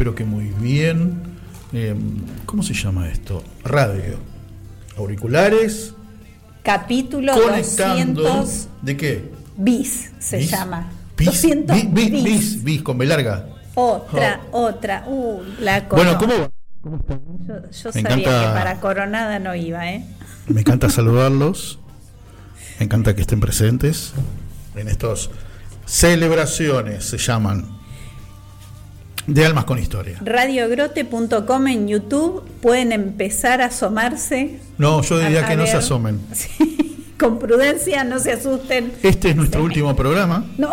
Espero que muy bien. Eh, ¿Cómo se llama esto? Radio. Auriculares. Capítulo Conectando. 200 ¿De qué? bis se ¿Bis? llama. Bis, 200 bis, bis, bis. bis, bis, con B larga. Otra, otra. Uh, la Bueno, ¿cómo va? Yo, sabía encanta- que para coronada no iba, ¿eh? Me encanta saludarlos. Me encanta que estén presentes en estas celebraciones, se llaman, de Almas con Historia. Radiogrote.com en YouTube pueden empezar a asomarse. No, yo diría que no se asomen. Sí, con prudencia, no se asusten. Este es nuestro último programa. No.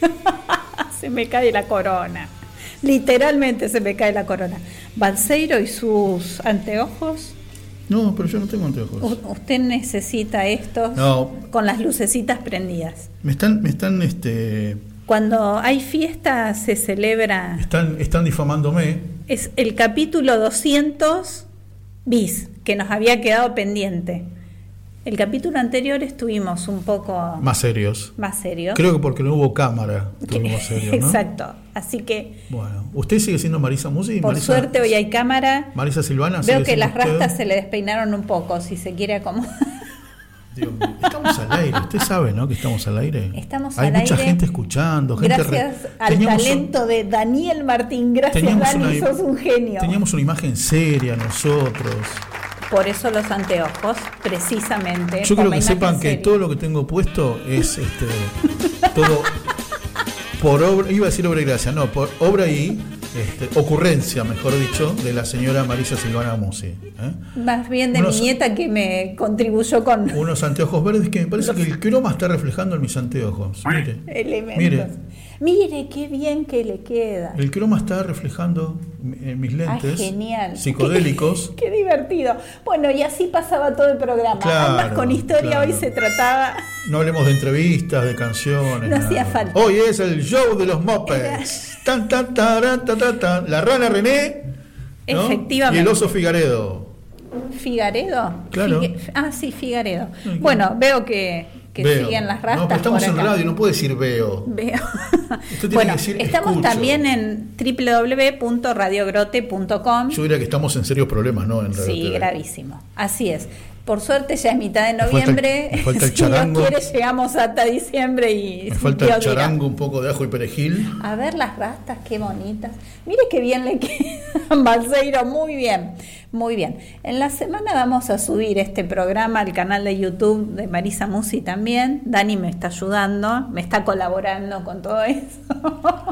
se me cae la corona. Literalmente se me cae la corona. Balseiro y sus anteojos. No, pero yo no tengo anteojos. U- Usted necesita estos No. con las lucecitas prendidas. Me están, me están, este, Cuando hay fiesta se celebra, están, están difamándome. es el capítulo 200 bis, que nos había quedado pendiente. El capítulo anterior estuvimos un poco Más serios. más serios. Creo que porque no hubo cámara, estuvimos serios, ¿no? Exacto. Así que, Bueno, ¿usted sigue siendo Marisa Musi? por Marisa, suerte, hoy hay cámara. Marisa Silvana. Veo ¿sigue que las rastas se le despeinaron un poco, si se quiere acomodar. Dios mío, estamos al aire, usted sabe, ¿no? Que estamos al aire. Estamos Hay al mucha aire. gente escuchando, gente re- Gracias al un- talento de Daniel Martín. Gracias, teníamos Dani, una- sos un genio. Teníamos una imagen seria nosotros. Por eso los anteojos, precisamente. Yo la que sepan que todo lo que tengo puesto es este todo por obra, iba a decir obra y gracia, no, por obra y este, ocurrencia, mejor dicho, de la señora Marisa Silvana Musi. ¿eh? Más bien de Unos- mi nieta que me contribuyó con Unos anteojos verdes que me parece que el croma está reflejando en mis anteojos. Mire, elementos. mire, Mire, qué bien que le queda. el croma está reflejando en mis Ah, lentes genial. psicodélicos. Qué, qué divertido. Bueno, y así pasaba todo el programa. Claro, Almas con historia claro. hoy se trataba. No hablemos de entrevistas, de canciones. No nada. hacía falta. Hoy es el show de los mopeds. Tan, tan, taran, tan, tan, tan. La rana René. ¿no? Efectivamente. Y el oso Figaredo. ¿Figaredo? Claro. Figue- ah, sí, Figaredo. Bueno, veo que, que Veo. siguen las rastas. No, pero estamos en radio, no puede decir veo. Veo. tiene bueno, que decir estamos escucho. también en www.radiogrote.com. Yo diría que estamos en serios problemas, ¿no? En radio Sí, TV. gravísimo. Así es. Por suerte ya es mitad de Me falta el- noviembre. me falta el si Dios charango. quiere llegamos hasta diciembre y Me falta Dios el dirá. charango, un poco de ajo y perejil. A ver las rastas, qué bonitas. Mire qué bien le quedan, Balseiro, muy bien, muy bien. En la semana vamos a subir este programa al canal de YouTube de Marisa Musi también. Dani me está ayudando, me está colaborando con todo eso.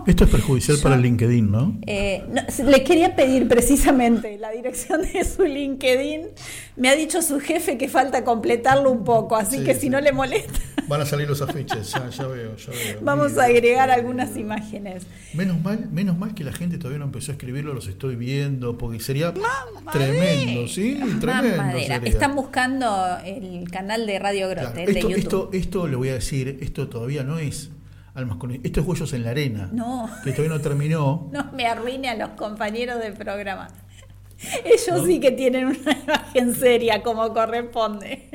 Esto es perjudicial para el LinkedIn, ¿no? Eh, no, le quería pedir precisamente la dirección de su LinkedIn. Me ha dicho su jefe que falta completarlo un poco, así Sí, que sí. si no le molesta, Van a salir los afiches, ya, ya veo, ya veo. vamos a agregar algunas imágenes. Menos mal, menos mal que la gente todavía no empezó a escribirlo, los estoy viendo, porque sería tremendo, ¿sí? Tremendo. Están buscando el canal de Radio Grote, Claro, el de esto, YouTube. esto, esto le voy a decir, esto todavía no es almas con esto es huellos en la arena. No. Que todavía no terminó. No me arruine a los compañeros del programa. Ellos ¿No? sí que tienen una imagen seria como corresponde.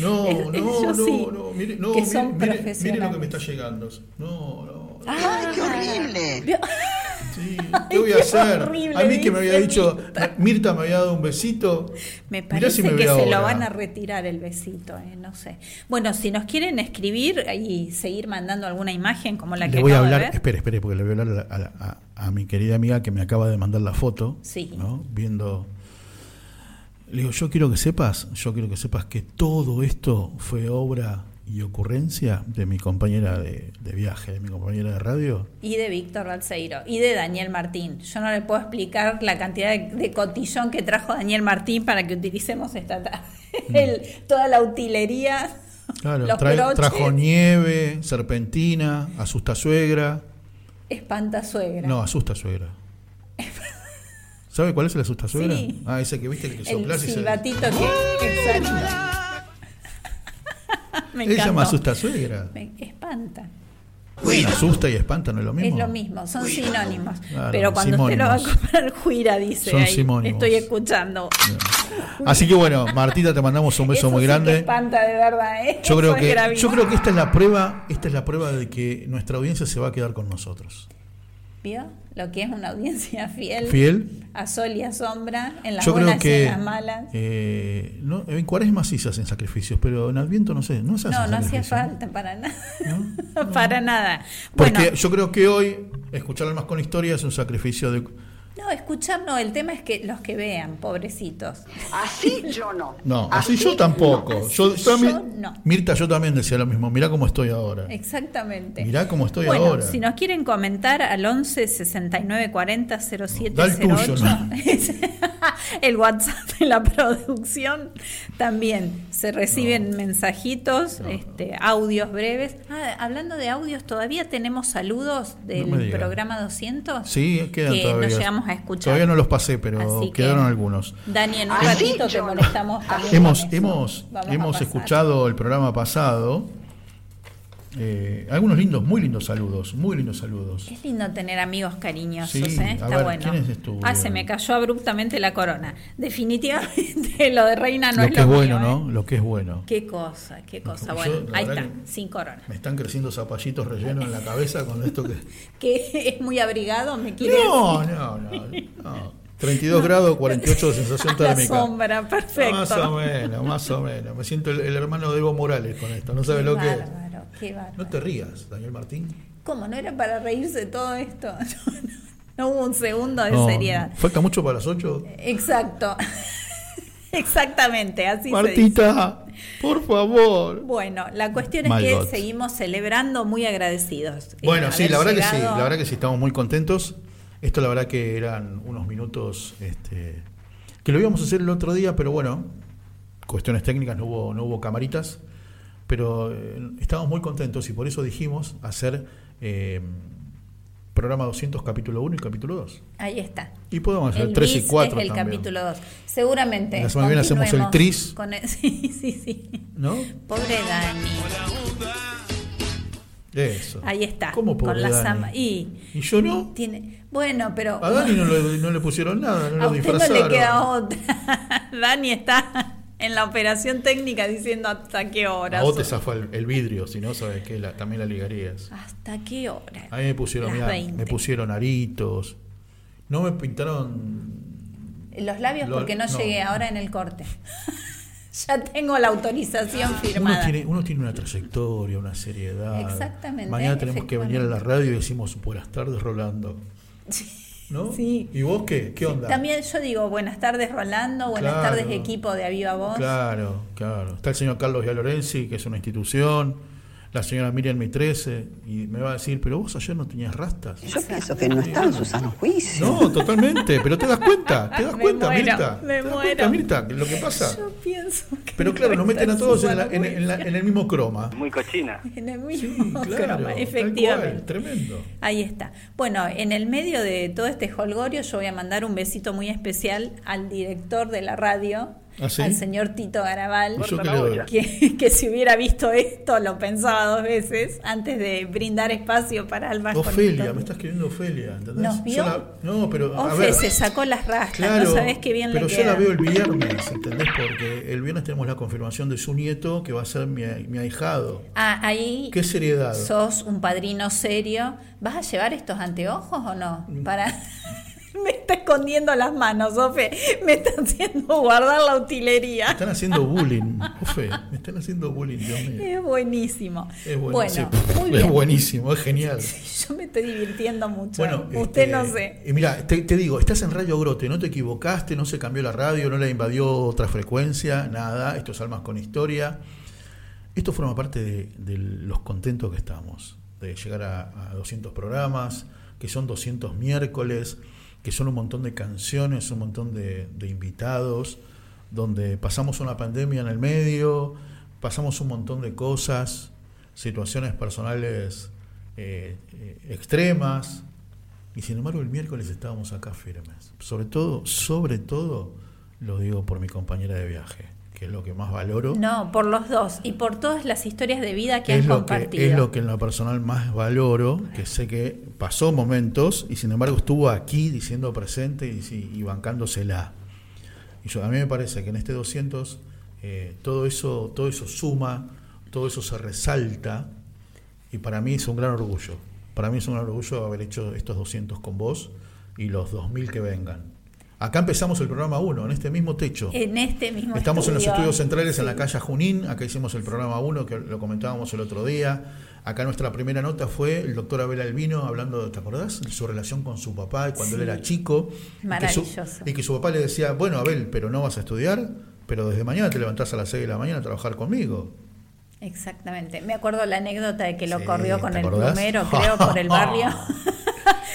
No, Es- no, no, sí, no, mire, no, que mire, son mire, mire lo que me está llegando. No, no. ¡Ay, qué horrible! Sí, ¿qué voy a hacer? horrible, a mí que me había dicho, Mirta. Mirta me había dado un besito. Me parece si me que se lo ahora. van a retirar el besito, eh, no sé. Bueno, si nos quieren escribir y seguir mandando alguna imagen como la que Le voy a acabo de hablar, ver. espere, espere, porque le voy a hablar a, a- a mi querida amiga que me acaba de mandar la foto, Sí. ¿no? Viendo. Le digo, yo quiero que sepas, yo quiero que sepas que todo esto fue obra y ocurrencia de mi compañera de, de viaje, de mi compañera de radio. Y de Víctor Balseiro y de Daniel Martín. Yo no le puedo explicar la cantidad de, de cotillón que trajo Daniel Martín para que utilicemos esta tarde. El- toda la utilería, Mm. Claro, los trae- trajo nieve, serpentina, asusta suegra. espanta suegra. No, asusta suegra. ¿Sabe cuál es el asusta suegra? Sí. Ah, ese que viste que el soplas y se. silbatito que... Exacto. Me llama encantó. asusta suegra. Me espanta. Bueno, asusta y espanta, ¿no es lo mismo? Es lo mismo, son sinónimos. Claro, Pero cuando usted lo va a simónimos. comprar, Juira, dice Son ahí. simónimos. Estoy escuchando. Así que bueno, Martita, te mandamos un beso Eso muy sí que grande. espanta de verdad, ¿eh? Yo creo Eso que yo creo que esta es la prueba, esta es la prueba de que nuestra audiencia se va a quedar con nosotros. ¿Vio? Lo que es una audiencia fiel. Fiel. A sol y a sombra, en las Yo creo buenas y en las malas. eh, no, en Cuaresma sí se hacen sacrificios, pero en Adviento no sé, no se hacen no, no hacía falta para nada. ¿No? para nada. Porque Bueno, yo creo que hoy escuchar almas con historia es un sacrificio de no, escuchar no, el tema es que los que vean, pobrecitos. Así yo no. No, así yo tampoco. Yo, Así también- yo no. Mirta, yo también decía lo mismo. Mirá cómo estoy ahora. Exactamente. Mirá cómo estoy bueno, ahora. si nos quieren comentar al 11 69 40 07 Da el tuyo, 08, ¿no? el WhatsApp de la producción también se reciben mensajitos, este, audios breves. Ah, hablando de audios, todavía tenemos saludos del No programa 200 Sí, quedan que todavía. no llegamos a escuchar. Todavía no los pasé, pero Así que, quedaron algunos. Dani, en un ratito te molestamos también. Hemos, hemos, Vamos hemos escuchado el programa pasado. Eh, algunos lindos, muy lindos saludos, muy lindos saludos. Es lindo tener amigos cariñosos, Sí, ¿eh? Está ver, bueno. ¿quiénes estuvieron? Ah, se me cayó abruptamente la corona. Definitivamente lo de reina no lo es que es lo bueno, mío, ¿no? ¿eh? Lo que es bueno. Qué cosa, qué cosa. Yo, Bueno, ahí está, sin corona. Me están creciendo zapallitos rellenos en la cabeza con esto que. Que es muy abrigado, me quiere No, no, no, no. 32 grados, 48 de sensación térmica. sombra, perfecto. Más o menos, más o menos. Me siento el, el hermano de Evo Morales con esto. No Qué sabes lo que es. Bárbaro, qué bárbaro. No te rías, Daniel Martín. ¿Cómo? ¿No era para reírse todo esto? No, hubo un segundo de No, seriedad. Falta mucho para las 8. Exacto. Exactamente, así se dice. Martita, por favor. Bueno, la cuestión es My que God. seguimos celebrando muy agradecidos. Bueno, sí, la verdad que sí, la verdad que sí, estamos muy contentos. Esto la verdad que eran unos minutos este, que lo íbamos a hacer el otro día, pero bueno, cuestiones técnicas, no hubo, no hubo camaritas, pero eh, estábamos muy contentos y por eso dijimos hacer eh, programa 200 capítulo 1 y capítulo 2. Ahí está. Y podemos hacer El 3 y bis 4 es el también. capítulo 2. Seguramente. La semana que viene hacemos el tris. con el- sí, sí, sí. ¿No? Pobre Dani. Eso. Ahí está. ¿Cómo pobre con la Dani? y, ¿Y yo no? tiene, bueno, pero A Dani no le, no le pusieron nada, no a lo usted no disfrazaron. le queda otra. Dani está en la operación técnica diciendo hasta qué hora. Vos te zafó el, el vidrio, si no sabes que la, también la ligarías. ¿Hasta qué hora? A mí me pusieron, Las mirá, 20. me pusieron aritos. No me pintaron. Los labios Lo- porque no, no. llegué ahora en el corte. ya tengo la autorización Uno firmada. tiene, uno tiene una trayectoria, una seriedad. Exactamente, Mañana tenemos que venir a la radio y decimos buenas tardes, Rolando. ¿No? Sí. ¿Y vos qué? ¿Qué onda? También yo digo buenas tardes Rolando, buenas Claro. tardes equipo de Aviva Voz. Claro, claro. Está el señor Carlos Lorenzi, que es una institución. La señora Miriam Mitrese. Y me va a decir, pero vos ayer no tenías rastas. Yo pienso que no está en su sano juicio. No, totalmente, pero te das cuenta, te das Me cuenta, muero, Mirta. me ¿Te das muero. cuenta, Mirta, lo que pasa? Yo pienso que Pero claro, nos meten a todos en, la- en- en la- en el mismo croma. Muy cochina. en el Sí, mismo claro, croma, efectivamente. cual, tremendo. Ahí está. Bueno, en el medio de todo este holgorio yo voy a mandar un besito muy especial al director de la radio, ¿Ah, sí? al señor Tito Garabal, ¿Y yo que, que si hubiera visto esto lo pensaba dos veces antes de brindar espacio para Almas Ofelia, me está escribiendo Ofelia, ¿entendés? ¿Nos Yo vio? la- no, pero a Ofe ver. se sacó las rastas, Claro, no sabés qué bien pero le yo queda. la veo el viernes, ¿entendés? Porque el viernes tenemos la confirmación de su nieto que va a ser mi, mi ahijado. Ah, ahí ¿Qué seriedad? sos un padrino serio. ¿Vas a llevar estos anteojos o no? Mm. Para me está escondiendo las manos, Ofe. Me está haciendo guardar la utilería. Me están haciendo bullying, Ofe, me están haciendo bullying, Dios mío. Es buenísimo. Es bueno, buenísimo, muy es buenísimo, es genial. Yo me estoy divirtiendo mucho. Bueno, Usted este, no sé. Y mira, te, te digo, estás en Radio Grote, no te equivocaste, no se cambió la radio, no la invadió otra frecuencia, nada. Esto es Almas con Historia. Esto forma parte de, de los contentos que estamos, de llegar a, a 200 programas, que son 200 miércoles, que son un montón de canciones, un montón de, invitados, donde pasamos una pandemia en el medio, pasamos un montón de cosas, situaciones personales eh, eh, extremas, y sin embargo el miércoles estábamos acá firmes. Sobre todo, sobre todo, lo digo por mi compañera de viaje, que es lo que más valoro. No, por los dos y por todas las historias de vida que han que, compartido. es lo que en lo personal más valoro, que sé que pasó momentos y sin embargo estuvo aquí diciendo presente y, y bancándosela. Y yo, a mí me parece que en este 200 eh, todo, eso, todo eso suma, todo eso se resalta y para mí es un gran orgullo. Para mí es un gran orgullo haber hecho estos 200 con vos y los 2000 que vengan. Acá empezamos el programa 1, en este mismo techo. En este mismo Estamos en los estudio. estudios centrales en la calle Junín, acá hicimos el programa 1 que lo comentábamos el otro día. Acá nuestra primera nota fue el doctor Abel Albino hablando, ¿te acordás? De su relación con su papá cuando él era chico. Y que su- Maravilloso. Y que, su, papá le decía, bueno Abel, pero no vas a estudiar, pero desde mañana te levantás a las 6 de la mañana a trabajar conmigo. Exactamente. Me acuerdo la anécdota de que lo Sí, corrió con ¿te el plumero, creo, por el barrio.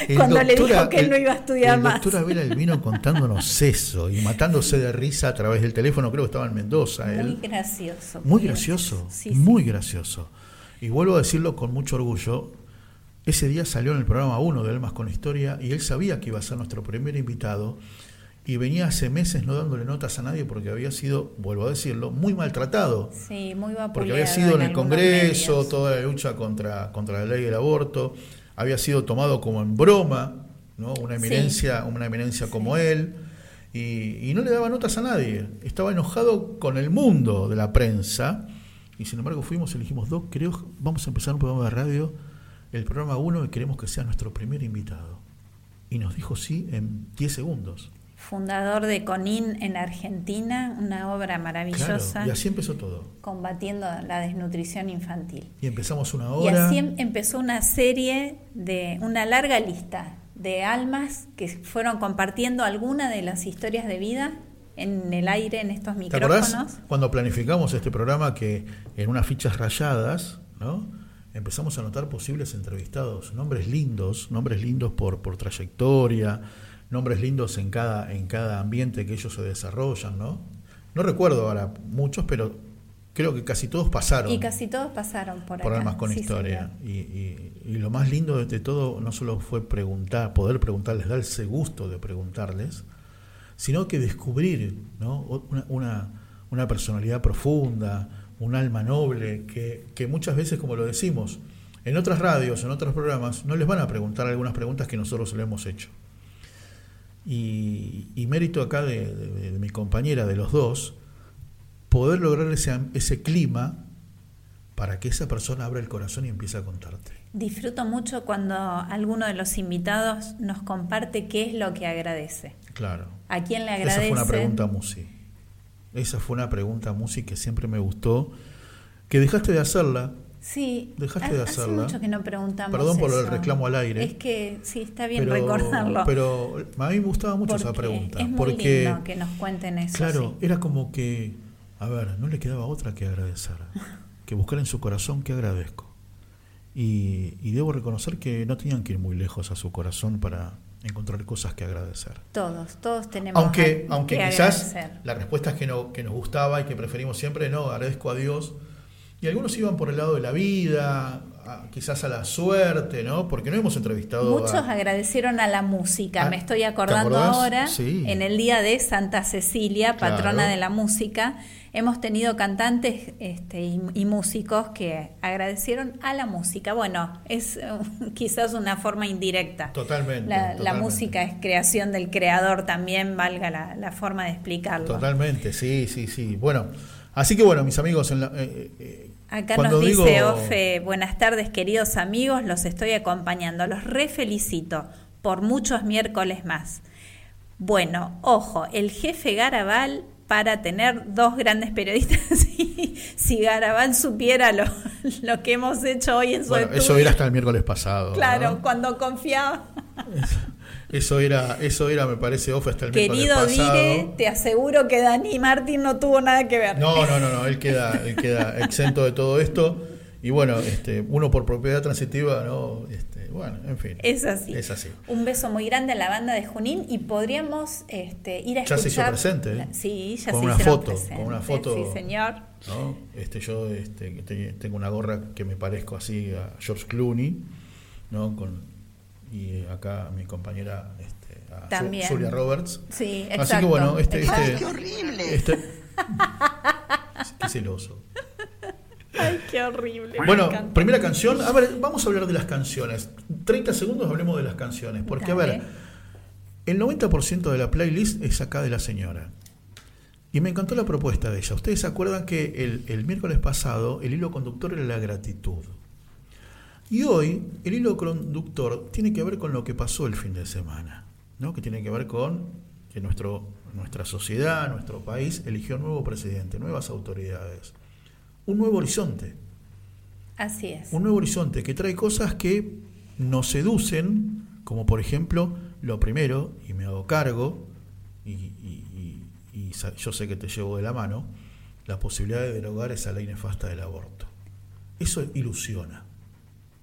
El Cuando le dijo que él no iba a estudiar el más. doctor Abel Albino contándonos eso y matándose de risa a través del teléfono, creo que estaba en Mendoza. él. Muy gracioso. Muy gracioso, Sí, sí. muy gracioso. Y vuelvo a decirlo con mucho orgullo. Ese día salió en el programa 1 de Almas con Historia y él sabía que iba a ser nuestro primer invitado y venía hace meses no dándole notas a nadie porque había sido, vuelvo a decirlo, muy maltratado. Sí, muy Porque había sido en el Congreso, medios. toda la lucha contra, contra la ley del aborto, había sido tomado como en broma, ¿no? una Sí. eminencia, una eminencia como él, y, y no le daba notas a nadie. Estaba enojado con el mundo de la prensa, y sin embargo fuimos y le dijimos, Doc, creo, vamos a empezar un programa de radio, el programa 1, y queremos que sea nuestro primer invitado. Y nos dijo sí en 10 segundos. Fundador de CONIN en Argentina, una obra Claro, maravillosa y así empezó todo. combatiendo la desnutrición infantil. Y empezamos una Y hora. así em- empezó una serie de una larga lista de almas que fueron compartiendo alguna de las historias de vida en el aire en estos ¿Te micrófonos. acordás cuando planificamos este programa que en unas fichas rayadas, ¿no? empezamos a anotar posibles entrevistados, nombres lindos, nombres lindos por, por trayectoria, nombres lindos en cada, en cada ambiente que ellos se desarrollan, ¿no? No recuerdo ahora muchos, pero creo que casi todos pasaron Y casi todos pasaron por, por acá. Con Sí, Historia. Y, y- y lo más lindo de, todo no solo fue preguntar, poder preguntarles, darse gusto de preguntarles, sino que descubrir ¿no? Una, una, una personalidad profunda, un alma noble, que, que muchas veces, como lo decimos, en otras radios, en otros programas, no les van a preguntar algunas preguntas que nosotros le hemos hecho. Y, y mérito acá de, de- de mi compañera, de los dos, poder lograr ese, ese clima para que esa persona abra el corazón y empiece a contarte. Disfruto mucho cuando alguno de los invitados nos comparte qué es lo que agradece. Claro. ¿A quién le Esa agradece? fue una pregunta, Musi. Esa fue una pregunta, Musi, que siempre me gustó. Que dejaste de hacerla. Sí, Dejaste de ha- hace hacerla. mucho que no preguntamos. Perdón por el eso. reclamo al aire. Es que sí, está bien pero, recordarlo. pero a mí me gustaba mucho esa porque pregunta. Es muy porque, lindo que nos cuenten eso. claro, sí. era como que, a ver, no le quedaba otra que agradecer. que buscar en su corazón que agradezco. Y, y debo reconocer que no tenían que ir muy lejos a su corazón para encontrar cosas que agradecer. Todos, todos tenemos Aunque, a- aunque que quizás agradecer. la respuesta que, no, que nos gustaba y que preferimos siempre, no, agradezco a Dios. Y algunos iban por el lado de la vida, quizás a la suerte, ¿no? Porque no hemos entrevistado Muchos a... agradecieron a la música, Ah, me estoy ¿te acordando ahora, Sí. en el día de Santa Cecilia, patrona Claro. de la música, hemos tenido cantantes este, y, y músicos que agradecieron a la música. Bueno, es quizás una forma indirecta. Totalmente, La, música es creación del creador también, valga la, la forma de explicarlo. Totalmente, sí, sí, sí. Bueno, así que bueno, mis amigos, en la- eh, eh, Acá cuando nos digo- dice Ofe, buenas tardes queridos amigos, los estoy acompañando, los refelicito por muchos miércoles más. Bueno, ojo, el jefe Garabal para tener dos grandes periodistas, si, Garabal supiera lo, lo que hemos hecho hoy en su Bueno, eso era hasta el miércoles pasado. Claro, ¿no? cuando confiaba. Eso era, eso era, me parece, off hasta el Querido. Dire, te aseguro que Dani Martín no tuvo nada que ver. No, no, no, no, él queda, él queda exento de todo esto. Y bueno, este, uno por propiedad transitiva, no, este, bueno, en fin. Es así. Es así. Un beso muy grande a la banda de Junín y podríamos este, ir a Ya escuchar. se hizo presente, ¿eh? La- Sí, ya Con se una foto, con presentes, una foto. Sí, señor. ¿no? Este, yo este, tengo una gorra que me parezco así a George Clooney, ¿no? Con, y acá mi compañera este, a Zu- También. Zulia Roberts. Sí, Así exacto. que bueno, este, este, ¡Qué horrible! este- qué celoso. Ay, qué horrible. me Bueno, primera canción. A ver, vamos a hablar de las canciones. 30 segundos hablemos de las canciones. Porque, a ver, el 90% de la playlist es acá de la señora. Y me encantó la propuesta de ella. Ustedes se acuerdan que el, el miércoles pasado el hilo conductor era la gratitud. Y hoy el hilo conductor tiene que ver con lo que pasó el fin de semana. ¿no? Que tiene que ver con que nuestro, nuestra sociedad, nuestro país eligió un nuevo presidente, nuevas autoridades. Un nuevo horizonte Así es. un nuevo horizonte que trae cosas que nos seducen, como por ejemplo, lo primero, y me hago cargo, y, y- y- y sa- yo sé que te llevo de la mano, la posibilidad de derogar esa ley nefasta del aborto. Eso ilusiona,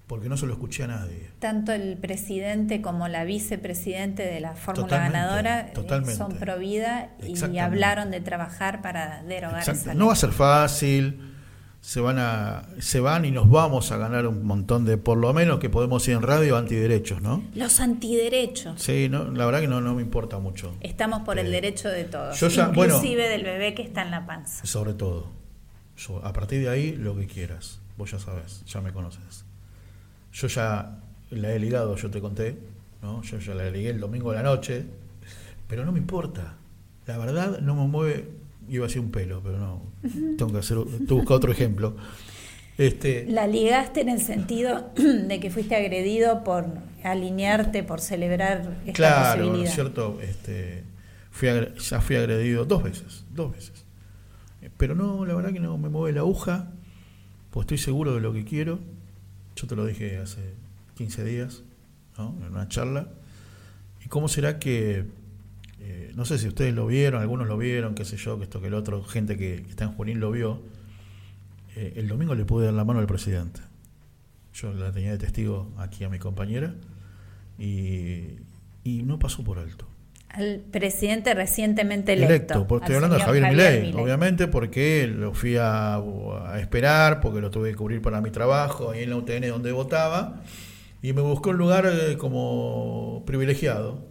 porque no se lo escuché a nadie. Tanto el presidente como la vicepresidente de la fórmula Totalmente, ganadora eh, totalmente. son pro vida y hablaron de trabajar para derogar esa No va a ser fácil, se van, a, se van y nos vamos a ganar un montón de, por lo menos que podemos ir en radio, antiderechos, ¿no? Los antiderechos. Sí, no, la verdad que no, no me importa mucho. Estamos por el Eh, derecho de todos, yo ya- bueno. inclusive del bebé que está en la panza. Sobre todo. Yo, a partir de ahí, lo que quieras. Vos ya sabes, ya me conoces. Yo ya la he ligado, yo te conté, ¿no? Yo ya la ligué el domingo de la noche, pero no me importa. La verdad no me mueve, iba a decir un pelo, pero no. Tengo que hacer, tengo que buscar otro ejemplo. Este, La ligaste en el sentido de que fuiste agredido por alinearte, por celebrar esta claro, ¿no posibilidad. es cierto? Este, fui ya fui agredido dos veces, dos veces. Pero no, la verdad que no me mueve la aguja, pues estoy seguro de lo que quiero. Yo te lo dije hace 15 días, ¿no? en una charla. ¿Y cómo será que, eh, no sé si ustedes lo vieron, algunos lo vieron, qué sé yo, que esto que el otro, gente que, está en Junín lo vio, eh, el domingo le pude dar la mano al presidente. Yo la tenía de testigo aquí a mi compañera y no pasó por alto. Al presidente recientemente electo. porque estoy hablando de señor Javier Milei, Milei. obviamente porque lo fui a, a esperar, porque lo tuve que cubrir para mi trabajo, ahí en la UTN donde votaba, y me buscó un lugar eh, como privilegiado,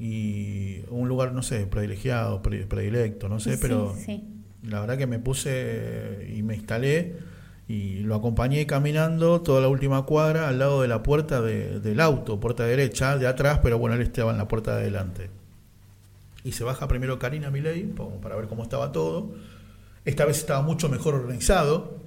y un lugar, no sé, privilegiado, pre- predilecto, no sé, Sí, pero sí. la verdad que me puse y me instalé y lo acompañé caminando toda la última cuadra al lado de la puerta de- del auto, puerta derecha, de atrás, pero bueno, él estaba en la puerta de adelante. Y se baja primero Karina Milei para ver cómo estaba todo. Esta vez estaba mucho mejor organizado,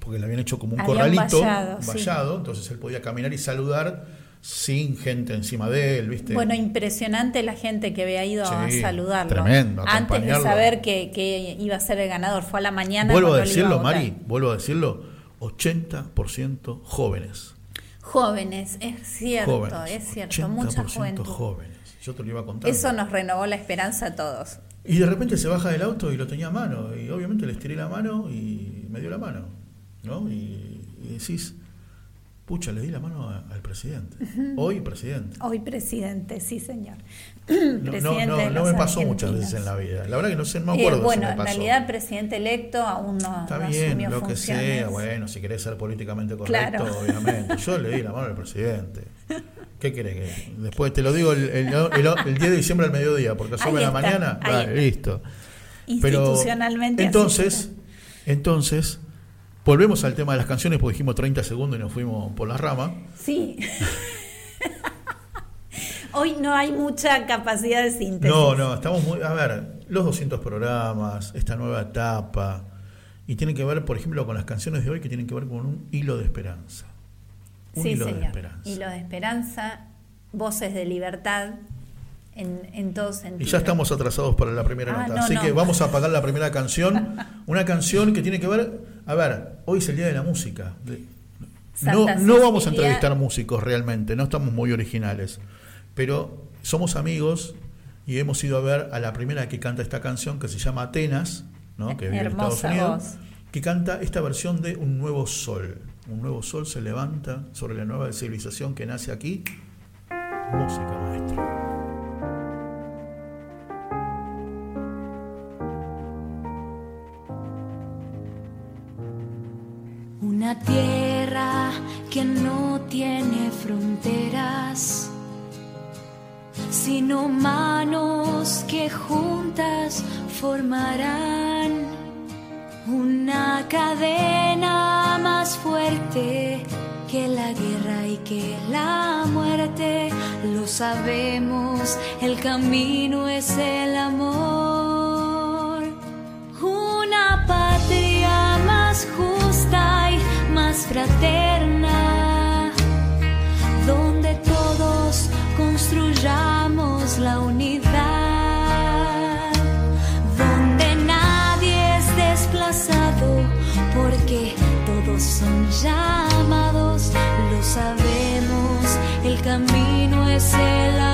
porque le habían hecho como un corralito, vallado, un sí. vallado, entonces él podía caminar y saludar sin gente encima de él, ¿viste? Bueno, impresionante la gente que había ido a saludarlo. tremendo, Antes de saber que, que iba a ser el ganador. Fue a la mañana. vuelvo a decirlo. Mari, vuelvo a decirlo, 80% jóvenes. Jóvenes, es cierto, jóvenes. es cierto. Mucha 80% juventud. jóvenes. Yo te lo iba contando. Eso nos renovó la esperanza a todos. Y de repente se baja del auto y lo tenía a mano. Y obviamente le estiré la mano y me dio la mano. ¿no? Y, y decís, pucha, le di la mano a- al presidente. Hoy presidente. Hoy presidente, sí señor. No, no, Presidente no, me pasó muchas veces en la vida. La verdad que no sé, no me Eh, acuerdo si bueno, me en pasó. realidad presidente electo aún no, Está no bien, asumió lo que sea, bueno, si querés ser políticamente correcto, Claro. obviamente. Yo le di la mano al presidente. ¿Qué querés que? Después te lo digo el, el- el- el 10 de diciembre al mediodía, porque asume la mañana. Vale, listo. Institucionalmente. entonces, entonces, volvemos al tema de las canciones, porque dijimos 30 segundos y nos fuimos por las ramas. Sí. Hoy no hay mucha capacidad de síntesis. No, no, estamos muy. A ver, los 200 programas, esta nueva etapa, y tiene que ver, por ejemplo, con las canciones de hoy que tienen que ver con un hilo de esperanza. Un sí, hilo señor. de esperanza. Hilo de esperanza, voces de libertad en, en todo sentido. Y ya estamos atrasados para la primera Ah, nota. no, Así no. que vamos a apagar la primera canción. Una canción que tiene que ver. A ver, hoy es el Día de la Música. No, no vamos a entrevistar músicos realmente, no estamos muy originales. Pero somos amigos y hemos ido a ver a la primera que canta esta canción que se llama Atenas, ¿no? que vive en Estados Unidos, voz. que canta esta versión de Un nuevo sol. Un nuevo sol se levanta sobre la nueva civilización que nace aquí. Música maestra. Una tierra que no tiene fronteras, sino manos que juntas formarán una cadena más fuerte que la guerra y que la muerte. Lo sabemos, el camino es el amor. Una patria más justa fraterna, donde todos construyamos la unidad, donde nadie es desplazado, porque todos son llamados, lo sabemos, el camino es el amor.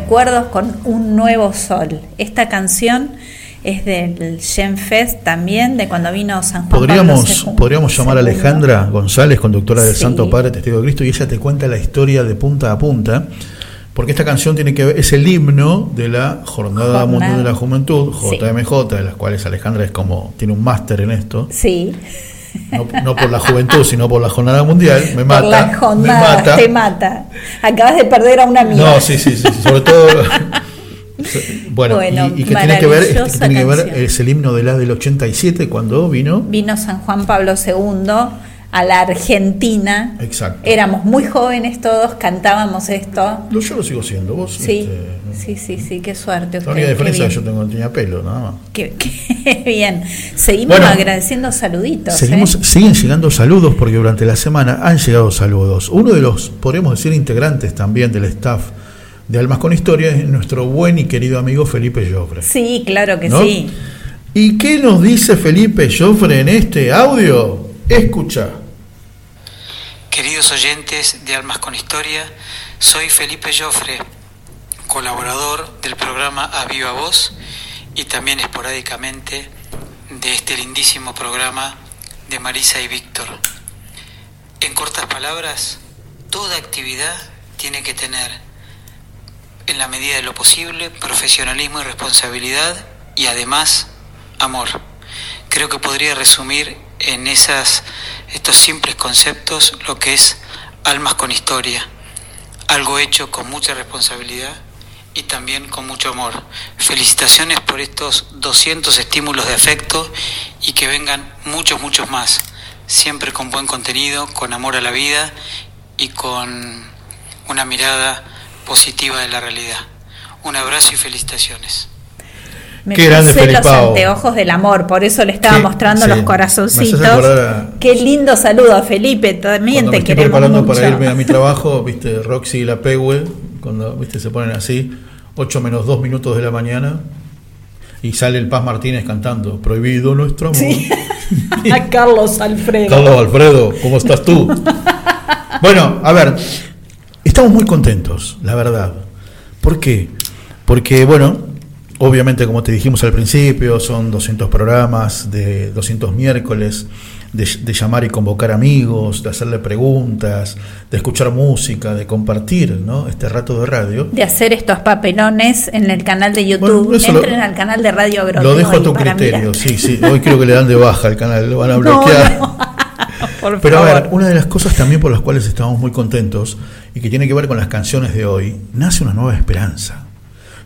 Recuerdos con un nuevo sol. Esta canción es del Gen Fest también, de cuando vino San Juan Podríamos, Pablo podríamos llamar a Alejandra González, conductora del Sí. Santo Padre Testigo de Cristo, y ella te cuenta la historia de punta a punta, porque esta canción tiene que ver, es el himno de la Jornada, Jornada. Mundial de la Juventud, Sí. JMJ, de las cuales Alejandra es como, tiene un máster en esto, Sí, no, no por la juventud, sino por la Jornada Mundial, me mata, por la jornada, me mata. te mata. Acabas de perder a una amiga. No, sí, sí, sí, sobre todo. Bueno, Bueno, y, y que tiene que ver, que tiene que ver es el himno de la del 87 cuando vino. Vino San Juan Pablo II a la Argentina. Exacto. Éramos muy jóvenes todos, cantábamos esto. Yo lo sigo siendo, vos. Sí, este, sí, sí, sí, qué suerte. La usted, única qué diferencia es que bien. yo tengo, tenía pelo, nada más. Qué, qué bien. Seguimos Bueno, agradeciendo saluditos. Seguimos, ¿eh? siguen llegando saludos porque durante la semana han llegado saludos. Uno de los, podríamos decir, integrantes también del staff de Almas con Historia es nuestro buen y querido amigo Felipe Joffre. Sí, claro que ¿no? sí. ¿Y qué nos dice Felipe Joffre en este audio? Escucha. Queridos oyentes de Almas con Historia, soy Felipe Joffre, colaborador del programa A Viva Voz y también esporádicamente de este lindísimo programa de Marisa y Víctor. En cortas palabras, toda actividad tiene que tener, en la medida de lo posible, profesionalismo y responsabilidad y además amor. Creo que podría resumir en esas, estos simples conceptos lo que es almas con historia, algo hecho con mucha responsabilidad y también con mucho amor. Felicitaciones por estos 200 estímulos de afecto y que vengan muchos, muchos más, siempre con buen contenido, con amor a la vida y con una mirada positiva de la realidad. Un abrazo y felicitaciones. Me Qué grande puse los anteojos del amor, por eso le estaba Sí, mostrando sí. los corazoncitos. a- Qué lindo saludo, Felipe. También Cuando te me estoy queremos preparando mucho. para irme a mi trabajo, viste, Roxy y la Pegue, cuando viste se ponen así, 8 menos 2 minutos de la mañana, y sale el Paz Martínez cantando, prohibido nuestro amor. Sí. a Carlos Alfredo. Carlos Alfredo, ¿cómo estás tú? bueno, a ver, estamos muy contentos, la verdad. ¿Por qué? Porque, bueno, obviamente, como te dijimos al principio, son 200 programas de 200 miércoles, de, de llamar y convocar amigos, de hacerle preguntas, de escuchar música, de compartir ¿no? este rato de radio. De hacer estos papelones en el canal de YouTube. Bueno, lo- Entren al canal de Radio Agro. Lo dejo a tu criterio, mirar. sí, sí. Hoy creo que le dan de baja al canal, lo van a bloquear. no. Por Pero a ver, una de las cosas también por las cuales estamos muy contentos y que tiene que ver con las canciones de hoy, nace una nueva esperanza.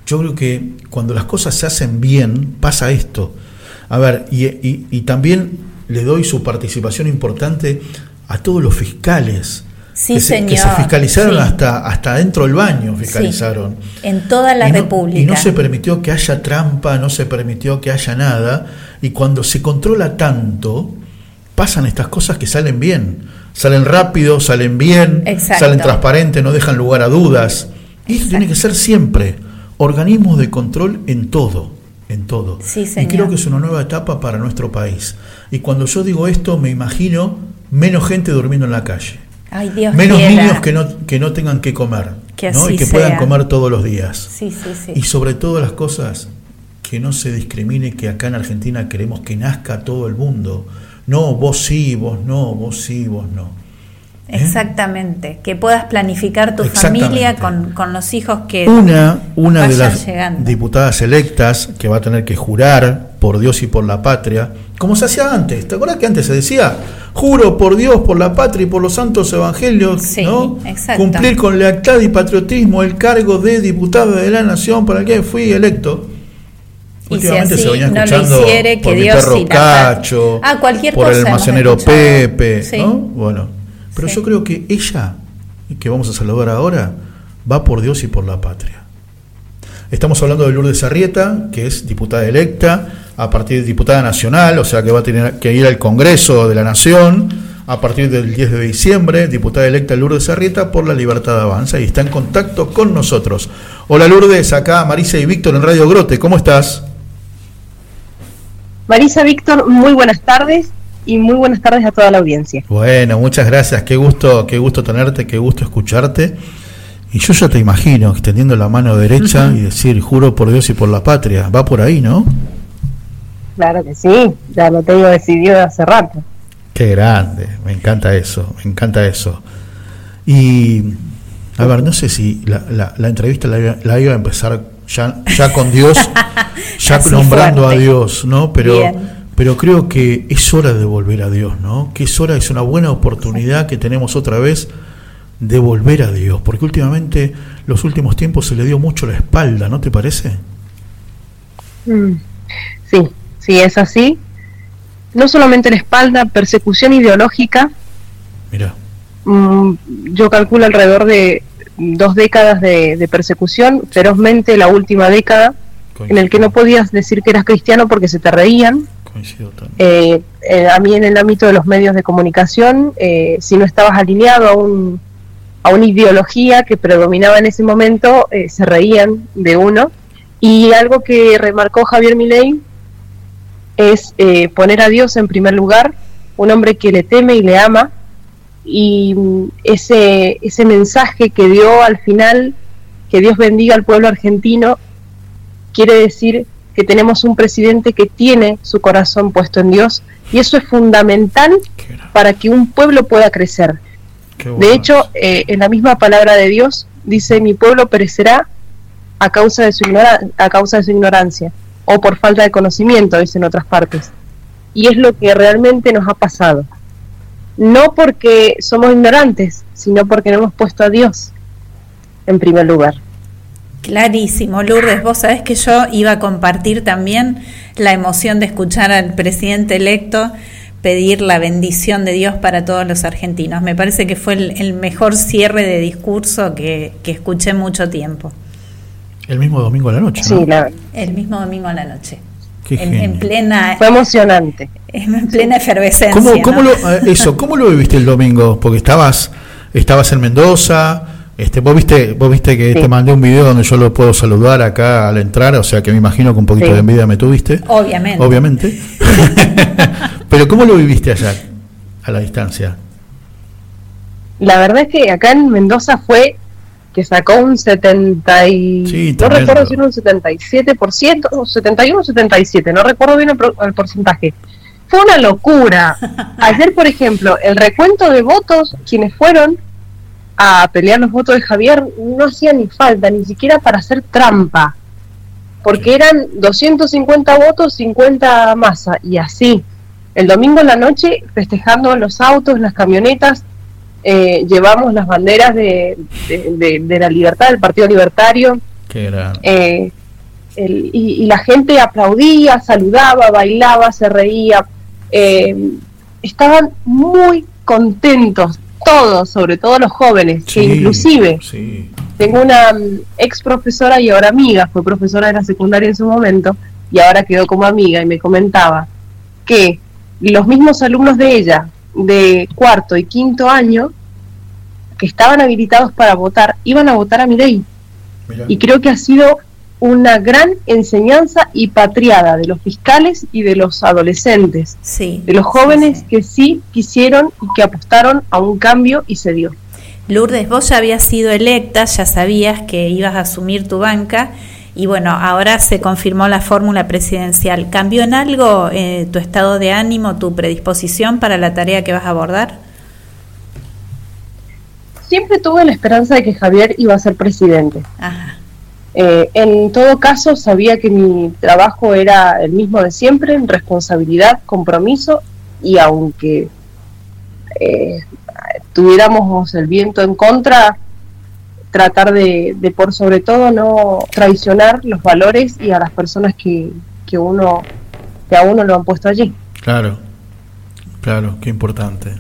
Yo creo que cuando las cosas se hacen bien, pasa esto. A ver, y, y- y también le doy su participación importante a todos los fiscales. Sí, que, se, que se señor, fiscalizaron sí. hasta, hasta dentro del baño, fiscalizaron. En toda la y no, República. Y no se permitió que haya trampa, no se permitió que haya nada. Y cuando se controla tanto, pasan estas cosas que salen bien. Salen rápido, salen bien, Exacto. salen transparentes, no dejan lugar a dudas. Y esto tiene que ser siempre. Organismos de control en todo. En todo. Sí, y creo que es una nueva etapa para nuestro país. Y cuando yo digo esto, me imagino menos gente durmiendo en la calle. Ay, Dios menos quiera. niños que no, que no tengan que comer. Que ¿no? así Y que puedan comer todos los días. Sí, sí, sí. Y sobre todas las cosas, que no se discrimine que acá en Argentina queremos que nazca todo el mundo. No, vos sí, vos no, vos sí, vos no. ¿Eh? Exactamente. Que puedas planificar tu familia con, con los hijos que. Una, una de las llegando. diputadas electas que va a tener que jurar por Dios y por la patria, como se hacía antes. ¿Te acuerdas que antes se decía, juro por Dios, por la patria y por los santos evangelios, Sí, ¿no? exacto. cumplir con lealtad y patriotismo el cargo de diputado de la nación para el que fui electo? Y si así se venía no lo escuchando hiciere, que mi Dios perro. Cacho, Ah, cualquier por cosa el almacenero. Pepe, Sí. ¿no? Bueno, pero Sí. yo creo que ella, que vamos a saludar ahora, va por Dios y por la patria. Estamos hablando de Lourdes Arrieta, que es diputada electa, a partir de diputada nacional, o sea que va a tener que ir al Congreso de la Nación a partir del 10 de diciembre, diputada electa Lourdes Arrieta por la Libertad Avanza y está en contacto con nosotros. Hola Lourdes, acá Marisa y Víctor en Radio Grote, ¿cómo estás? Marisa Víctor, muy buenas tardes y muy buenas tardes a toda la audiencia. Bueno, muchas gracias, qué gusto, qué gusto tenerte, qué gusto escucharte. Y yo ya te imagino extendiendo la mano derecha y decir, juro por Dios y por la patria, va por ahí, ¿no? Claro que sí, ya lo tengo decidido hace rato. Qué grande, me encanta eso, me encanta eso. Y, a ver, no sé si la, la- la entrevista la, iba- la iba a empezar ya, ya con Dios, ya Así nombrando fuerte. a Dios, ¿no? Pero, Bien. Pero creo que es hora de volver a Dios, ¿no? Que es hora, es una buena oportunidad que tenemos otra vez de volver a Dios, porque últimamente, los últimos tiempos se le dio mucho la espalda, ¿no te parece? Mm, Sí, sí, es así. No solamente la espalda, persecución ideológica, Mira, mm, yo calculo alrededor de dos décadas de, de persecución, ferozmente la última década, en el que no podías decir que eras cristiano porque se te reían, Eh, eh, a mí en el ámbito de los medios de comunicación, eh, si no estabas alineado a, un, a una ideología que predominaba en ese momento, se reían de uno. Y algo que remarcó Javier Milei es poner a Dios en primer lugar, un hombre que le teme y le ama, y mm, ese, ese mensaje que dio al final, que Dios bendiga al pueblo argentino, quiere decir que tenemos un presidente que tiene su corazón puesto en Dios y eso es fundamental para que un pueblo pueda crecer. De hecho, eh, en la misma palabra de Dios dice, mi pueblo perecerá a causa, de su ignora- a causa de su ignorancia o por falta de conocimiento, dice en otras partes. Y es lo que realmente nos ha pasado. No porque somos ignorantes, sino porque no hemos puesto a Dios en primer lugar. Clarísimo, Lourdes. Vos sabés que yo iba a compartir también la emoción de escuchar al presidente electo pedir la bendición de Dios para todos los argentinos. Me parece que fue el, el mejor cierre de discurso que, que escuché mucho tiempo. el mismo domingo a la noche, ¿no? Sí, la- El mismo domingo a la noche. Qué En, genio. en plena, fue emocionante. en plena efervescencia. ¿Cómo, ¿no? cómo lo, eh, eso, ¿cómo lo viviste el domingo? Porque estabas, estabas en Mendoza, este, vos viste, vos viste que Sí. te mandé un video donde yo lo puedo saludar acá al entrar, o sea que me imagino que un poquito Sí. de envidia me tuviste. Obviamente. Obviamente. Pero ¿cómo lo viviste allá, a la distancia? La verdad es que acá en Mendoza fue que sacó un 70 y... Sí, no recuerdo si era un 77%, o 71 o 77, no recuerdo bien el, pro- el porcentaje. Fue una locura. Ayer, por ejemplo, el recuento de votos, quienes fueron a pelear los votos de Javier, no hacía ni falta, ni siquiera para hacer trampa. Porque eran 250 votos, 50 masa, y así. El domingo en la noche, festejando los autos, las camionetas, eh, llevamos las banderas de, de- de- de la libertad, del Partido Libertario, eh, el- y, y la gente aplaudía, saludaba, bailaba, se reía. eh, estaban muy contentos, todos, sobre todo los jóvenes, que inclusive sí. tengo una mm, ex profesora y ahora amiga, fue profesora de la secundaria en su momento y ahora quedó como amiga y me comentaba que los mismos alumnos de ella de cuarto y quinto año que estaban habilitados para votar iban a votar a mi ley y creo que ha sido una gran enseñanza y patriada de los fiscales y de los adolescentes, Sí, de los sí, jóvenes sí. que sí quisieron y que apostaron a un cambio y se dio. Lourdes, vos ya habías sido electa, ya sabías que ibas a asumir tu banca y bueno, ahora se confirmó la fórmula presidencial. ¿Cambió en algo eh, tu estado de ánimo, tu predisposición para la tarea que vas a abordar? Siempre tuve la esperanza de que Javier iba a ser presidente. Ajá, Eh, en todo caso, sabía que mi trabajo era el mismo de siempre, responsabilidad, compromiso, y aunque eh, tuviéramos el viento en contra, tratar de, de por sobre todo no traicionar los valores y a las personas que, que uno que a uno lo han puesto allí. Claro, claro, qué importante,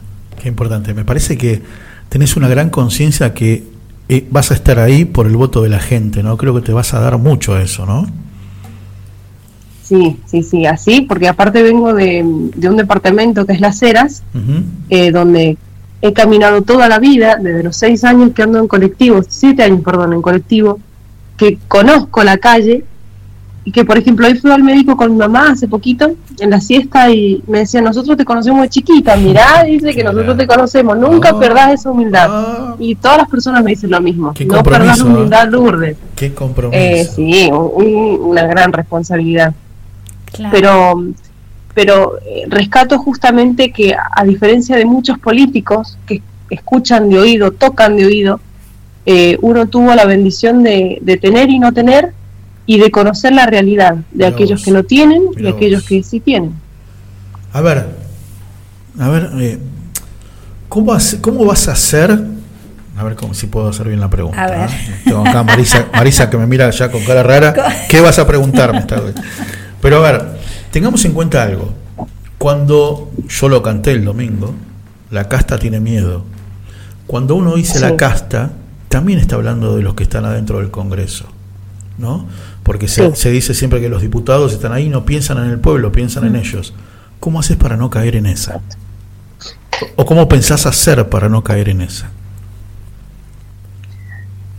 qué importante. Me parece que tenés una gran conciencia que eh, vas a estar ahí por el voto de la gente, ¿no? Creo que te vas a dar mucho a eso, ¿no? Sí, sí, sí, así, porque aparte vengo de, de un departamento que es Las Heras, eh, donde he caminado toda la vida, desde los seis años que ando en colectivo, siete años, perdón, en colectivo, que conozco la calle y que, por ejemplo, hoy fui al médico con mi mamá hace poquito, en la siesta, y me decía, nosotros te conocemos de chiquita, mirá, dice que nosotros te conocemos, nunca Ah. perdás esa humildad. Ah. Y todas las personas me dicen lo mismo, Qué no perdás la ¿eh? humildad, Lourdes. Qué compromiso. Eh, sí, un- una gran responsabilidad Claro. pero pero eh, rescato justamente que a diferencia de muchos políticos que escuchan de oído, tocan de oído, eh, uno tuvo la bendición de, de tener y no tener y de conocer la realidad de Mirá aquellos vos. que no tienen y Mirá aquellos vos. que sí tienen. A ver, a ver, eh, ¿cómo, hace- ¿cómo vas a hacer? A ver cómo, si puedo hacer bien la pregunta. A ver. ¿eh? Tengo acá a Marisa, Marisa que me mira ya con cara rara. ¿Qué vas a preguntarme esta vez? Pero a ver, tengamos en cuenta algo. Cuando yo lo canté el domingo, la casta tiene miedo. Cuando uno dice la casta, también está hablando de los que están adentro del Congreso. ¿no? Porque se, Sí. se dice siempre que los diputados están ahí, no piensan en el pueblo, piensan en ellos. ¿Cómo haces para no caer en esa? ¿O cómo pensás hacer para no caer en esa?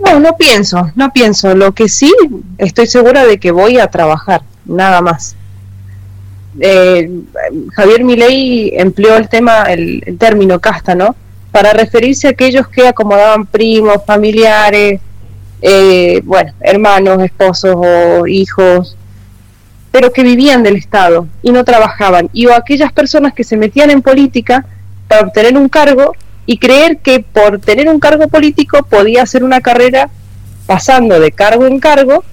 No, no pienso, no pienso. Lo que sí estoy segura de que voy a trabajar, nada más. Eh, Javier Milei empleó el tema, el, el término casta, ¿no? Para referirse a aquellos que acomodaban primos, familiares, eh, bueno, hermanos, esposos o hijos, pero que vivían del Estado y no trabajaban. Y o aquellas personas que se metían en política para obtener un cargo y creer que por tener un cargo político podía hacer una carrera pasando de cargo en cargo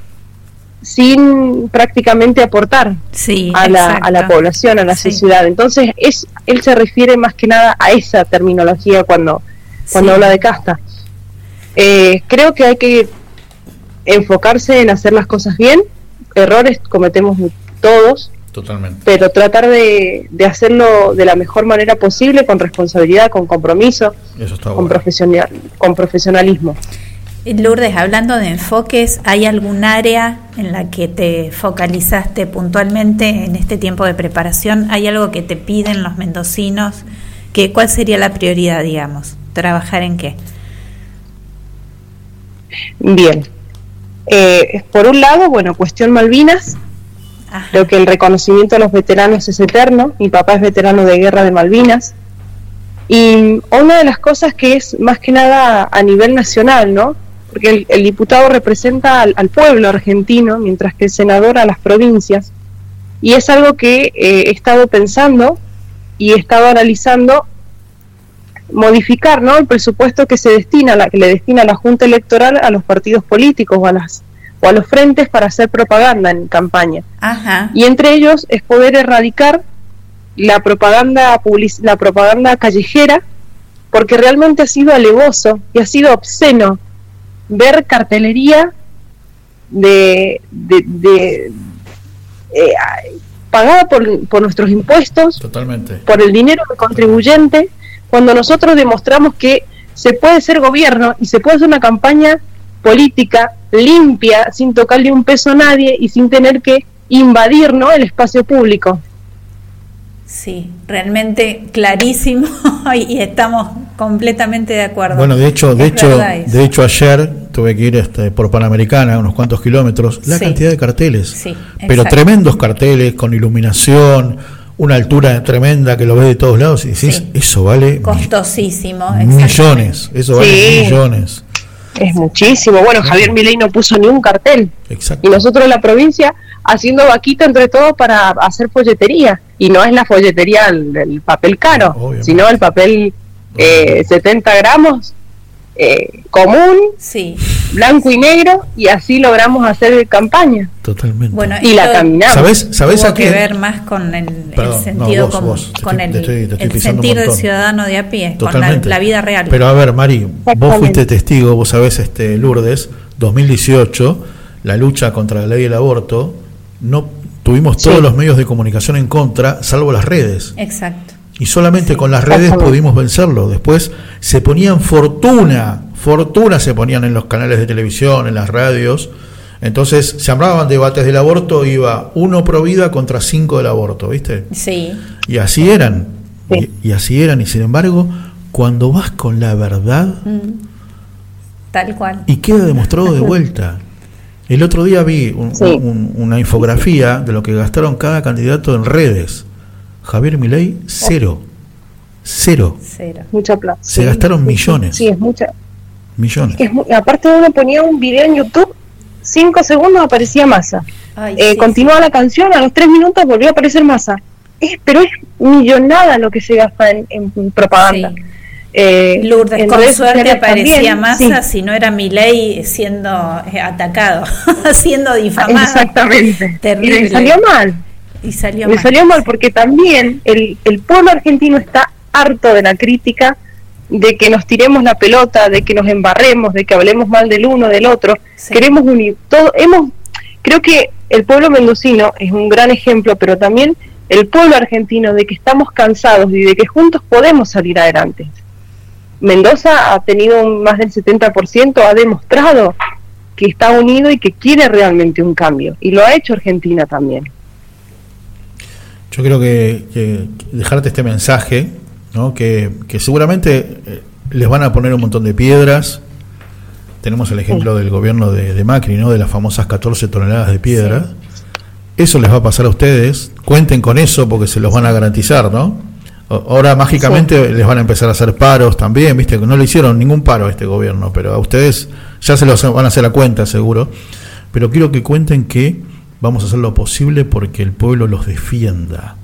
sin prácticamente aportar Sí, a la, a la población, a la Sí. sociedad. Entonces, es, él se refiere más que nada a esa terminología cuando, cuando Sí. habla de casta. Eh, creo que hay que enfocarse en hacer las cosas bien. Errores cometemos todos, Totalmente. pero tratar de, de hacerlo de la mejor manera posible, con responsabilidad, con compromiso, Eso está con, bueno. profesional, con profesionalismo. Lourdes, hablando de enfoques, ¿hay algún área en la que te focalizaste puntualmente en este tiempo de preparación? ¿Hay algo que te piden los mendocinos? ¿Que, ¿Cuál sería la prioridad, digamos? ¿Trabajar en qué? Bien. Eh, por un lado, bueno, cuestión Malvinas, Ajá. Creo que el reconocimiento a los veteranos es eterno. Mi papá es veterano de guerra de Malvinas. Y una de las cosas que es más que nada a nivel nacional, ¿no? Porque el, el diputado representa al, al pueblo argentino, mientras que el senador a las provincias. Y es algo que eh, he estado pensando y he estado analizando modificar, ¿no? El presupuesto que se destina, la, que le destina la Junta Electoral a los partidos políticos o a las o a los frentes para hacer propaganda en campaña Ajá. y entre ellos es poder erradicar la propaganda public- la propaganda callejera porque realmente ha sido alevoso y ha sido obsceno ver cartelería de, de, de- eh, pagada por, por nuestros impuestos Totalmente. por el dinero del contribuyente cuando nosotros demostramos que se puede ser gobierno y se puede hacer una campaña política limpia sin tocarle un peso a nadie y sin tener que invadir ¿no? el espacio público. Sí, realmente clarísimo y estamos completamente de acuerdo. Bueno, de hecho, de Es hecho, de hecho ayer tuve que ir este, por Panamericana, unos cuantos kilómetros, la Sí. cantidad de carteles. Sí, pero tremendos carteles con iluminación, una altura tremenda que lo ves de todos lados y decís, Sí. eso vale Costosísimo. millones, eso vale Sí. millones. Es muchísimo. Bueno, Javier Milei no puso ni un cartel. Exacto. Y nosotros en la provincia haciendo vaquita entre todos para hacer folletería. Y no es la folletería el, el papel caro, Obviamente. sino el papel eh, 70 gramos eh, común, Sí. blanco y negro, y así logramos hacer campaña. Totalmente. Bueno, Y la caminamos. ¿Sabes, sabes tuvo a qué? que ver más con el, no, sentido, vos, con, vos, te con estoy- el, te estoy- te estoy el sentir del ciudadano de a pie, con la, Totalmente. la vida real. Pero a ver, Mari, vos fuiste testigo, vos sabés, este, Lourdes, 2018, la lucha contra la ley del aborto, no tuvimos todos Sí. los medios de comunicación en contra, salvo las redes. Exacto. Y solamente con las redes pudimos vencerlo. Después se ponían fortuna, fortuna se ponían en los canales de televisión, en las radios. Entonces se hablaban debates del aborto, iba uno pro vida contra cinco del aborto, ¿viste? Sí. Y así eran. Sí. Y, y así eran. Y sin embargo, cuando vas con la verdad, Mm. Tal cual. y queda demostrado de vuelta. El otro día vi un- Sí. un- una infografía de lo que gastaron cada candidato en redes. Javier Milei, cero. Cero. Cero. Mucha plata. Se Sí, gastaron millones. Sí, es mucha. Millones. que es mu- aparte uno ponía un video en YouTube, cinco segundos aparecía masa. Ay, Eh, sí, continuaba la canción, a los tres minutos volvió a aparecer masa. Es, pero es millonada lo que se gasta en, en propaganda. sí. Eh, Lourdes, en con suerte aparecía Massa sí. si no era Milei siendo eh, atacado, siendo difamado. Exactamente. Terrible. Y le salió mal. Y salió le mal. salió mal porque también el, el pueblo argentino está harto de la crítica, de que nos tiremos la pelota, de que nos embarremos, de que hablemos mal del uno, del otro. Sí. Queremos unir todo. Hemos, creo que el pueblo mendocino es un gran ejemplo, pero también el pueblo argentino de que estamos cansados y de que juntos podemos salir adelante. Mendoza ha tenido un- más del 70%, ha demostrado que está unido y que quiere realmente un cambio. Y lo ha hecho Argentina también. Yo creo que, que dejarte este mensaje, ¿no? que, que seguramente eh, les van a poner un montón de piedras. Tenemos el ejemplo del gobierno de, de Macri, ¿no? de las famosas 14 toneladas de piedra. Eso les va a pasar a ustedes. Cuenten con eso porque se los van a garantizar, ¿no? Ahora mágicamente les van a empezar a hacer paros también, viste no le hicieron ningún paro a este gobierno, pero a ustedes ya se los van a hacer a cuenta seguro. Pero quiero que cuenten que vamos a hacer lo posible porque el pueblo los defienda,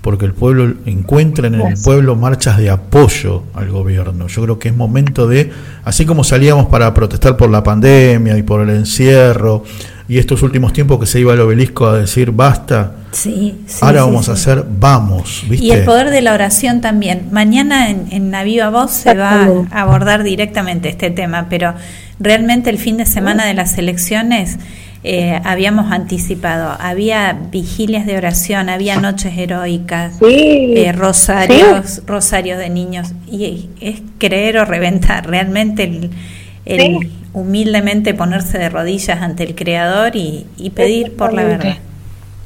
porque el pueblo encuentren en el pueblo marchas de apoyo al gobierno. Yo creo que es momento de, así como salíamos para protestar por la pandemia y por el encierro, y estos últimos tiempos que se iba al obelisco a decir basta, Sí, sí, ahora sí, vamos sí. a hacer vamos, ¿viste? Y el poder de la oración también. Mañana en, en La Viva Voz se va a abordar directamente este tema, pero realmente el fin de semana de las elecciones eh, habíamos anticipado. Había vigilias de oración, había noches heroicas, Sí. eh, rosarios, rosarios de niños. Y es creer o reventar. Realmente el, el Sí. humildemente ponerse de rodillas ante el Creador y, y pedir por la verdad.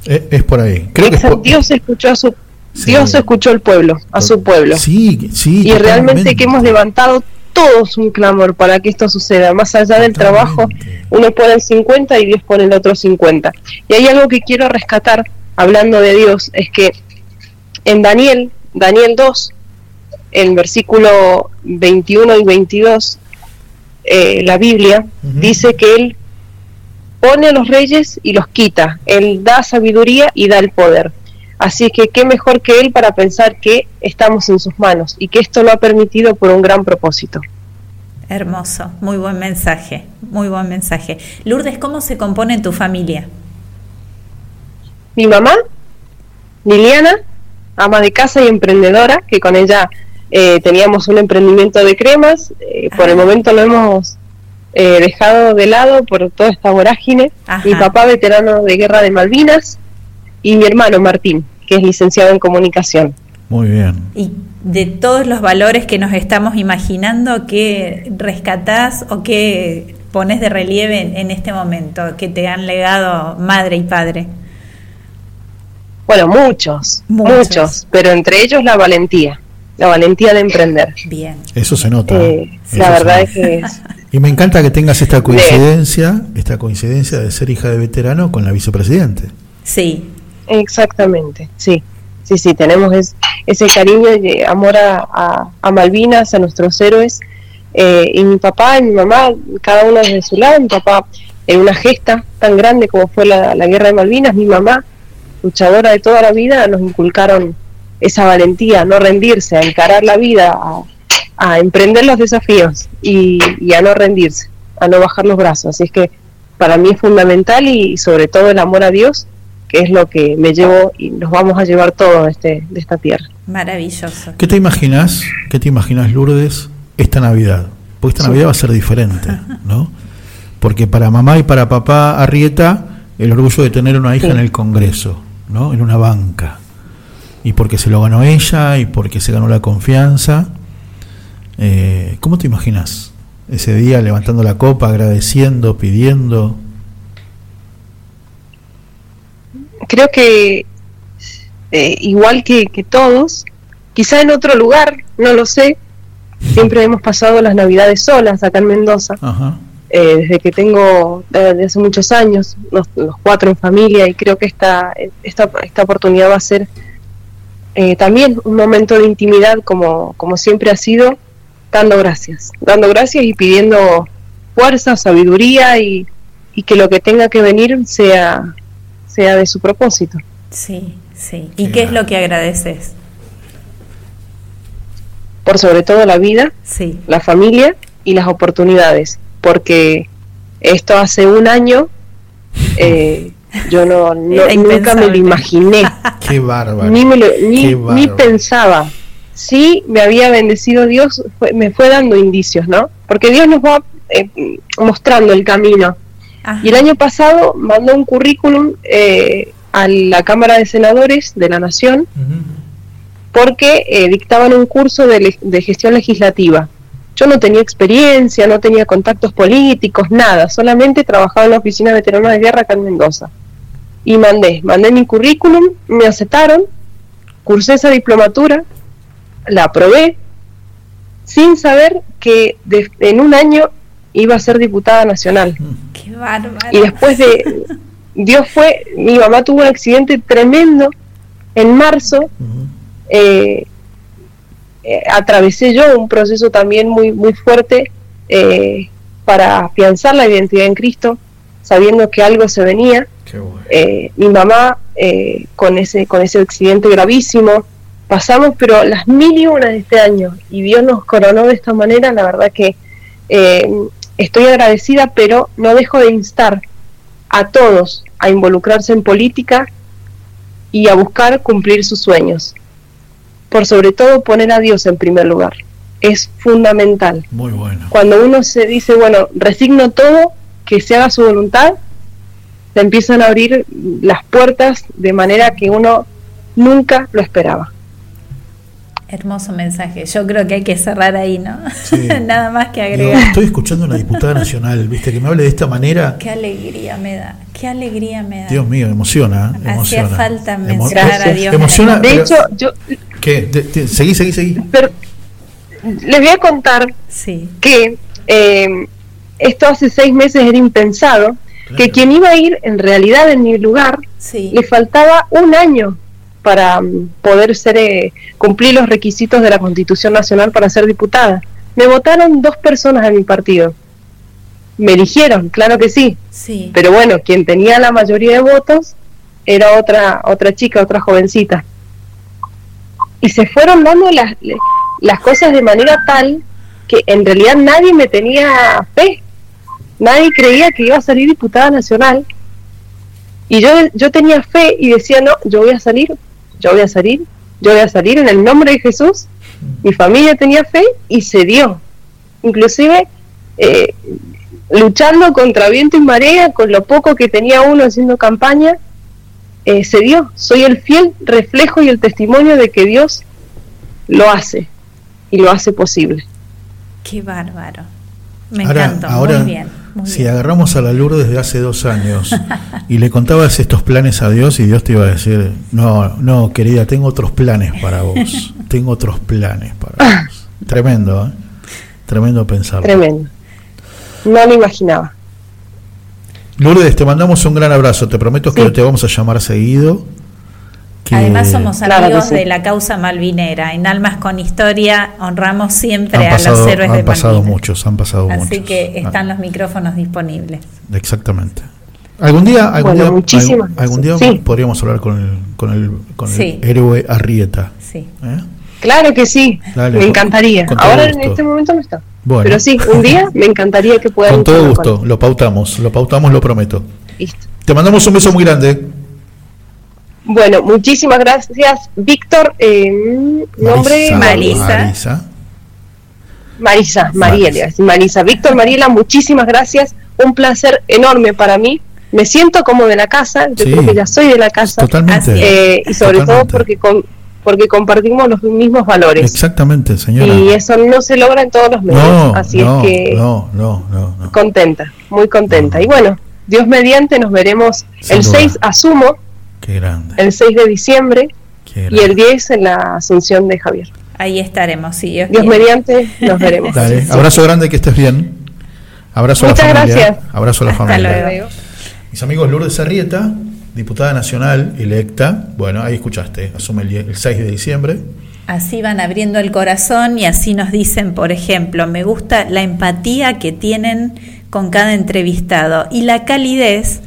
Eh, es por ahí. Creo que es Exacto, por- Dios escuchó a su Sí. Dios escuchó al pueblo, a su pueblo. Sí, sí. y realmente que hemos levantado todos un clamor para que esto suceda. Más allá del trabajo, uno pone el 50 y Dios pone el otro 50. Y hay algo que quiero rescatar, hablando de Dios, es que en Daniel, Daniel 2, en versículo 21 y 22, eh, la Biblia dice que Él pone a los reyes y los quita. Él da sabiduría y da el poder. Así que qué mejor que Él para pensar que estamos en sus manos y que esto lo ha permitido por un gran propósito. Hermoso, muy buen mensaje, muy buen mensaje. Lourdes, ¿cómo se compone tu familia? Mi mamá, Liliana, ama de casa y emprendedora, que con ella eh, teníamos un emprendimiento de cremas. eh, por el momento lo hemos eh, dejado de lado por toda esta vorágine. Ajá. Mi papá, veterano de guerra de Malvinas, y mi hermano Martín, que es licenciado en comunicación. Muy bien. Y de todos los valores que nos estamos imaginando, ¿qué rescatás o qué pones de relieve en, en este momento que te han legado madre y padre? Bueno, muchos, Muchos. muchos, pero entre ellos la valentía, la valentía de emprender. Bien. Eso se nota. Eh, Eso la verdad nota. es que es, Y me encanta que tengas esta coincidencia, esta coincidencia de ser hija de veterano con la vicepresidente. Sí, exactamente, sí, sí, sí, tenemos es- ese cariño y amor a, a- Malvinas, a nuestros héroes, eh, y mi papá y mi mamá, cada uno desde su lado, mi papá en una gesta tan grande como fue la, la guerra de Malvinas, mi mamá, luchadora de toda la vida, nos inculcaron esa valentía, no rendirse, a encarar la vida, a, a emprender los desafíos y, y a no rendirse, a no bajar los brazos. Así es que para mí es fundamental y sobre todo el amor a Dios, que es lo que me llevo y nos vamos a llevar todos de, este, de esta tierra. maravilloso. ¿Qué te imaginas? ¿Qué te imaginas, Lourdes, esta Navidad? Porque esta Sí. Navidad va a ser diferente, ¿no? Porque para mamá y para papá Arrieta el orgullo de tener una hija Sí. en el Congreso, ¿no? En una banca. Y porque se lo ganó ella y porque se ganó la confianza. Eh, ¿Cómo te imaginas ese día levantando la copa, agradeciendo, pidiendo? Creo que eh, igual que, que todos, quizá en otro lugar, no lo sé, siempre hemos pasado las navidades solas acá en Mendoza. Ajá. eh, desde que tengo, desde hace muchos años, los, los cuatro en familia, y creo que esta, esta, esta oportunidad va a ser eh, también un momento de intimidad, como, como siempre ha sido, dando gracias, dando gracias y pidiendo fuerza, sabiduría y, y que lo que tenga que venir sea, sea de su propósito. Sí, sí. ¿Y qué es lo que agradeces? Por sobre todo la vida, Sí. la familia y las oportunidades, porque esto hace un año eh, yo no, nunca me lo imaginé, Qué bárbaro. ni, me lo- ni, Qué ni pensaba. Sí, me había bendecido Dios, fue- me fue dando indicios, ¿no? Porque Dios nos va eh, mostrando el camino. Ajá. Y el año pasado mandó un currículum eh, a la Cámara de Senadores de la Nación porque eh, dictaban un curso de, gestión legislativa. Yo no tenía experiencia, no tenía contactos políticos, nada, solamente trabajaba en la oficina de veteranos de guerra acá en Mendoza. Y mandé, mandé mi currículum, me aceptaron, cursé esa diplomatura, la aprobé, sin saber que de- en un año iba a ser diputada nacional. Qué bárbaro. Y después de. Dios fue. Mi mamá tuvo un accidente tremendo en marzo. Eh, eh, atravesé yo un proceso también muy, muy fuerte eh, para afianzar la identidad en Cristo, sabiendo que algo se venía. Qué bueno. Eh, mi mamá eh, con, ese, con ese accidente gravísimo. Pasamos, pero las mil y una de este año, y Dios nos coronó de esta manera, la verdad que eh, estoy agradecida, pero no dejo de instar a todos a involucrarse en política y a buscar cumplir sus sueños. Por sobre todo poner a Dios en primer lugar. Es fundamental. Muy bueno. Cuando uno se dice, bueno, resigno todo, que se haga su voluntad, se empiezan a abrir las puertas de manera que uno nunca lo esperaba. Hermoso mensaje. Yo creo que hay que cerrar ahí, ¿no? Sí. Nada más que Digo, agregar. estoy escuchando a una diputada nacional, viste, que me hable de esta manera. Qué alegría me da. Qué alegría me da. Dios mío, emociona. ¿eh? Hacía emociona. falta Emo- mencionar a Dios. Emociona. De pero- hecho, yo ¿Qué? De- de- seguí, seguí, seguí. pero, les voy a contar Sí. que eh, esto hace seis meses era impensado, que quien iba a ir en realidad en mi lugar Sí. le faltaba un año para mm, poder ser eh, cumplir los requisitos de la Constitución Nacional para ser diputada. Me votaron dos personas de mi partido. Me eligieron, claro que sí, Sí. pero bueno, quien tenía la mayoría de votos era otra otra chica, otra jovencita. Y se fueron dando las las cosas de manera tal que en realidad nadie me tenía fe. Nadie creía que iba a salir diputada nacional. Y yo, yo tenía fe y decía, no, yo voy a salir, yo voy a salir, yo voy a salir en el nombre de Jesús. Mi familia tenía fe y se dio. Inclusive eh, luchando contra viento y marea, con lo poco que tenía uno haciendo campaña, eh, se dio. Soy el fiel reflejo y el testimonio de que Dios lo hace y lo hace posible. Qué bárbaro. Me ahora, encantó. ahora muy bien. Muy si bien. agarramos a la Lourdes desde hace dos años y le contabas estos planes a Dios y Dios te iba a decir, no, no, querida, tengo otros planes para vos. tengo otros planes para vos. Tremendo, ¿eh? Tremendo pensarlo. Tremendo. No lo imaginaba. Lourdes, te mandamos un gran abrazo. Te prometo que Sí. no te vamos a llamar seguido. Que- Además somos Claro amigos sí. de la causa malvinera. En Almas con Historia honramos siempre han a los héroes de han pasado Malvinas. muchos, han pasado Así muchos. que están Ah, los micrófonos disponibles. Exactamente. Algún día, algún Bueno, día, algún, algún día. Sí. podríamos hablar con el, con el, con Sí. el héroe Arrieta. Sí. ¿eh? Claro que sí, Dale, me encantaría. Ahora en este momento no está. Bueno. Pero sí, un día me encantaría que puedan. Con todo gusto, lo pautamos, lo pautamos, lo prometo. Listo. Te mandamos un beso muy grande. Bueno, muchísimas gracias, Víctor. Eh, nombre Marisa. Marisa. Marisa, María, le iba a decir Marisa. Víctor, Mariela, muchísimas gracias. Un placer enorme para mí me siento como de la casa, yo Sí. creo que ya soy de la casa, Totalmente. eh, y sobre todo porque con- porque compartimos los mismos valores. Exactamente, señora. Y eso no se logra en todos los medios, no, así no, es que no, no, no, no. contenta, muy contenta. Y bueno, Dios mediante nos veremos Sin el duda. 6 asumo, Qué grande. el 6 de diciembre y el 10 en la Asunción de Javier. Ahí estaremos, si Dios mediante nos veremos. Dale, abrazo grande, que estés bien. Abrazo Muchas a la familia. gracias. Abrazo a la Hasta familia. luego. Mis amigos Lourdes Arrieta, diputada nacional electa. Bueno, ahí escuchaste, asume el, el 6 de diciembre. Así van abriendo el corazón y así nos dicen, por ejemplo, me gusta la empatía que tienen con cada entrevistado y la calidez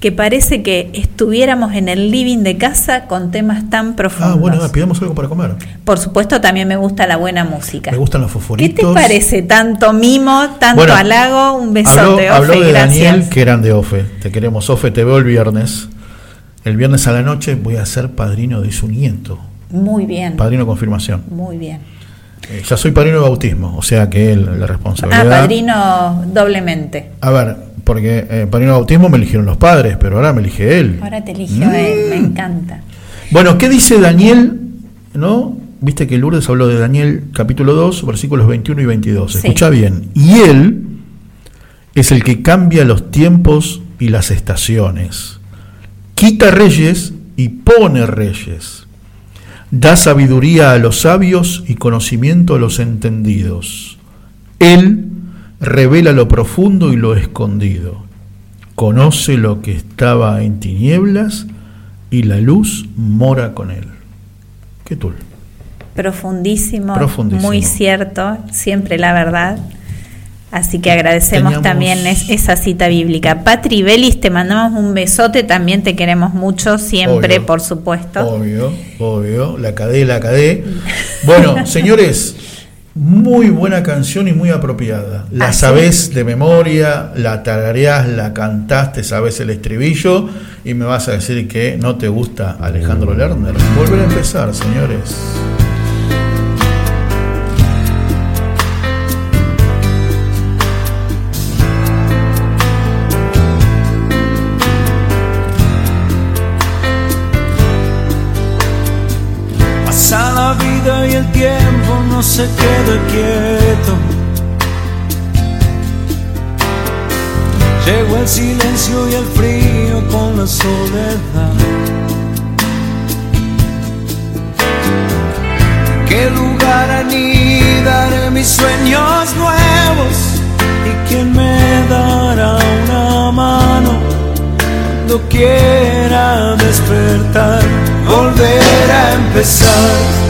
que parece que estuviéramos en el living de casa con temas tan profundos. Ah, bueno, pidamos algo para comer. Por supuesto, también me gusta la buena música. Me gustan los ¿Qué fosforitos. te parece? Tanto mimo, tanto Bueno, halago, un besote, Habló, habló Ofe, de gracias. Daniel, que eran de Ofe. Te queremos, Ofe. Te veo el viernes. El viernes a la noche voy a ser padrino de su nieto. Muy bien, Padrino confirmación. muy bien. Eh, ya soy padrino de bautismo, o sea que el- la Ah, responsabilidad. padrino doblemente. A ver, porque eh, padrino de bautismo me eligieron los padres, pero ahora me elige él. Ahora te eligió Mm. él, me encanta. Bueno, ¿qué dice Daniel? ¿No? Viste que Lourdes habló de Daniel capítulo 2, versículos 21 y 22. Sí. Escucha bien. Y él es el que cambia los tiempos y las estaciones. Quita reyes y pone reyes. Da sabiduría a los sabios y conocimiento a los entendidos. Él revela lo profundo y lo escondido. Conoce lo que estaba en tinieblas y la luz mora con él. ¿Qué tú? Profundísimo, Profundísimo. muy cierto, siempre la verdad. Así que agradecemos Teníamos- también es- esa cita bíblica. Patri Belis, te mandamos un besote, también te queremos mucho, siempre, Obvio. por supuesto. Obvio, obvio. La cadé, la cadé. Bueno, señores, muy buena canción y muy apropiada. La Ah, ¿sí? sabés de memoria, la tarareás, la cantaste, sabés el estribillo y me vas a decir que no te gusta Alejandro Lerner. Volver a empezar, señores. Se queda quieto. Llegó el silencio y el frío con la soledad. ¿En ¿Qué lugar anidaré mis sueños nuevos? ¿Y quién me dará una mano cuando quiera despertar? Volver a empezar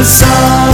the sun.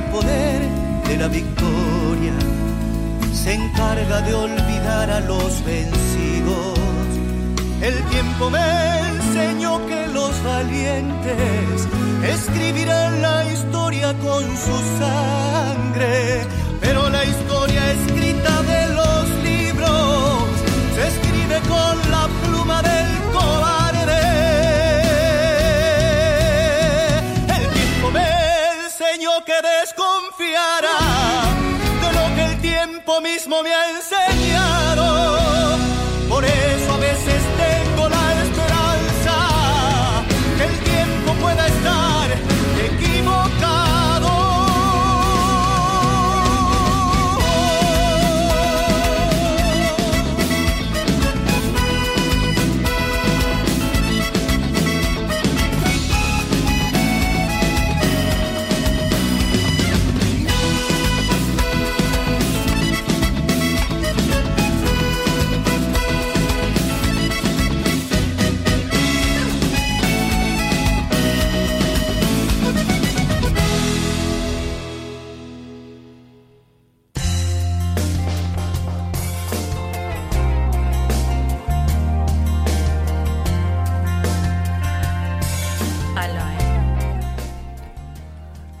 el poder de la victoria se encarga de olvidar a los vencidos. El tiempo me enseñó que los valientes escribirán la historia con su sangre, pero la historia escrita de los libros se escribe con la pluma de tiempo mismo me ha enseñado.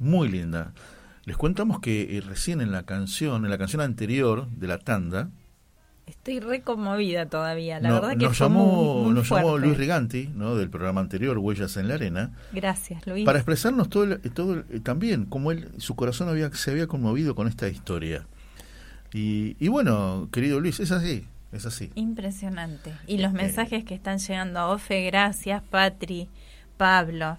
muy linda. Les contamos que eh, recién en la canción, en la canción anterior de la tanda, Estoy re conmovida todavía, la no- verdad que nos, fue llamó, muy, muy nos llamó. Luis Riganti, ¿no? del programa anterior, Huellas en la Arena, Gracias, Luis. para expresarnos todo, el- todo el- eh, también cómo él, su corazón había, se había conmovido con esta historia. Y, y bueno, querido Luis, es así, es así. Impresionante. Y los mensajes que están llegando a Ofe, gracias, Patri, Pablo.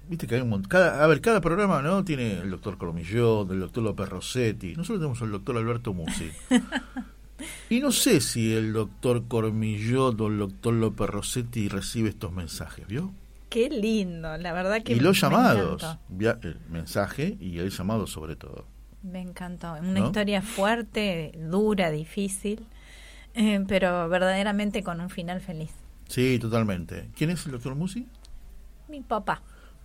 Viste que hay un montón. Cada, a ver, cada programa no tiene el doctor Cormillot, el doctor López Rossetti. Nosotros tenemos al doctor Alberto Musi. y no sé si el doctor Cormillot o el doctor López Rossetti recibe estos mensajes, ¿vio? Qué lindo, la verdad que Y los me llamados, via- el mensaje y el llamado sobre todo. Me encantó. Una ¿No? historia fuerte, dura, difícil, eh, pero verdaderamente con un final feliz. Sí, totalmente. ¿Quién es el doctor Musi? Mi papá.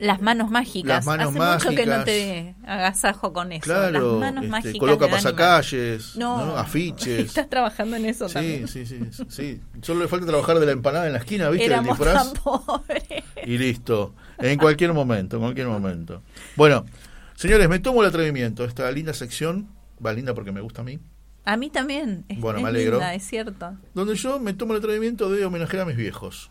Las manos mágicas. Las manos Hace mucho que no te agasajo con eso. Claro, Las manos este, mágicas. coloca pasacalles, No. ¿no? afiches. Estás trabajando en eso Sí, también. sí, sí, sí, sí. Solo le falta trabajar de la empanada en la esquina, ¿viste? Éramos el disfraz. tan pobres. Y listo. En cualquier momento, en cualquier momento. Bueno, señores, me tomo el atrevimiento. Esta linda sección, va linda porque me gusta a mí, A mí también. Es, Bueno, es me alegro. linda, es cierto. donde yo me tomo el atrevimiento de homenajear a mis viejos,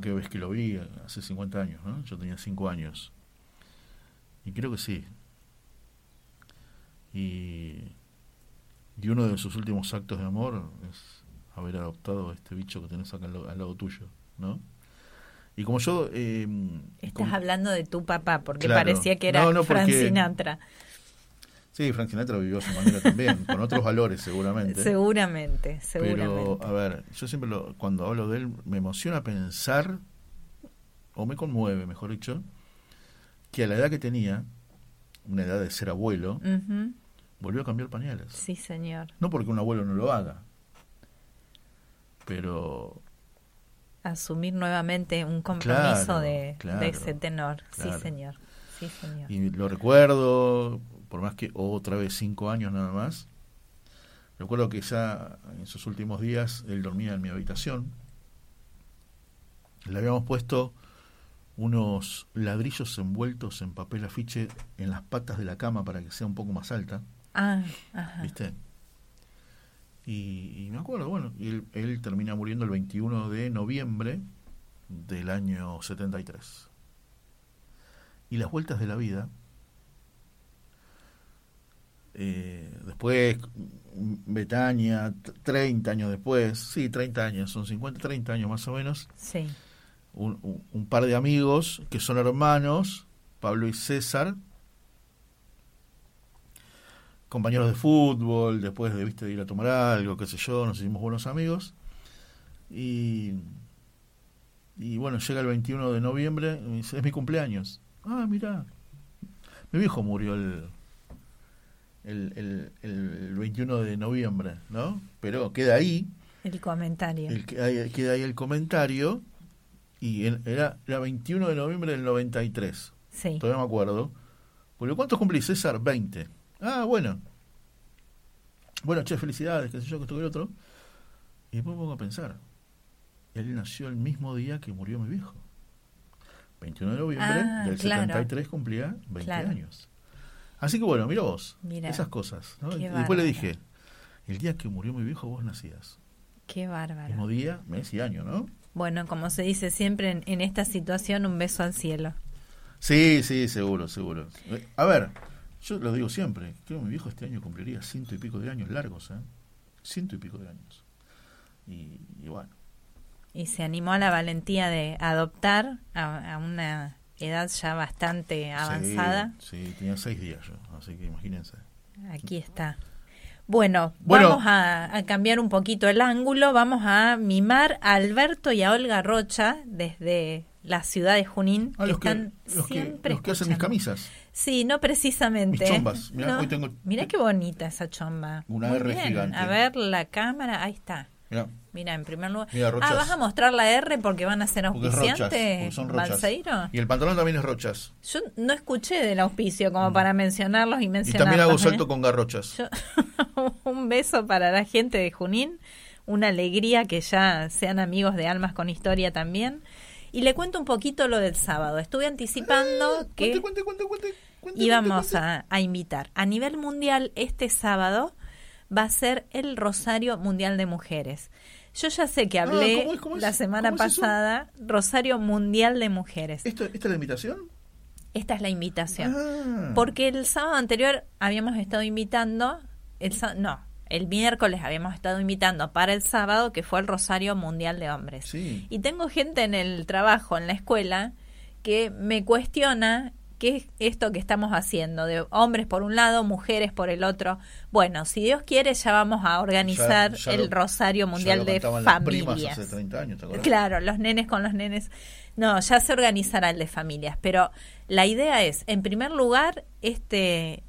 La última que vez que lo vi, hace 50 años, ¿no? Yo tenía 5 años. Y creo que sí. Y, y uno de sus últimos actos de amor es haber adoptado a este bicho que tenés acá al, lado- al lado tuyo, ¿no? Y como yo... eh, Estás como- hablando de tu papá, porque Claro. parecía que era No, no, Frank porque- Sinatra. Sí, Frank Sinatra vivió a su manera también, con otros valores seguramente. Seguramente, seguramente. Pero, a ver, yo siempre lo, cuando hablo de él me emociona pensar, o me conmueve, mejor dicho, que a la edad que tenía, una edad de ser abuelo, volvió a cambiar pañales. Sí, señor. No porque un abuelo no lo haga, pero Asumir nuevamente un compromiso Claro, de, claro, de ese tenor. claro. Sí, señor. Sí, señor. y lo recuerdo, por más que otra vez cinco años nada más, recuerdo que ya en sus últimos días él dormía en mi habitación, le habíamos puesto unos ladrillos envueltos en papel afiche en las patas de la cama para que sea un poco más alta, Ah, ajá. ¿viste? Y, y me acuerdo, bueno, él, él termina muriendo el 21 de noviembre del año 73. Y las vueltas de la vida, eh, después Betania, t- 30 años después, sí, 30 años, son 50, 30 años más o menos, Sí. un, un- un par de amigos que son hermanos, Pablo y César, compañeros de fútbol, después de, ¿viste, de ir a tomar algo, qué sé yo, nos hicimos buenos amigos. Y, y bueno, llega el 21 de noviembre, es mi cumpleaños. Ah, mira, mi viejo murió el, el, el, el 21 de noviembre, ¿no? Pero queda ahí, El comentario. el, queda ahí el comentario, y era, era 21 de noviembre del 93. Sí. Todavía me acuerdo. Porque ¿cuántos cumplís, César? 20. Ah, bueno. Bueno, che, felicidades, qué sé yo, que esto que el otro. Y después me pongo a pensar. Él nació el mismo día que murió mi viejo. 21 de noviembre Ah, del claro. 73 cumplía 20 Claro. años. Así que bueno, mira vos, Mira, esas cosas. ¿no? Y después le dije, el día que murió mi viejo vos nacías. Qué bárbaro. Mismo día, mes y año, ¿no? Bueno, como se dice siempre en, en esta situación, un beso al cielo. Sí, sí, seguro, seguro. A ver, yo lo digo siempre, creo que mi viejo este año cumpliría ciento y pico de años largos, ¿eh? Ciento y pico de años. Y, y bueno, Y se animó a la valentía de adoptar a, a una edad ya bastante avanzada. Sí, sí, tenía seis días yo, así que imagínense. Aquí está. Bueno, Bueno. vamos a, a cambiar un poquito el ángulo. Vamos a mimar a Alberto y a Olga Rocha desde la ciudad de Junín. Ah, los que, están los que, siempre los que hacen mis camisas. Sí, no precisamente. Mis chombas. Mirá, No. hoy tengo- Mirá qué bonita esa chomba. Una Muy R bien. gigante. A ver la cámara, ahí está. Mirá, Mira, en primer lugar. Mira, ah. ¿vas a mostrar la R porque van a ser auspiciantes? Y el pantalón también es rochas. Yo no escuché del auspicio como para mencionarlos y Mm. Y mencionarlos. también hago ¿eh? salto con garrochas. Yo- un beso para la gente de Junín, una alegría que ya sean amigos de Almas con Historia también. Y le cuento un poquito lo del sábado. Estuve anticipando que Cuente, cuente, cuente, cuente, íbamos a invitar. A nivel mundial, este sábado va a ser el Rosario Mundial de Mujeres. Yo ya sé que hablé Ah, ¿cómo es? ¿Cómo es? la semana pasada, Rosario Mundial de Mujeres. ¿Esto, ¿Esta es la invitación? Esta es la invitación. Ah. Porque el sábado anterior habíamos estado invitando, el no, el miércoles habíamos estado invitando para el sábado que fue el Rosario Mundial de Hombres. Sí. Y tengo gente en el trabajo, en la escuela, que me cuestiona qué es esto que estamos haciendo, de hombres por un lado, mujeres por el otro. Bueno, si Dios quiere ya vamos a organizar Ya- ya el lo- Rosario Mundial de Familias. hace 30 años. Claro, los nenes con los nenes. No, ya se organizará el de familias, pero la idea es, en primer lugar, este,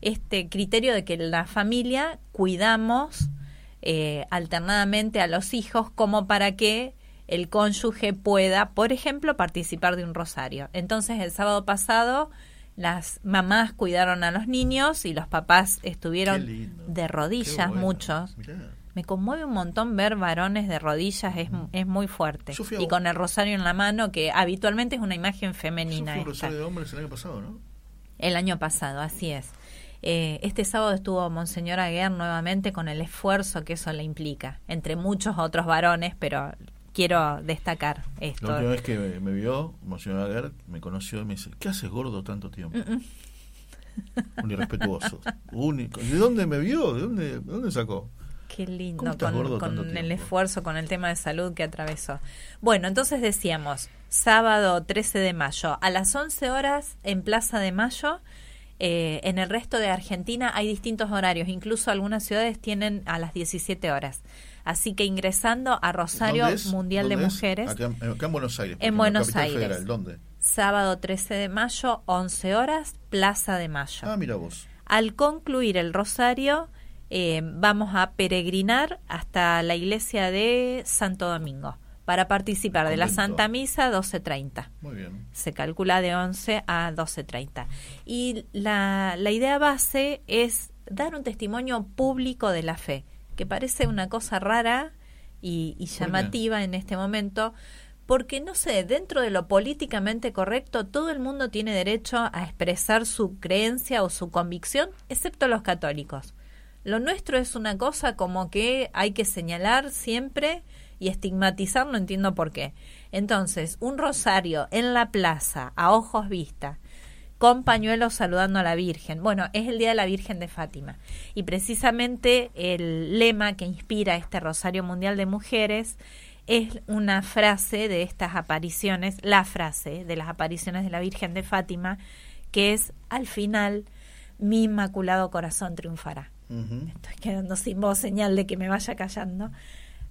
este criterio de que la familia cuidamos eh, alternadamente a los hijos como para que el cónyuge pueda, por ejemplo, participar de un rosario. Entonces, el sábado pasado, las mamás cuidaron a los niños y los papás estuvieron de rodillas, bueno. muchos. Mirá. Me conmueve un montón ver varones de rodillas, es, es muy fuerte. Yo fui a- Y con el rosario en la mano, que habitualmente es una imagen femenina. un rosario de hombres el año pasado, ¿no? El año pasado, así es. Eh, este sábado estuvo Monseñor Aguer nuevamente con el esfuerzo que eso le implica, entre muchos otros varones, pero quiero destacar La esto. última vez que me, me vio, Monseñor Aguer, me conoció y me dice, ¿qué haces gordo tanto tiempo? Mm, Un irrespetuoso. Único. ¿De dónde me vio? ¿De dónde, de dónde sacó? Qué lindo, ¿Cómo estás con, con el esfuerzo, con el tema de salud que atravesó. Bueno, entonces decíamos, sábado 13 de mayo, a las 11 horas en Plaza de Mayo. eh, en el resto de Argentina hay distintos horarios, incluso algunas ciudades tienen a las 17 horas. Así que ingresando a Rosario. Mundial de. Mujeres, Acá, en- acá en Buenos Aires. En Buenos Aires. Federal. ¿Dónde? sábado 13 de mayo, 11 horas, Plaza de Mayo. Ah, mira vos. Al concluir el rosario, eh, vamos a peregrinar hasta la iglesia de Santo Domingo para participar de la. Santa Misa 12.30. Muy bien. Se calcula de 11 a 12.30. Y la, la idea base es dar un testimonio público de la fe, que parece una cosa rara y, llamativa en este momento, porque no sé, dentro de lo políticamente correcto, todo el mundo tiene derecho a expresar su creencia o su convicción, excepto los católicos. Lo nuestro es una cosa como que hay que señalar siempre y estigmatizar, no entiendo por qué. Entonces, un rosario en la plaza, a ojos vista, con pañuelos saludando a la Virgen. Bueno, es el Día de la Virgen de Fátima. Y precisamente el lema que inspira este Rosario Mundial de Mujeres es una frase de estas apariciones, la frase de las apariciones de la Virgen de Fátima, que es, al final, mi inmaculado corazón triunfará. Estoy quedando sin voz, señal de que me vaya callando.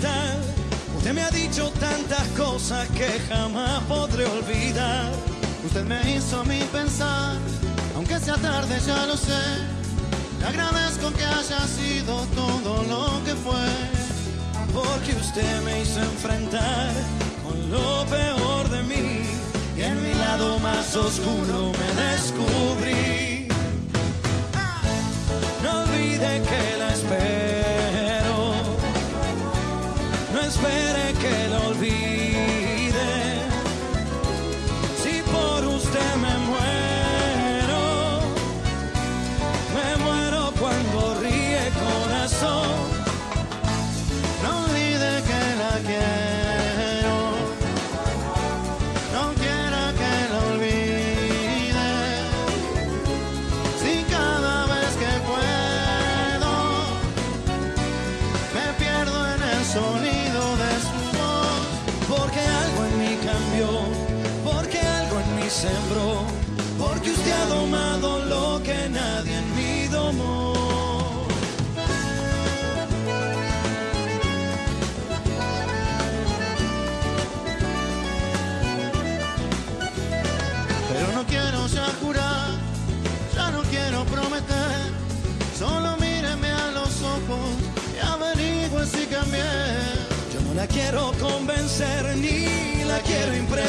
Usted me ha dicho tantas cosas que jamás podré olvidar. Usted me hizo mí pensar, aunque sea tarde ya lo sé. Le agradezco que haya sido todo lo que fue. Porque usted me hizo enfrentar con lo peor de mí. Y en mi lado más oscuro me descubrí. No olvide que la espero. No espere que la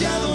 Porque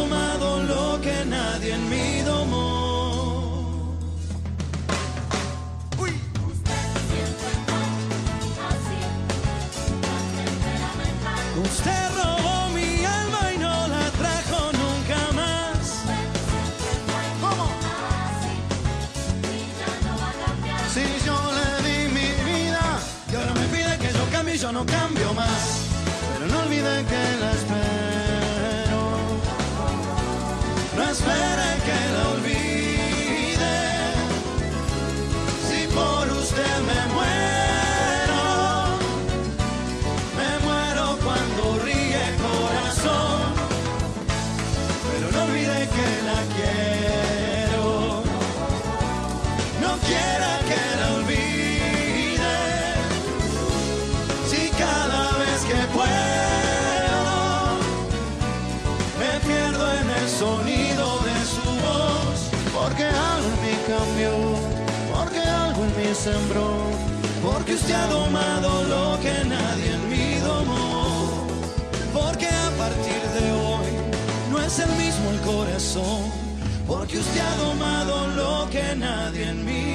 Porque usted ha domado lo que nadie en mí domó. Porque a partir de hoy no es el mismo el corazón. porque usted ha domado lo que nadie en mí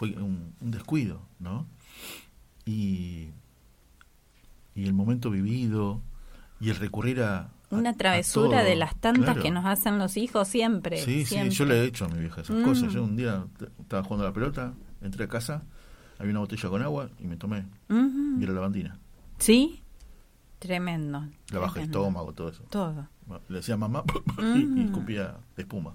fue un, un descuido, ¿no? Y, y el momento vivido y el recurrir a... a- Una travesura de las tantas Claro. que nos hacen los hijos siempre. Sí, siempre. sí, yo le he hecho a mi vieja esas Mm. cosas. Yo un día estaba jugando a la pelota, entré a casa, había una botella con agua y me tomé. Ujú. Y era lavandina. ¿Sí? Tremendo. La baja el estómago, todo eso. Todo. Le decía mamá y, y Mm. escupía espuma.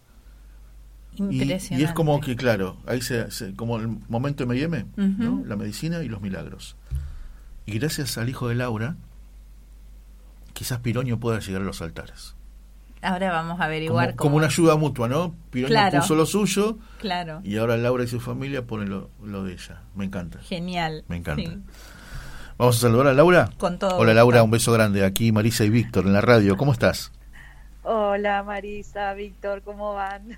Y, Impresionante. y es como que, claro, ahí se, se- como el momento M&M, ¿no? Ujú. la medicina y los milagros. Y gracias al hijo de Laura, quizás Piroño pueda llegar a los altares. Ahora vamos a Como, averiguar como cómo. una ayuda mutua, ¿no? Piroño Claro. puso lo suyo Claro. y ahora Laura y su familia ponen lo, lo de ella. Me encanta. Genial. Me encanta. Sí. Vamos a saludar a Laura. Con todo Hola gusto. Laura, un beso grande. Aquí Marisa y Víctor en la radio. ¿Cómo estás? Hola Marisa, Víctor, ¿cómo van?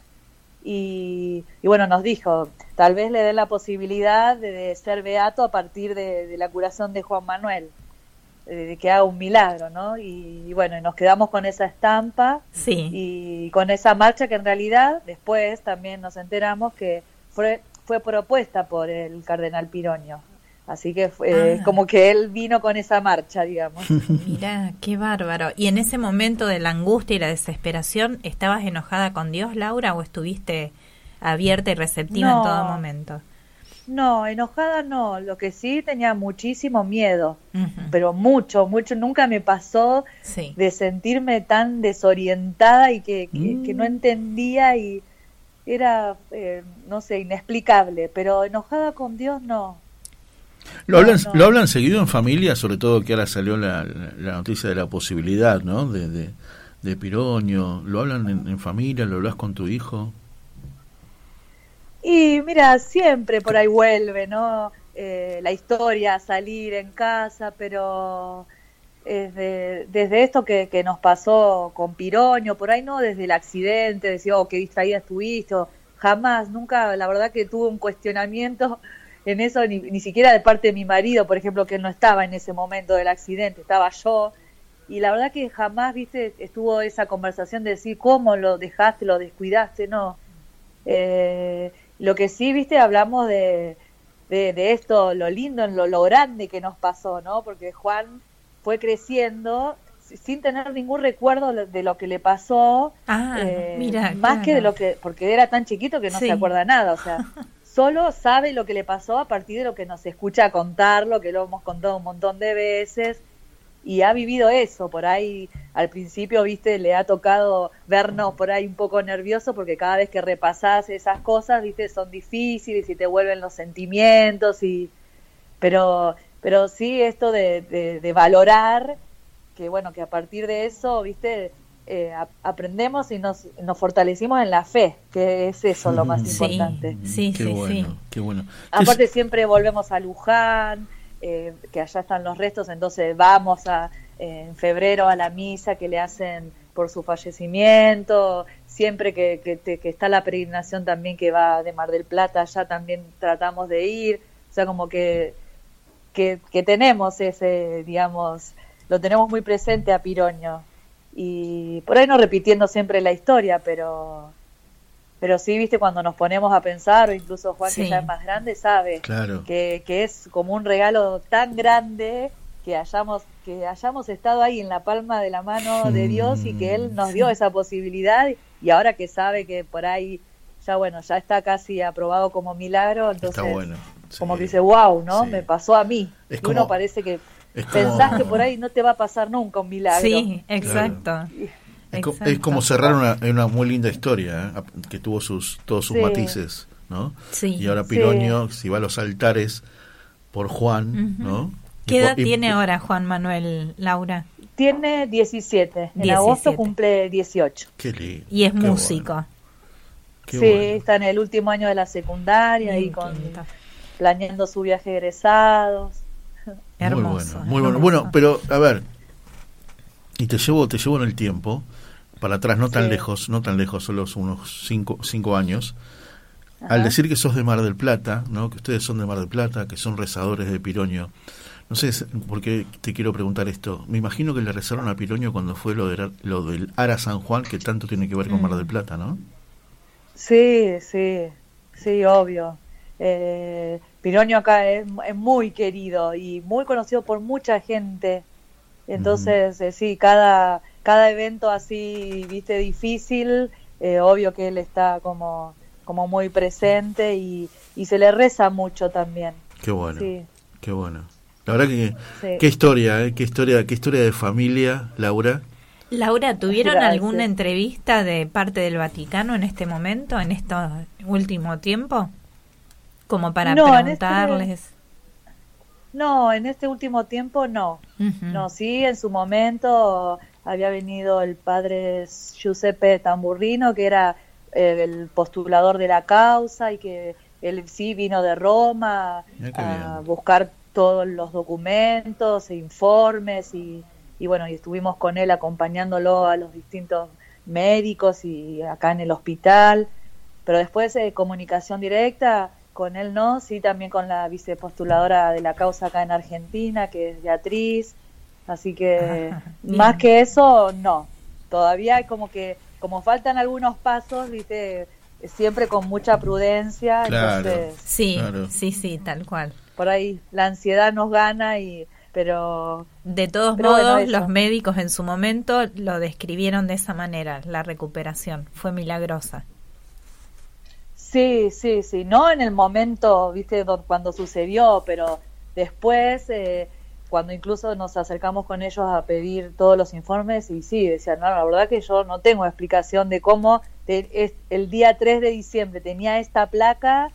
y, y bueno, nos dijo, tal vez le den la posibilidad de, de ser beato a partir de, de la curación de Juan Manuel, de que haga un milagro, ¿no? Y, y bueno, y nos quedamos con esa estampa Sí. y con esa marcha que en realidad después también nos enteramos que fue, fue propuesta por el cardenal Piroño. Así que fue Ah. como que él vino con esa marcha, digamos. Mirá, qué bárbaro. ¿Y en ese momento de la angustia y la desesperación, estabas enojada con Dios, Laura, o estuviste abierta y receptiva en todo momento? No, enojada no, lo que sí tenía muchísimo miedo, pero mucho, mucho, nunca me pasó Sí. de sentirme tan desorientada y que, que, que no entendía y era, eh, no sé, inexplicable, pero enojada con Dios no. Lo hablan, no. lo hablan seguido en familia, sobre todo que ahora salió la, la- noticia de la posibilidad, ¿no? De, de, de Piroño. ¿Lo hablan en, en familia? ¿Lo hablas con tu hijo? Y mira, siempre por ahí vuelve, ¿no? Eh, la historia, salir en casa, pero desde, desde esto que, que nos pasó con Piroño, por ahí no desde el accidente, decir, oh, qué distraída estuviste, jamás, nunca, la verdad que tuve un cuestionamiento en eso, ni, ni siquiera de parte de mi marido, por ejemplo, que él no estaba en ese momento del accidente, estaba yo, y la verdad que jamás, viste, estuvo esa conversación de decir, ¿cómo lo dejaste, lo descuidaste? No. Eh, lo que sí, viste, hablamos de, de, de esto, lo lindo, lo, lo grande que nos pasó, ¿no? Porque Juan fue creciendo si- sin tener ningún recuerdo de- lo que le pasó, Ah, eh, mira, más que de lo que, porque era tan chiquito que no Sí. se acuerda nada, o sea, solo sabe lo que le pasó a partir de lo que nos escucha contarlo, que lo hemos contado un montón de veces, y ha vivido eso, por ahí al principio, viste, le ha tocado vernos por ahí un poco nervioso porque cada vez que repasás esas cosas, viste, son difíciles y te vuelven los sentimientos y pero pero sí esto de, de- de valorar que bueno, que a partir de eso, viste, eh, aprendemos y nos, nos fortalecimos en la fe, que es eso lo más Sí, importante. sí, qué sí, bueno, sí. qué bueno. Aparte siempre volvemos a Luján, eh, que allá están los restos, entonces vamos a, eh, en febrero a la misa que le hacen por su fallecimiento, siempre que, que, te- que está la peregrinación también que va de Mar del Plata, allá también tratamos de ir, o sea, como que, que, que tenemos ese, digamos, lo tenemos muy presente a Piroño. Y por ahí no repitiendo siempre la historia, pero pero sí, viste, cuando nos ponemos a pensar, o incluso Juan, Sí. que ya es más grande, sabe Claro. que, que es como un regalo tan grande que hayamos que hayamos estado ahí en la palma de la mano de Dios y que Él nos dio esa posibilidad y ahora que sabe que por ahí ya bueno ya está casi aprobado como milagro entonces Está bueno. como que dice wow no Sí. me pasó a mí Es y como- uno parece que como- pensás que por ahí no te va a pasar nunca un milagro Sí, exacto. Es, co- Exacto. es como cerrar una, una muy linda historia, ¿eh? que tuvo sus todos sus Sí. matices, ¿no? Sí. Y ahora Sí. Piroño, si va a los altares por Juan. ¿no? ¿Qué edad y- tiene ahora Juan Manuel Laura? tiene 17 en 17. agosto cumple 18 Qué lindo. Y es qué músico. bueno, qué sí bueno. está en el último año de la secundaria y con planeando su viaje de egresados Hermoso. Muy bueno, muy bueno. Bueno, pero a ver, y te llevo, te llevo en el tiempo, para atrás, no tan Sí. lejos, no tan lejos, solo unos cinco, cinco años. Ajá. Al decir que sos de Mar del Plata, ¿no? que ustedes son de Mar del Plata, que son rezadores de Piroño, no sé por qué te quiero preguntar esto. Me imagino que le rezaron a Piroño cuando fue lo, de, lo del Ara San Juan, que tanto tiene que ver con Mar del Plata, ¿no? Sí, sí, sí, obvio. Eh, Piroño acá es, es muy querido y muy conocido por mucha gente. Entonces, eh, sí, cada, cada evento así, viste, difícil, eh, obvio que él está como, como muy presente y, y se le reza mucho también. Qué bueno, Sí, qué bueno. La verdad que, Sí. qué historia, ¿eh? qué historia, qué historia de familia, Laura. Laura, ¿tuvieron Gracias. alguna entrevista de parte del Vaticano en este momento, en este último tiempo? Como para No, en este- preguntarles. No, en este último tiempo no. No, sí, en su momento había venido el padre Giuseppe Tamburrino, que era eh, el postulador de la causa y que él sí vino de Roma a bien. buscar todos los documentos e informes y, y bueno, y estuvimos con él acompañándolo a los distintos médicos y acá en el hospital, pero después de comunicación directa con él no, sí también con la vicepostuladora de la causa acá en Argentina, que es Beatriz, así que más que eso, no, todavía hay como que, como faltan algunos pasos, viste, siempre con mucha prudencia, Claro. entonces Sí, Claro. sí, sí, tal cual. por ahí la ansiedad nos gana y pero De todos Pero modos, los médicos en su momento lo describieron de esa manera, la recuperación. Fue milagrosa. Sí, sí, sí, no en el momento, viste, do- cuando sucedió, pero después eh, cuando incluso nos acercamos con ellos a pedir todos los informes y sí, decían, no, la verdad que yo no tengo explicación de cómo te- es- el día 3 de diciembre tenía esta placa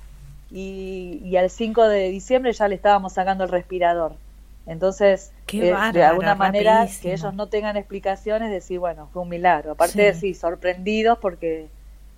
y, y al 5 de diciembre ya le estábamos sacando el respirador. Entonces, eh, de alguna manera, rapidísimo. que ellos no tengan explicaciones, decir, bueno, fue un milagro. Aparte, Sí. sí, sorprendidos porque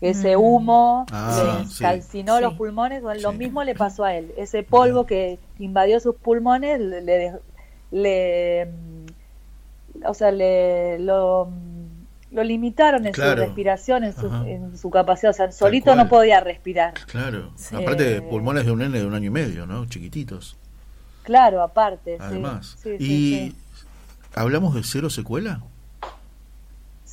que ese Mm. humo Ah, le sí. calcinó Sí. los pulmones, bueno, lo mismo le pasó a él. Ese polvo que invadió sus pulmones le, le, dej- le, o sea, le lo, lo limitaron en Claro. su respiración, en su, en su capacidad, o sea, solito no podía respirar. Claro. Sí. Aparte, pulmones de un nene de un año y medio, ¿no? Chiquititos. Claro, aparte. sí. Además. Sí, sí, y sí. hablamos de cero secuela.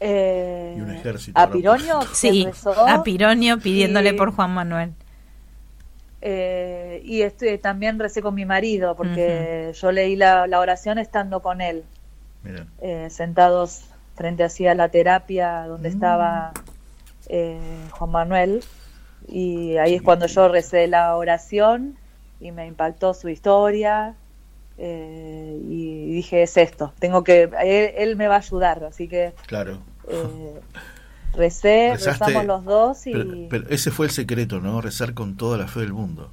Eh, Y un ejército. ¿A. Pironio? Sí, rezó, a Pironio pidiéndole y- por Juan Manuel. eh, y estoy, también recé con mi marido, porque yo leí la, la oración estando con él, eh, sentados frente así a la terapia donde Mm. estaba eh, Juan Manuel. Y ahí es cuando yo recé la oración y me impactó su historia. Eh, y dije, es esto, tengo que, él, él me va a ayudar, así que Claro. eh, recé, Rezaste, rezamos los dos y Pero, pero ese fue el secreto, ¿no? Rezar con toda la fe del mundo.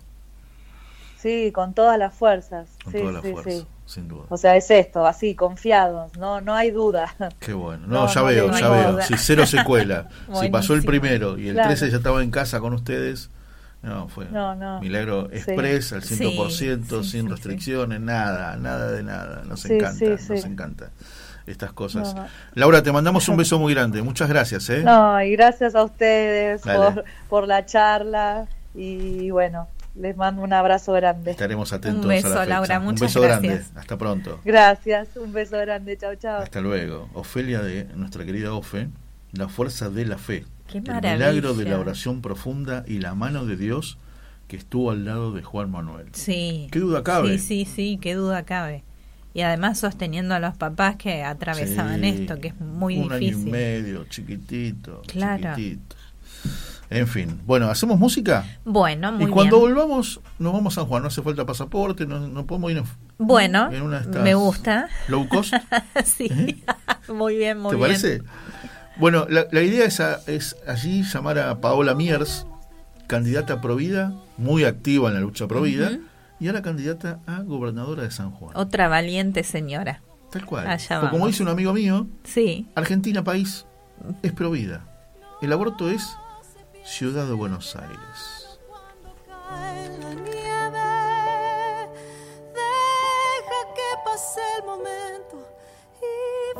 sí, con todas las fuerzas. Con sí, toda la sí, fuerza, sí. sin duda. O sea, es esto, así, confiados, no, no hay duda. Qué bueno. No, No, ya no veo, ya veo. Si cero secuela. si pasó el primero y el Claro. 13 ya estaba en casa con ustedes, no, fue No, no. milagro Sí. express al 100%, Sí, sin restricciones, nada, nada de nada. Nos encanta, nos encanta estas cosas. No. Laura, te mandamos un beso muy grande. Muchas gracias, ¿eh? No, y gracias a ustedes por, por la charla y bueno, les mando un abrazo grande. Estaremos atentos Un beso, a la fecha. Laura, un muchas beso gracias. grande. Hasta pronto. Gracias, un beso grande, chao, chao. Hasta luego. Ofelia de nuestra querida Ofe, la fuerza de la fe. Qué el maravilla. milagro de la oración profunda y la mano de Dios que estuvo al lado de Juan Manuel. Sí. ¿Qué duda cabe? Sí, sí, sí, qué duda cabe. Y además sosteniendo a los papás que atravesaban Sí, esto, que es muy un difícil. año y medio, chiquitito, Claro. chiquitito. En fin, bueno, ¿hacemos música? Bueno, muy y cuando bien. volvamos, nos vamos a San Juan, no hace falta pasaporte, no, no podemos ir en, Bueno, en una de estas me gusta. low cost. sí, muy bien, muy ¿Te bien. parece? Bueno, la, la idea es, a- es allí llamar a Paola Miers, candidata a Provida, muy activa en la lucha Provida, Ujú. y ahora candidata a gobernadora de San Juan. Otra valiente señora. Tal cual. Allá O como vamos. dice un amigo mío, Sí, Argentina país es Provida. El aborto es Ciudad de Buenos Aires. la nieve. Deja que pase el momento y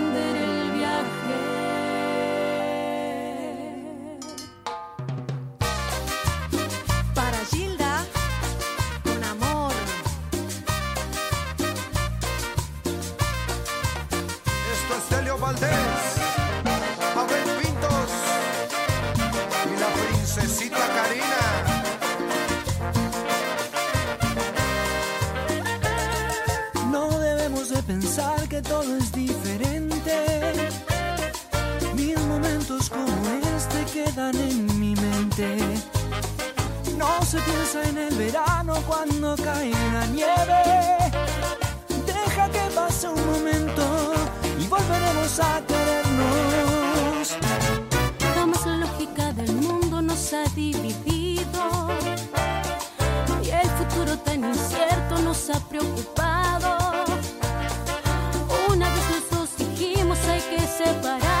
todo es diferente. Mil momentos como este quedan en mi mente. No se piensa en el verano cuando cae la nieve. Deja que pase un momento y volveremos a querernos. La lógica del mundo nos ha dividido y el futuro tan incierto nos ha preocupado. Hay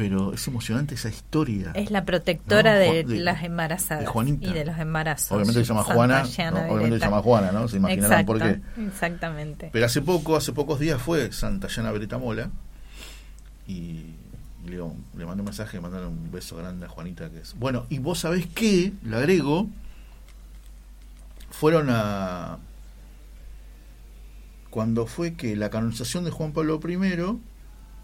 Pero es emocionante esa historia. Es la protectora No, de, las embarazadas de Juanita. y de los embarazos. Obviamente se llama Juana. Obviamente se llama Juana, ¿no? Se imaginarán por qué. Exactamente. Pero hace poco, hace pocos días fue Santa Llana Beretta Mola y, le, le mandé un mensaje, mandarle un beso grande a Juanita que es. Bueno, y vos sabés qué, le agrego, fueron a cuando fue que la canonización de Juan Pablo I,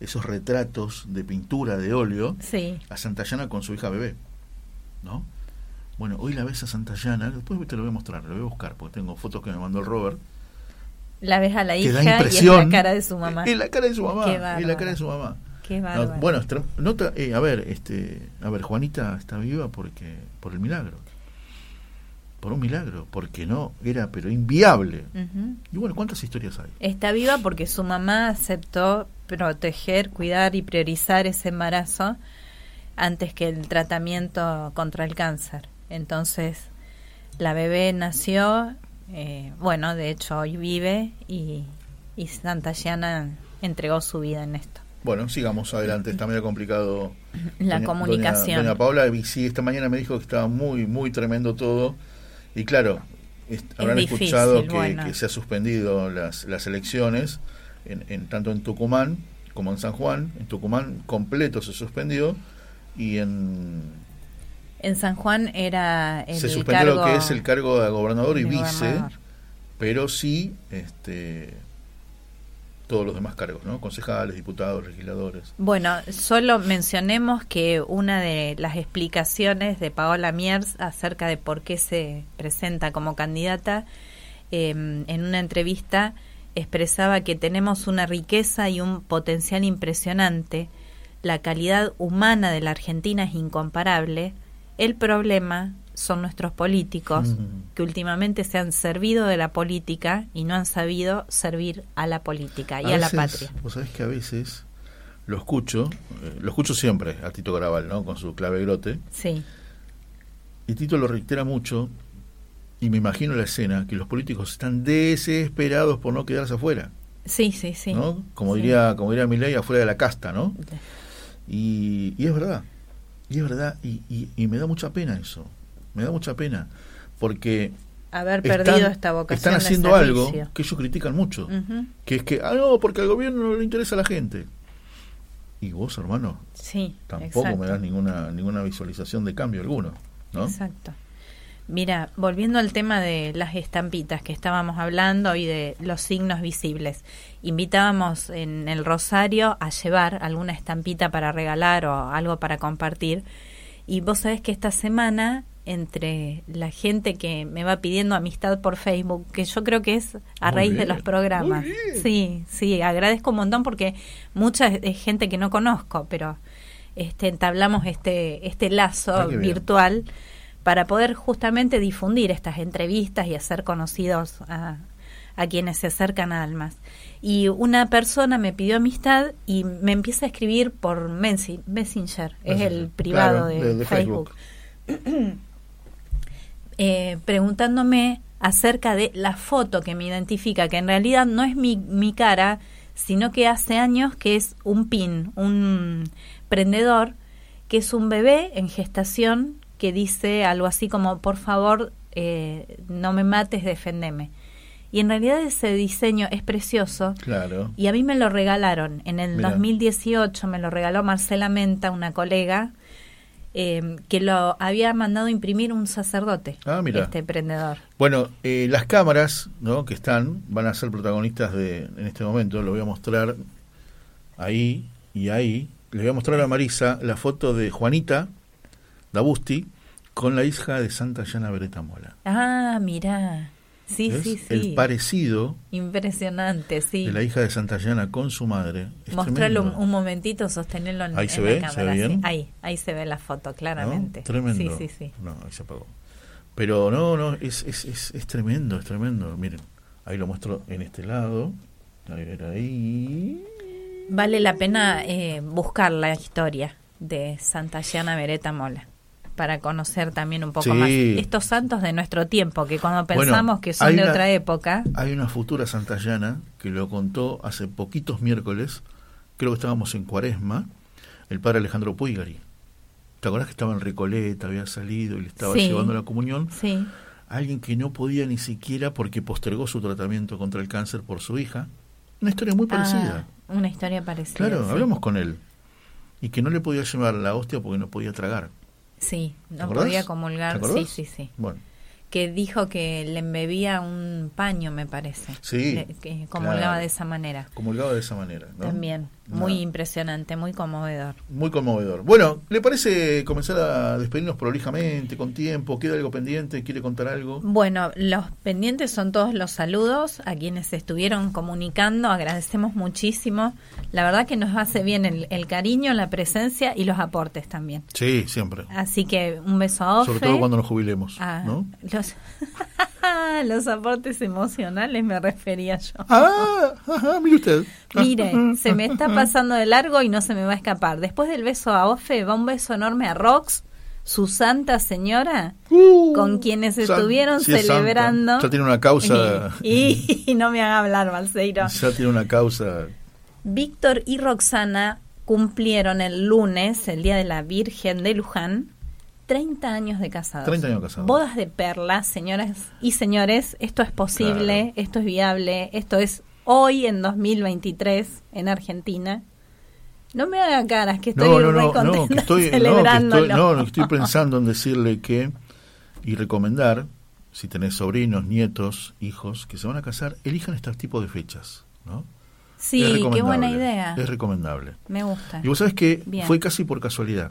esos retratos de pintura de óleo Sí. a Santa Llana con su hija bebé. ¿No? Bueno, hoy la ves a Santa Llana, después te lo voy a mostrar, lo voy a buscar, porque tengo fotos que me mandó el Robert. La ves a la hija da y es la cara de su mamá. Es la cara de su mamá. Es la cara de su mamá. Qué No, bueno, nota, eh, a ver, este, a ver, Juanita está viva porque por el milagro. Por un milagro, porque no era pero inviable. Y bueno, ¿cuántas historias hay? Está viva porque su mamá aceptó proteger, cuidar y priorizar ese embarazo antes que el tratamiento contra el cáncer. Entonces, la bebé nació, eh, bueno, de hecho hoy vive y, y Santa entregó su vida en esto. Bueno, sigamos adelante, está medio complicado. La comunicación. Doña, doña Paula, y sí, esta mañana me dijo que estaba muy, muy tremendo todo. Y claro, habrán difícil, escuchado que, bueno. que se ha suspendido las, las elecciones, en, en- tanto en Tucumán como en San Juan. En Tucumán completo se suspendió y en En San Juan era el se suspendió lo que es el cargo de gobernador y de vice, gobernador. pero sí este todos los demás cargos, ¿no? Concejales, diputados, legisladores. Bueno, solo mencionemos que una de las explicaciones de Paola Miers acerca de por qué se presenta como candidata, eh, en una entrevista expresaba que tenemos una riqueza y un potencial impresionante, la calidad humana de la Argentina es incomparable, el problema son nuestros políticos Ujú. que últimamente se han servido de la política y no han sabido servir a la política y a, la veces, patria. Vos sabés que a veces lo escucho, eh, lo escucho siempre a Tito Graval, ¿no? Con su clave grote. Sí. Y Tito lo reitera mucho, y me imagino la escena, que los políticos están desesperados por no quedarse afuera, Sí, sí, sí. ¿no? Como Sí. diría, como diría Milei, afuera de la casta, ¿no? Y, y es verdad, y es verdad, y, y- y me da mucha pena eso, me da mucha pena, porque Haber están- perdido esta vocación están de haciendo algo que ellos critican mucho, Ujú. que es que, ah, no, porque al gobierno no le interesa a la gente. Y vos, hermano, Sí, tampoco exacto. me das ninguna ninguna visualización de cambio alguno, ¿no? Exacto. Mira, volviendo al tema de las estampitas que estábamos hablando y de los signos visibles, invitábamos en el Rosario a llevar alguna estampita para regalar o algo para compartir. Y vos sabés que esta semana, entre la gente que me va pidiendo amistad por Facebook, que yo creo que es a Muy raíz de los programas. Sí, sí, agradezco un montón porque mucha es- gente que no conozco, pero este entablamos este este lazo Ah, bien. Para poder justamente difundir estas entrevistas y hacer conocidos a, a quienes se acercan a Almas. Y una persona me pidió amistad y me empieza a escribir por Messi- Messenger, es el Messenger, privado claro, de, de- de Facebook. eh, preguntándome acerca de la foto que me identifica, que en realidad no es mi, mi cara, sino que hace años que es un pin, un prendedor, que es un bebé en gestación que dice algo así como, por favor, eh, no me mates, defendeme. Y en realidad ese diseño es precioso. Claro. Y a mí me lo regalaron. En el Mira. 2018 me lo regaló Marcela Menta, una colega, eh, que lo había mandado imprimir un sacerdote, Ah, mira. este prendedor. Bueno, eh, las cámaras ¿no? que están van a ser protagonistas de en este momento. Lo voy a mostrar ahí y ahí. Le voy a mostrar a Marisa la foto de Juanita Dabusti con la hija de Santa Llana Beretta Mola. Ah, mira. Sí, ¿Ves? sí, sí. El parecido Impresionante, sí. de la hija de Santa Llana con su madre. Mostrarlo un, un momentito, sostenerlo en, Ahí en se la ve, cámara. ¿se ve sí. bien? Ahí, ahí se ve la foto, ¿no? claramente. Tremendo. Sí, sí, sí. No, ahí se apagó. Pero no, no, es, es, es, es tremendo, es tremendo. Miren, ahí lo muestro en este lado. A ver, ahí. Vale la pena eh, buscar la historia de Santa Llana Beretta Mola para conocer también un poco Sí. más estos santos de nuestro tiempo, que cuando Bueno, pensamos que son de una- otra época, Hay una futura santallana que lo contó hace poquitos miércoles, creo que estábamos en Cuaresma, el padre Alejandro Puigari. ¿Te acordás que estaba en Recoleta, había salido y le estaba Sí. llevando la comunión? sí, Alguien que no podía ni siquiera porque postergó su tratamiento contra el cáncer por su hija. Una historia muy parecida. Ah, una historia parecida. claro, sí. hablamos con él. Y que no le podía llevar la hostia porque no podía tragar. Sí, ¿Te no podía ¿Te comulgar. Sí, sí, sí. Bueno, Que dijo que le embebía un paño, me parece. Sí, Le- que comulgaba claro. de esa manera. comulgado de esa manera. ¿no? También. Muy impresionante, muy conmovedor. Muy conmovedor. Bueno, ¿le parece comenzar a despedirnos prolijamente, con tiempo? ¿Queda algo pendiente? ¿Quiere contar algo? Bueno, los pendientes son todos los saludos a quienes estuvieron comunicando. Agradecemos muchísimo. La verdad que nos hace bien el, el cariño, la presencia y los aportes también. Sí, siempre. Así que un beso a Ofe. Sobre todo cuando nos jubilemos. Ah, ¿no? los, los aportes emocionales me refería yo. Ah, ajá, mire usted. Mire, se me está pasando de largo y no se me va a escapar. Después del beso a Ofe, va un beso enorme a Rox, su santa señora, con quienes Uh, San- estuvieron sí es santa. celebrando. Ya tiene una causa. Y, y no me haga hablar, Balseiro. Ya tiene una causa. Víctor y Roxana cumplieron el lunes, el Día de la Virgen de Luján, 30 años de casados. 30 años casados. Bodas de perlas, señoras y señores, esto es posible, esto es viable, esto es hoy en 2023 en Argentina. No me haga caras que estoy No, no, no, no, que estoy, no, que celebrándolo. estoy, no, que estoy pensando en decirle que y recomendar, si tenés sobrinos, nietos, hijos que se van a casar, elijan este tipo de fechas, ¿no? Sí, qué buena idea. Es recomendable. Me gusta. Y vos sabés que Bien. fue casi por casualidad.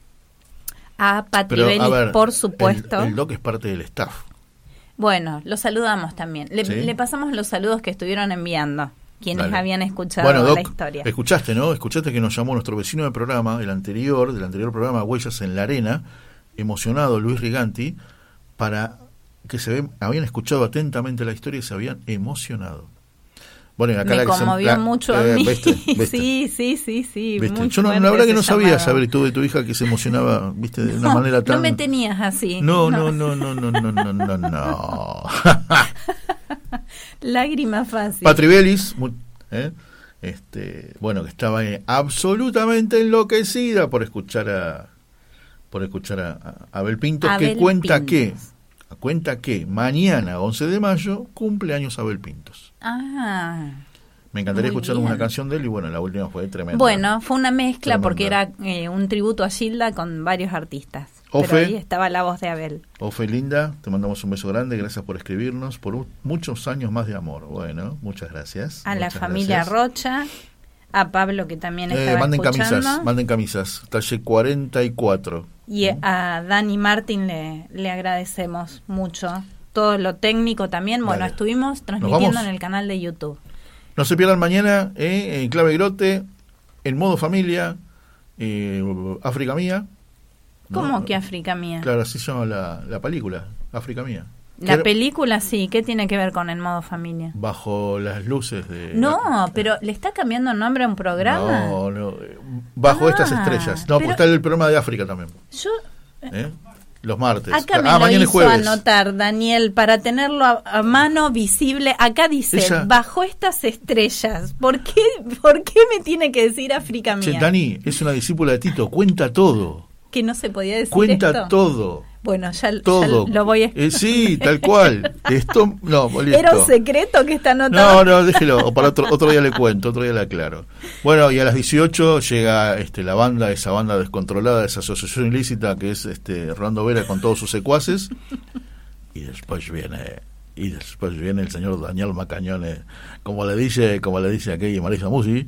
a Pero, ver, por supuesto. El, el doc es parte del staff. Bueno, los saludamos también. Le, Sí. le pasamos los saludos que estuvieron enviando, quienes Dale. habían escuchado Bueno, Doc, la historia. escuchaste, ¿no? Escuchaste que nos llamó nuestro vecino de programa, el anterior, del anterior programa Huellas en la Arena, emocionado Luis Riganti, para que se habían escuchado atentamente la historia y se habían emocionado. Bueno, y acá Me la que se- conmovió la- mucho a eh, mí. ¿viste? ¿Viste? Sí, sí, sí, sí. Yo no, la verdad que no sabía llamado. saber tú de tu hija que se emocionaba, viste, de una No, manera tan. no me tenías así. No, no, no, no, no, no, no, no, no. Lágrima fácil. Patri Bellis, mu- ¿eh? este, bueno, que estaba eh, absolutamente enloquecida por escuchar a por escuchar a, a Abel Pintos, que Abel cuenta Pintos. que cuenta que mañana, 11 de mayo, cumple años Abel Pintos. Ah. Me encantaría escuchar bien. una canción de él y bueno, la última fue tremenda. Bueno, fue una mezcla Tremenda. porque era eh, un tributo a Gilda con varios artistas. Ofe. Pero ahí estaba la voz de Abel. Ofe Linda, te mandamos un beso grande, gracias por escribirnos, por u- muchos años más de amor. Bueno, muchas gracias. A la muchas familia gracias. Rocha. A Pablo que también Eh, estaba manden escuchando. camisas, manden camisas, talle 44. Y a Dani Martín le, le agradecemos mucho. Todo lo técnico también. Bueno, estuvimos transmitiendo en el canal de YouTube. No se pierdan mañana eh, en Clave Grote, en modo familia, eh, África Mía. ¿no? ¿Cómo que África Mía? Claro, así llama la, la película, África Mía. La película sí, ¿qué tiene que ver con el modo familia? Bajo las luces de... No, pero le está cambiando nombre a un programa. No, no, eh, bajo Ah, estas estrellas. No, porque está el programa de África también. Yo ¿eh? Los martes. acá me ah, lo hizo jueves. anotar, Daniel, para tenerlo a, a mano visible. Acá dice, Ella- bajo estas estrellas. ¿Por qué, ¿Por qué me tiene que decir África Che, Mía? Dani es una discípula de Tito, cuenta todo. Que no se podía decir Cuenta esto. todo. Bueno, ya, ya Todo. lo voy a... Eh, sí, tal cual. Esto, no, listo. ¿Era un secreto que está anotado? No, no, déjelo, o para otro, otro día le cuento, otro día le aclaro. Bueno, y a las 18 llega este, la banda, esa banda descontrolada, esa asociación ilícita que es este, Rolando Vera con todos sus secuaces. Y después viene, y después viene el señor Daniel Macañones, como le dice, como le dice aquí Marisa Musi,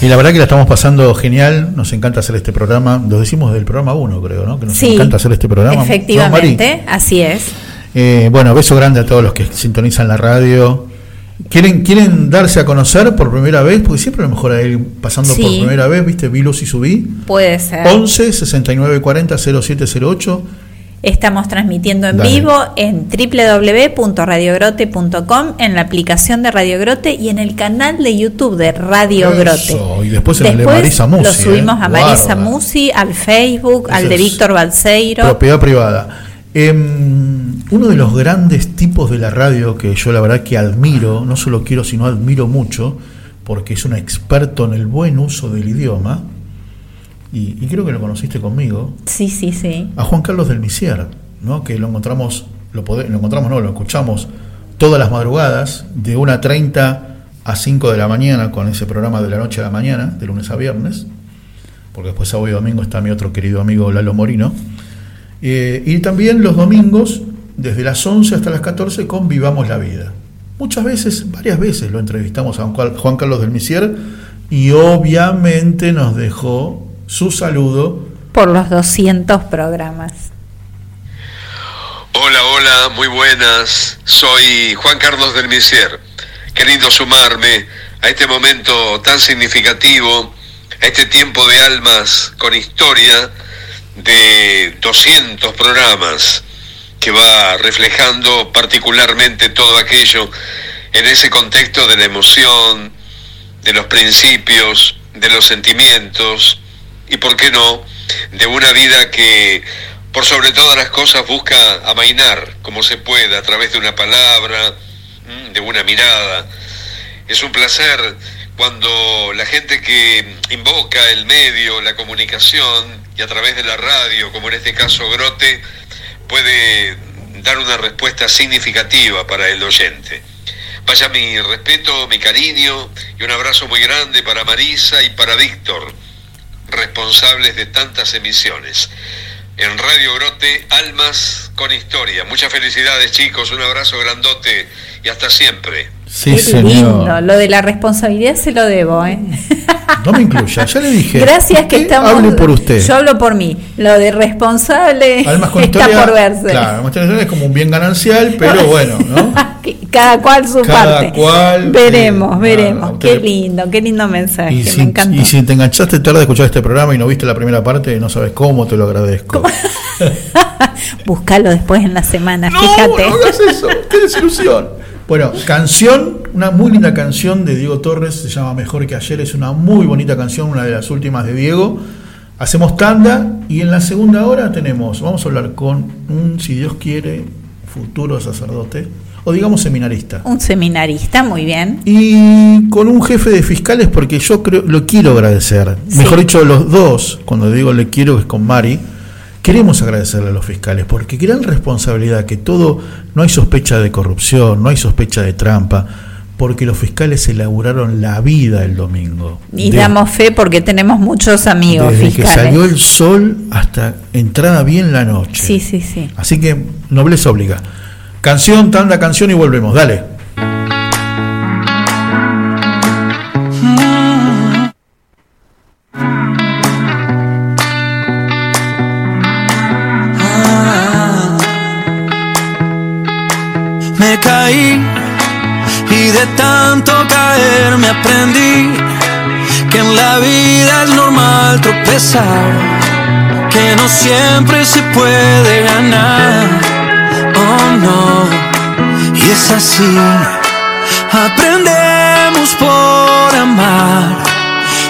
Y la verdad que la estamos pasando genial, nos encanta hacer este programa, lo decimos del programa 1 creo, ¿no? Que nos Sí, encanta hacer este programa. Efectivamente, así es. Eh, bueno, beso grande a todos los que sintonizan la radio. ¿Quieren, ¿Quieren darse a conocer por primera vez? Porque siempre a lo mejor a él pasando por primera vez, ¿viste? Vi Luz y subí. Puede ser. 11 69 40 0708. Estamos transmitiendo en Dale. vivo en www.radiogrote.com, en la aplicación de Radio Grote y en el canal de YouTube de Radio Grote. Eso, y después en el de Marisa Musi, Lo subimos ¿eh? a Marisa Guarda. Musi, al Facebook, Eso al de Víctor Balseiro. Propiedad privada. Em, uno de los grandes tipos de la radio que yo la verdad que admiro, no solo quiero, sino admiro mucho, porque es un experto en el buen uso del idioma, y, y creo que lo conociste conmigo, Sí, sí, sí. a Juan Carlos del Misier, ¿no? que lo encontramos, lo, lo encontramos, no, lo escuchamos todas las madrugadas, de 1.30 a 5 de la mañana, con ese programa de la noche a la mañana, de lunes a viernes, porque después sábado y domingo está mi otro querido amigo Lalo Morino, Eh, y también los domingos, desde las 11 hasta las 14, con Vivamos la Vida. Muchas veces, varias veces lo entrevistamos a Juan Juan Carlos del Misier, y obviamente nos dejó su saludo Por los 200 programas. Hola, hola, muy buenas. Soy Juan Carlos del Misier. Qué lindo sumarme a este momento tan significativo, a este tiempo de almas con historia de 200 programas que va reflejando particularmente todo aquello en ese contexto de la emoción, de los principios, de los sentimientos y, por qué no, de una vida que por sobre todas las cosas busca amainar como se pueda a través de una palabra, mm, de una mirada. Es un placer cuando la gente que invoca el medio, la comunicación y a través de la radio, como en este caso Grote, puede dar una respuesta significativa para el oyente. Vaya mi respeto, mi cariño y un abrazo muy grande para Marisa y para Víctor, responsables de tantas emisiones. En Radio Grote, Almas con Historia. Muchas felicidades chicos, un abrazo grandote y hasta siempre. Sí, Qué señor. lindo. Lo de la responsabilidad se lo debo, ¿eh? No me incluya, ya le dije. Gracias que estamos. Hable por usted. Yo hablo por mí. Lo de responsable con está historia. por verse. Claro, es como un bien ganancial, pero bueno, ¿no? Cada cual su Cada parte. cual, veremos, eh, veremos. nada, qué lindo, qué lindo mensaje. Y me si, encanta. y si te enganchaste tarde a escuchar este programa y no viste la primera parte, no sabes cómo te lo agradezco. Búscalo después en la semana, fíjate. no hagas eso, qué desilusión. Bueno, canción, una muy linda canción de Diego Torres, se llama Mejor que ayer, es una muy bonita canción, una de las últimas de Diego. Hacemos tanda y en la segunda hora tenemos, vamos a hablar con un, si Dios quiere, futuro sacerdote, o digamos seminarista. Un seminarista, muy bien. Y con un jefe de fiscales, porque yo creo, lo quiero agradecer. Sí. Mejor dicho, los dos, cuando digo le quiero, es con Mari. Queremos agradecerle a los fiscales, porque gran responsabilidad, que todo, no hay sospecha de corrupción, no hay sospecha de trampa, porque los fiscales se laburaron la vida el domingo. Y De- damos fe porque tenemos muchos amigos desde que fiscales. salió el sol hasta entrada bien la noche. Sí, sí, sí. Así que nobleza obliga. Canción, tanda, canción y volvemos. Dale. De tanto caer me aprendí que en la vida es normal tropezar, que no siempre se puede ganar. Oh no, y es así. Aprendemos por amar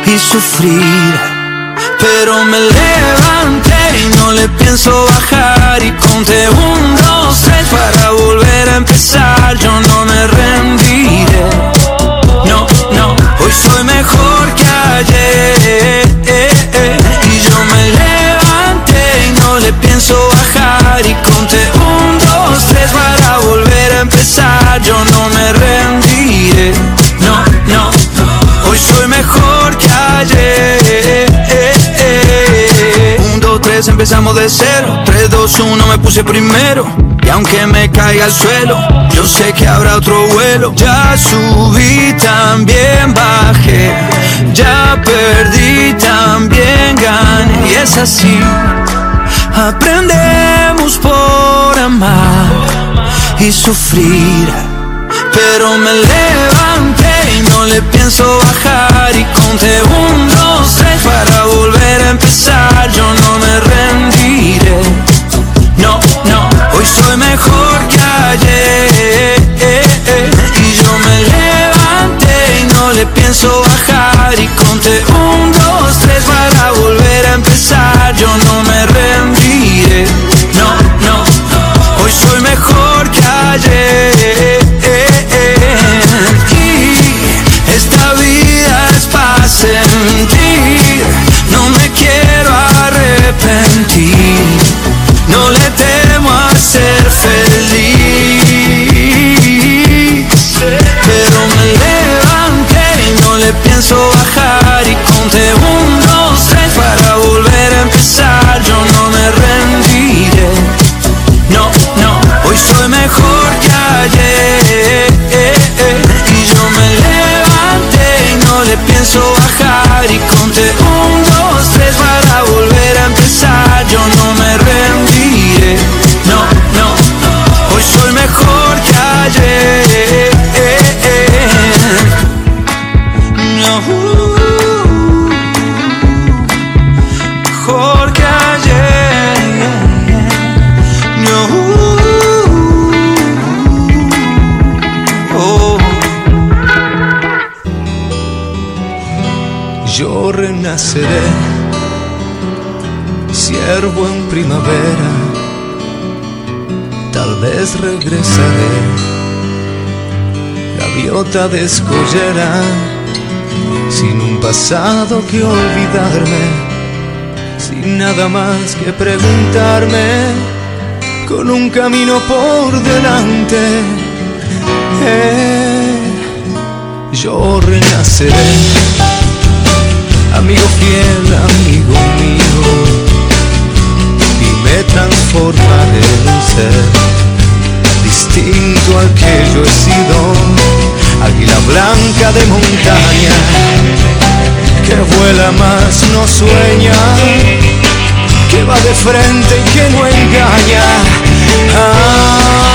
y sufrir. Pero me levanté y no le pienso bajar y conté un, dos, tres para volver a empezar. Yo no me rendiré. No, no, hoy soy mejor que ayer. Y yo me levanté y no le pienso bajar y conté un, dos, tres para volver a empezar. Yo no me rendiré. No, no, hoy soy mejor que ayer. Empezamos de cero. Tres, dos, uno, me puse primero. Y aunque me caiga al suelo, yo sé que habrá otro vuelo. Ya subí, también bajé. Ya perdí, también gané. Y es así. Aprendemos por amar y sufrir. Pero me levanté y no le pienso bajar y conté un, dos, tres para volver empezar. Yo no me rendiré. No, no, hoy soy mejor que ayer. Y yo me levanté y no le pienso bajar y conté vez regresaré, gaviota descollera, sin un pasado que olvidarme, sin nada más que preguntarme, con un camino por delante. Eh, yo renaceré, amigo fiel, amigo mío, y me transformaré en ser distinto al que yo he sido, águila blanca de montaña, que vuela más no sueña, que va de frente y que no engaña. Ah,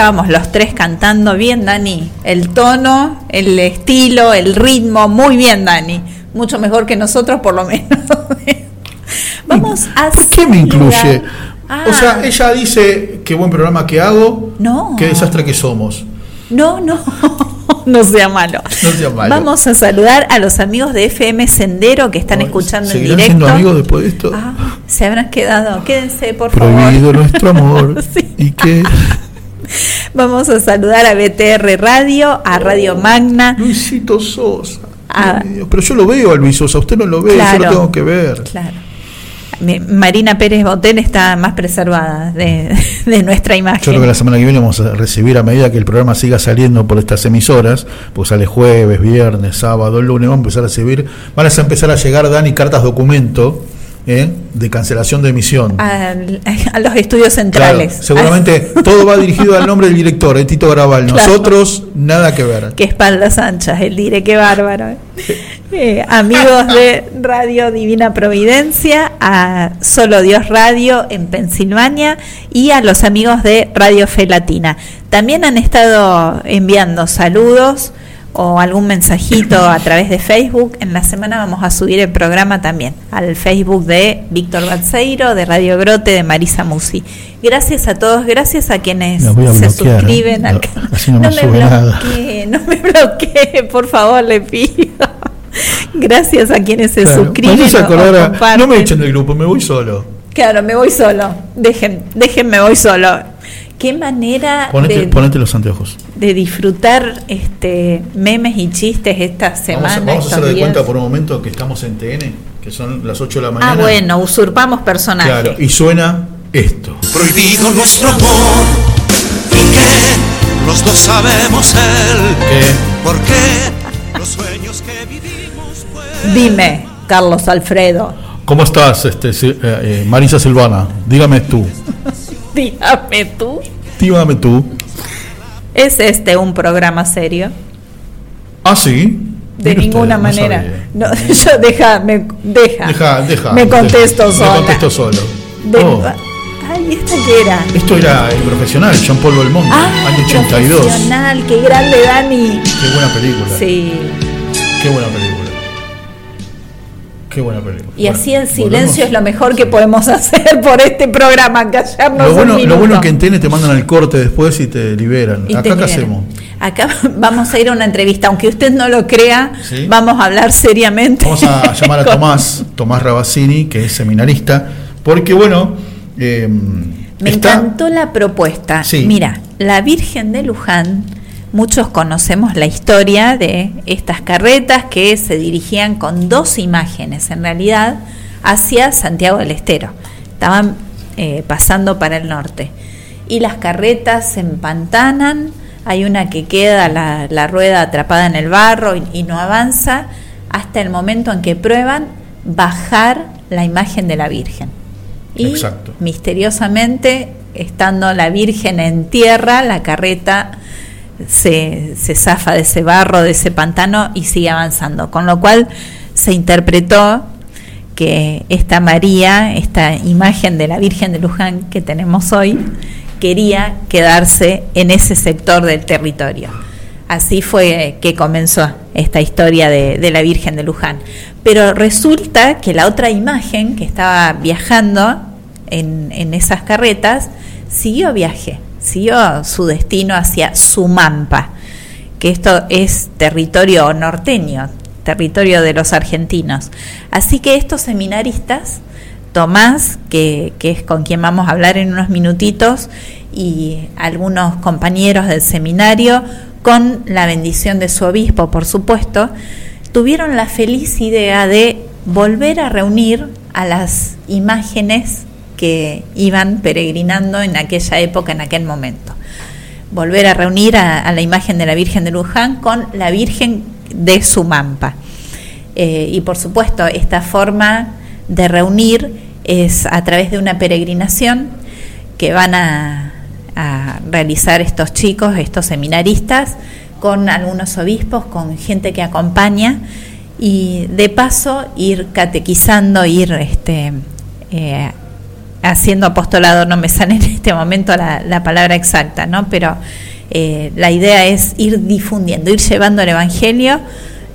estábamos los tres cantando bien, Dani. El tono, el estilo, el ritmo, muy bien, Dani. Mucho mejor que nosotros, por lo menos. Vamos a ¿Qué me incluye? O sea, Ah. ella dice qué buen programa que hago, No. qué desastre que somos. No, no, no sea malo. No sea malo. Vamos a saludar a los amigos de FM Sendero que están escuchando en ¿Seguirán directo. siendo amigos después de esto? Ah, se habrán quedado. Quédense, por favor. Prohibido nuestro amor. ¿Y qué? Vamos a saludar a BTR Radio, a Radio Magna. Luisito Sosa. a- mío, Pero yo lo veo a Luis Sosa, usted no lo ve, yo Claro. lo tengo que ver. Claro. Marina Pérez Botel está más preservada de, de nuestra imagen. Yo creo que la semana que viene vamos a recibir a medida que el programa siga saliendo por estas emisoras, pues sale jueves, viernes, sábado, lunes, vamos a empezar a recibir, van a empezar a llegar, Dani, cartas documento ¿eh? de cancelación de emisión. a, a los estudios centrales. Claro, seguramente todo va dirigido al nombre del director, el Tito Graval. Claro. Nosotros, nada que ver. Qué espaldas anchas, él diré, qué bárbaro. Eh, amigos de Radio Divina Providencia, a Solo Dios Radio en Pensilvania y a los amigos de Radio Fe Latina. También han estado enviando saludos o algún mensajito a través de Facebook, en la semana vamos a subir el programa también al Facebook de Víctor Balseiro, de Radio Grote, de Marisa Musi. Gracias a todos, gracias a quienes se bloquear, suscriben ¿eh? al No, no me bloquee, no me bloquee, por favor, le pido. Gracias a quienes se Claro, suscriben. o- no me echen del grupo, me voy solo. Claro, me voy solo. Dejen, déjenme voy solo. Qué manera Ponete, de, ponete los anteojos. de disfrutar este memes y chistes esta semana. Vamos, a- vamos a hacer de cuenta por un momento que estamos en TN, que son las 8 de la mañana. Ah, bueno, usurpamos personaje. Claro, y suena esto. Prohibido nuestro amor y que los dos sabemos el por qué los sueños que vivimos Dime, Carlos Alfredo, ¿Cómo estás, este, eh, eh, Marisa Silvana? Dígame tú. Dígame tú. Dígame tú. ¿Es este un programa serio? Ah, sí. De ninguna usted, manera. No, yo deja, me, deja. Deja, deja. Me contesto deja. sola. Me contesto solo. De- Oh, Ay, ¿esta qué era? esto era el profesional, Jean Paul Belmondo, Ah, año 82. profesional, qué grande Dani. Qué buena película. Sí. Qué buena película. Qué buena película. Y así el silencio es lo mejor que podemos hacer por este programa, callarnos Lo bueno, un lo bueno que en TN te mandan al corte después y te liberan. Y te Acá qué hacemos. Acá vamos a ir a una entrevista, aunque usted no lo crea, Sí. vamos a hablar seriamente. Vamos a llamar a Tomás, Tomás que es seminarista, porque bueno, eh, Me está- encantó la propuesta. Sí. Mira, la Virgen de Luján, muchos conocemos la historia de estas carretas que se dirigían con dos imágenes, en realidad, hacia Santiago del Estero. Estaban eh, pasando para el norte. Y las carretas se empantanan, hay una que queda la, la rueda atrapada en el barro y, y no avanza hasta el momento en que prueban bajar la imagen de la Virgen. Y Exacto. misteriosamente, estando la Virgen en tierra, la carreta se, se zafa de ese barro, de ese pantano y sigue avanzando. Con lo cual se interpretó que esta María, esta imagen de la Virgen de Luján que tenemos hoy, quería quedarse en ese sector del territorio. Así fue que comenzó esta historia de, de la Virgen de Luján. Pero resulta que la otra imagen que estaba viajando en, en esas carretas siguió viaje, siguió su destino hacia Sumampa, que esto es territorio norteño, territorio de los argentinos. Así que estos seminaristas, Tomás, que, que es con quien vamos a hablar en unos minutitos, y algunos compañeros del seminario, con la bendición de su obispo, por supuesto, tuvieron la feliz idea de volver a reunir a las imágenes que iban peregrinando en aquella época, en aquel momento. Volver a reunir a, la imagen de la Virgen de Luján con la Virgen de Sumampa. Eh, y por supuesto, esta forma de reunir es a través de una peregrinación que van a, a realizar estos chicos, estos seminaristas, con algunos obispos, con gente que acompaña y de paso ir catequizando, ir este, eh, haciendo apostolado, no me sale en este momento la, la palabra exacta, ¿no? pero eh, la idea es ir difundiendo, ir llevando el Evangelio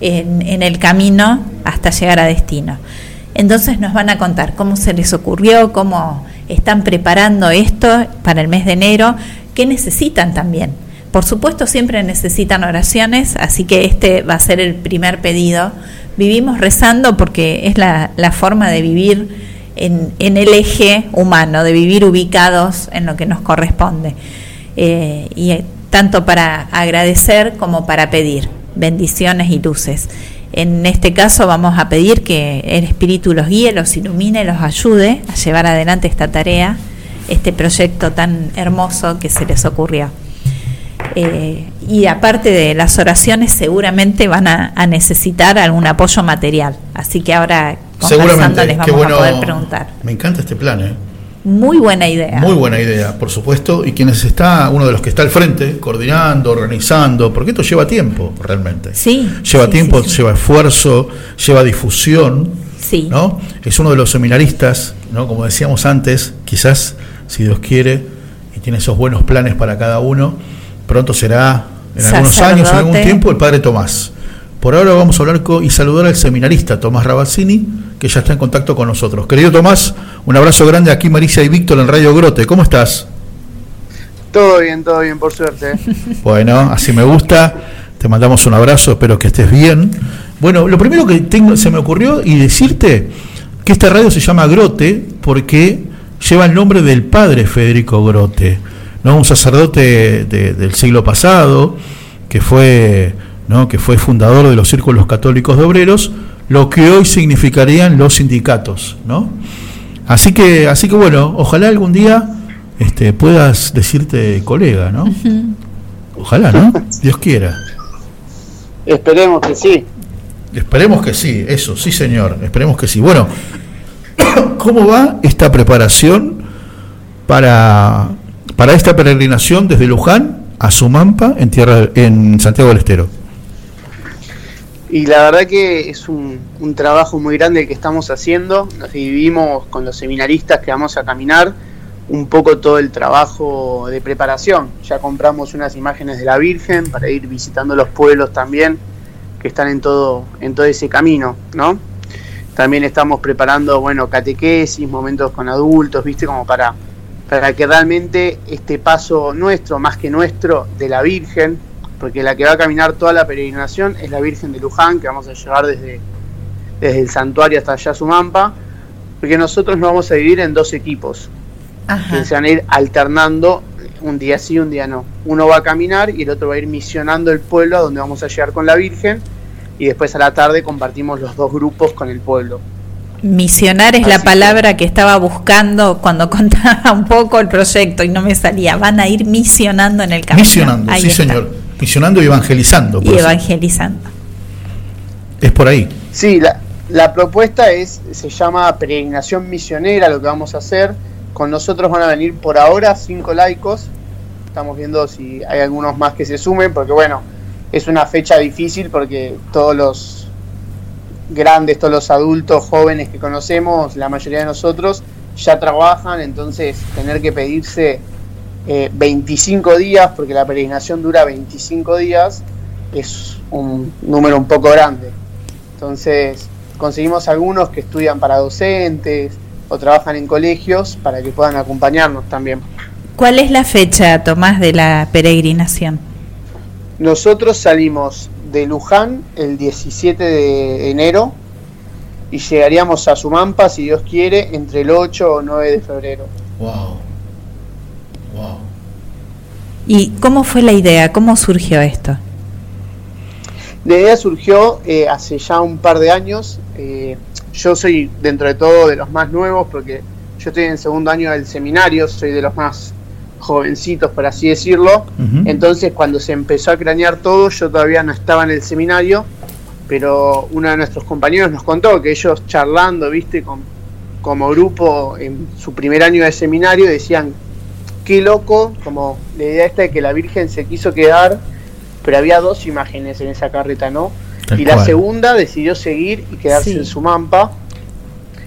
en, el camino hasta llegar a destino. Entonces nos van a contar cómo se les ocurrió, cómo están preparando esto para el mes de enero, qué necesitan también. Por supuesto siempre necesitan oraciones, así que este va a ser el primer pedido. Vivimos rezando porque es la forma de vivir en, el eje humano, de vivir ubicados en lo que nos corresponde. Eh, y eh, tanto para agradecer como para pedir bendiciones y luces. En este caso vamos a pedir que el Espíritu los guíe, los ilumine, los ayude a llevar adelante esta tarea, este proyecto tan hermoso que se les ocurrió. Eh, y aparte de las oraciones, seguramente van a, a, necesitar algún apoyo material. Así que ahora Seguramente, les vamos qué bueno, a poder preguntar. Me encanta este plan, ¿eh? Muy buena idea. Muy buena idea, por supuesto. Y quienes está, uno de los que está al frente, coordinando, organizando, porque esto lleva tiempo, realmente. Sí. Lleva sí, tiempo, sí, sí. lleva esfuerzo, lleva difusión. Sí. ¿no? Es uno de los seminaristas, ¿no? Como decíamos antes, quizás, si Dios quiere, y tiene esos buenos planes para cada uno, pronto será en algunos años, en algún tiempo, el padre Tomás. Por ahora vamos a hablar con, y saludar al seminarista Tomás Rabazzini, que ya está en contacto con nosotros. Querido Tomás, un abrazo grande aquí Marisa y Víctor en Radio Grote. ¿Cómo estás? Todo bien, todo bien, por suerte. Bueno, así me gusta. Te mandamos un abrazo, espero que estés bien. Bueno, lo primero que tengo, se me ocurrió y decirte que esta radio se llama Grote porque lleva el nombre del padre Federico Grote, ¿no? un sacerdote de- del siglo pasado que fue, ¿no? que fue fundador de los círculos católicos de obreros, lo que hoy significarían los sindicatos, ¿no? Así que, así que bueno, ojalá algún día este, puedas decirte colega, ¿no? Ojalá, ¿no? Dios quiera. Esperemos que sí. Esperemos que sí, eso, sí señor, esperemos que sí. Bueno, ¿cómo va esta preparación para, para esta peregrinación desde Luján a Sumampa en, tierra, en Santiago del Estero? Y la verdad que es un, un trabajo muy grande el que estamos haciendo. Nos dividimos con los seminaristas que vamos a caminar un poco todo el trabajo de preparación. Ya compramos unas imágenes de la Virgen para ir visitando los pueblos también que están en todo, en todo ese camino, ¿no? También estamos preparando, bueno, catequesis, momentos con adultos, ¿viste? Como para, para que realmente este paso nuestro, más que nuestro, de la Virgen, porque la que va a caminar toda la peregrinación es la Virgen de Luján, que vamos a llevar desde, desde el santuario hasta allá Sumampa, porque nosotros nos vamos a dividir en dos equipos, que se van a ir alternando un día sí, un día no. Uno va a caminar y el otro va a ir misionando el pueblo a donde vamos a llegar con la Virgen y después a la tarde compartimos los dos grupos con el pueblo. Misionar es la que- palabra que estaba buscando cuando contaba un poco el proyecto y no me salía. Van a ir misionando en el camino. Misionando, Ahí sí está. señor. Misionando y evangelizando. Y evangelizando. Es por ahí. Sí, la, la propuesta es, se llama peregrinación misionera, lo que vamos a hacer. Con nosotros van a venir por ahora cinco laicos. Estamos viendo si hay algunos más que se sumen, porque bueno, es una fecha difícil porque todos los grandes, todos los adultos, jóvenes que conocemos, la mayoría de nosotros, ya trabajan, entonces tener que pedirse eh, 25 días, porque la peregrinación dura 25 días, es un número un poco grande. Entonces, conseguimos algunos que estudian para docentes o trabajan en colegios para que puedan acompañarnos también. ¿Cuál es la fecha, Tomás, de la peregrinación? Nosotros salimos de Luján el 17 de enero y llegaríamos a Sumampa, si Dios quiere, entre el 8 o 9 de febrero. Wow. Wow. ¿Y cómo fue la idea? ¿Cómo surgió esto? La idea surgió eh, hace ya un par de años. eh, yo soy dentro de todo de los más nuevos porque yo estoy en segundo año del seminario, soy de los más jovencitos, por así decirlo. Entonces cuando se empezó a cranear todo, yo todavía no estaba en el seminario, pero uno de nuestros compañeros nos contó que ellos charlando, viste, con, como grupo en su primer año de seminario, decían, qué loco, como la idea esta de que la Virgen se quiso quedar, pero había dos imágenes en esa carreta, ¿no? Tal y la cual. segunda decidió seguir y quedarse Sí. en su mampa.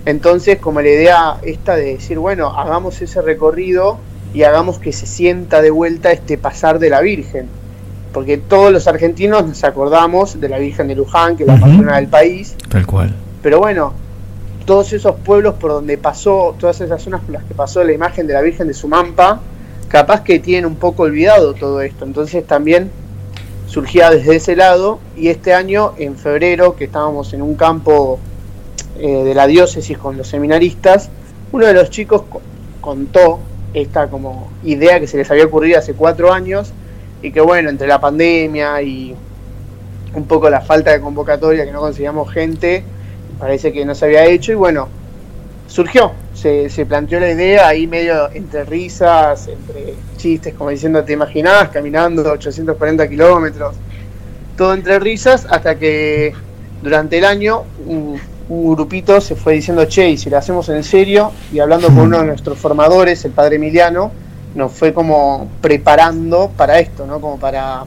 Entonces, como la idea esta de decir, bueno, hagamos ese recorrido y hagamos que se sienta de vuelta este pasar de la Virgen. Porque todos los argentinos nos acordamos de la Virgen de Luján, que es la patrona del país, Tal cual. pero bueno, todos esos pueblos por donde pasó, todas esas zonas por las que pasó la imagen de la Virgen de Sumampa, capaz que tienen un poco olvidado todo esto. Entonces también surgía desde ese lado y este año, en febrero, que estábamos en un campo eh, de la diócesis con los seminaristas, uno de los chicos co- contó esta como idea que se les había ocurrido hace cuatro años y que bueno, entre la pandemia y un poco la falta de convocatoria, que no conseguíamos gente, parece que no se había hecho y bueno, surgió, se, se planteó la idea ahí medio entre risas, entre chistes, como diciendo, te imaginabas caminando 840 kilómetros, todo entre risas, hasta que durante el año un, un grupito se fue diciendo, che, y si lo hacemos en serio, y hablando con uno de nuestros formadores, el padre Emiliano, nos fue como preparando para esto, ¿no? Como para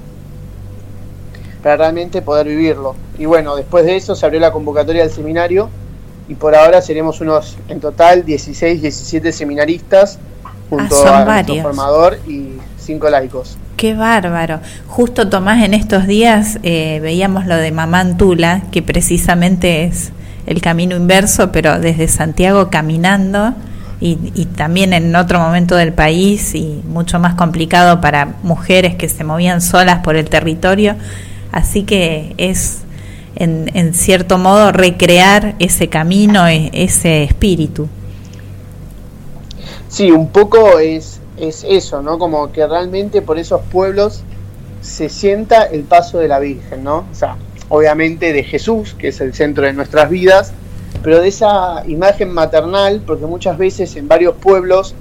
para realmente poder vivirlo. Y bueno, después de eso se abrió la convocatoria del seminario y por ahora seremos unos, en total, 16, 17 seminaristas junto Ah, a nuestro varios. formador y cinco laicos. Qué bárbaro. Justo Tomás, en estos días eh, veíamos lo de Mamantula, que precisamente es el camino inverso, pero desde Santiago caminando y, y también en otro momento del país y mucho más complicado para mujeres que se movían solas por el territorio. Así que es, en, cierto modo, recrear ese camino, e- ese espíritu. Sí, un poco es, es eso, ¿no? Como que realmente por esos pueblos se sienta el paso de la Virgen, ¿no? O sea, obviamente de Jesús, que es el centro de nuestras vidas, pero de esa imagen maternal, porque muchas veces en varios pueblos,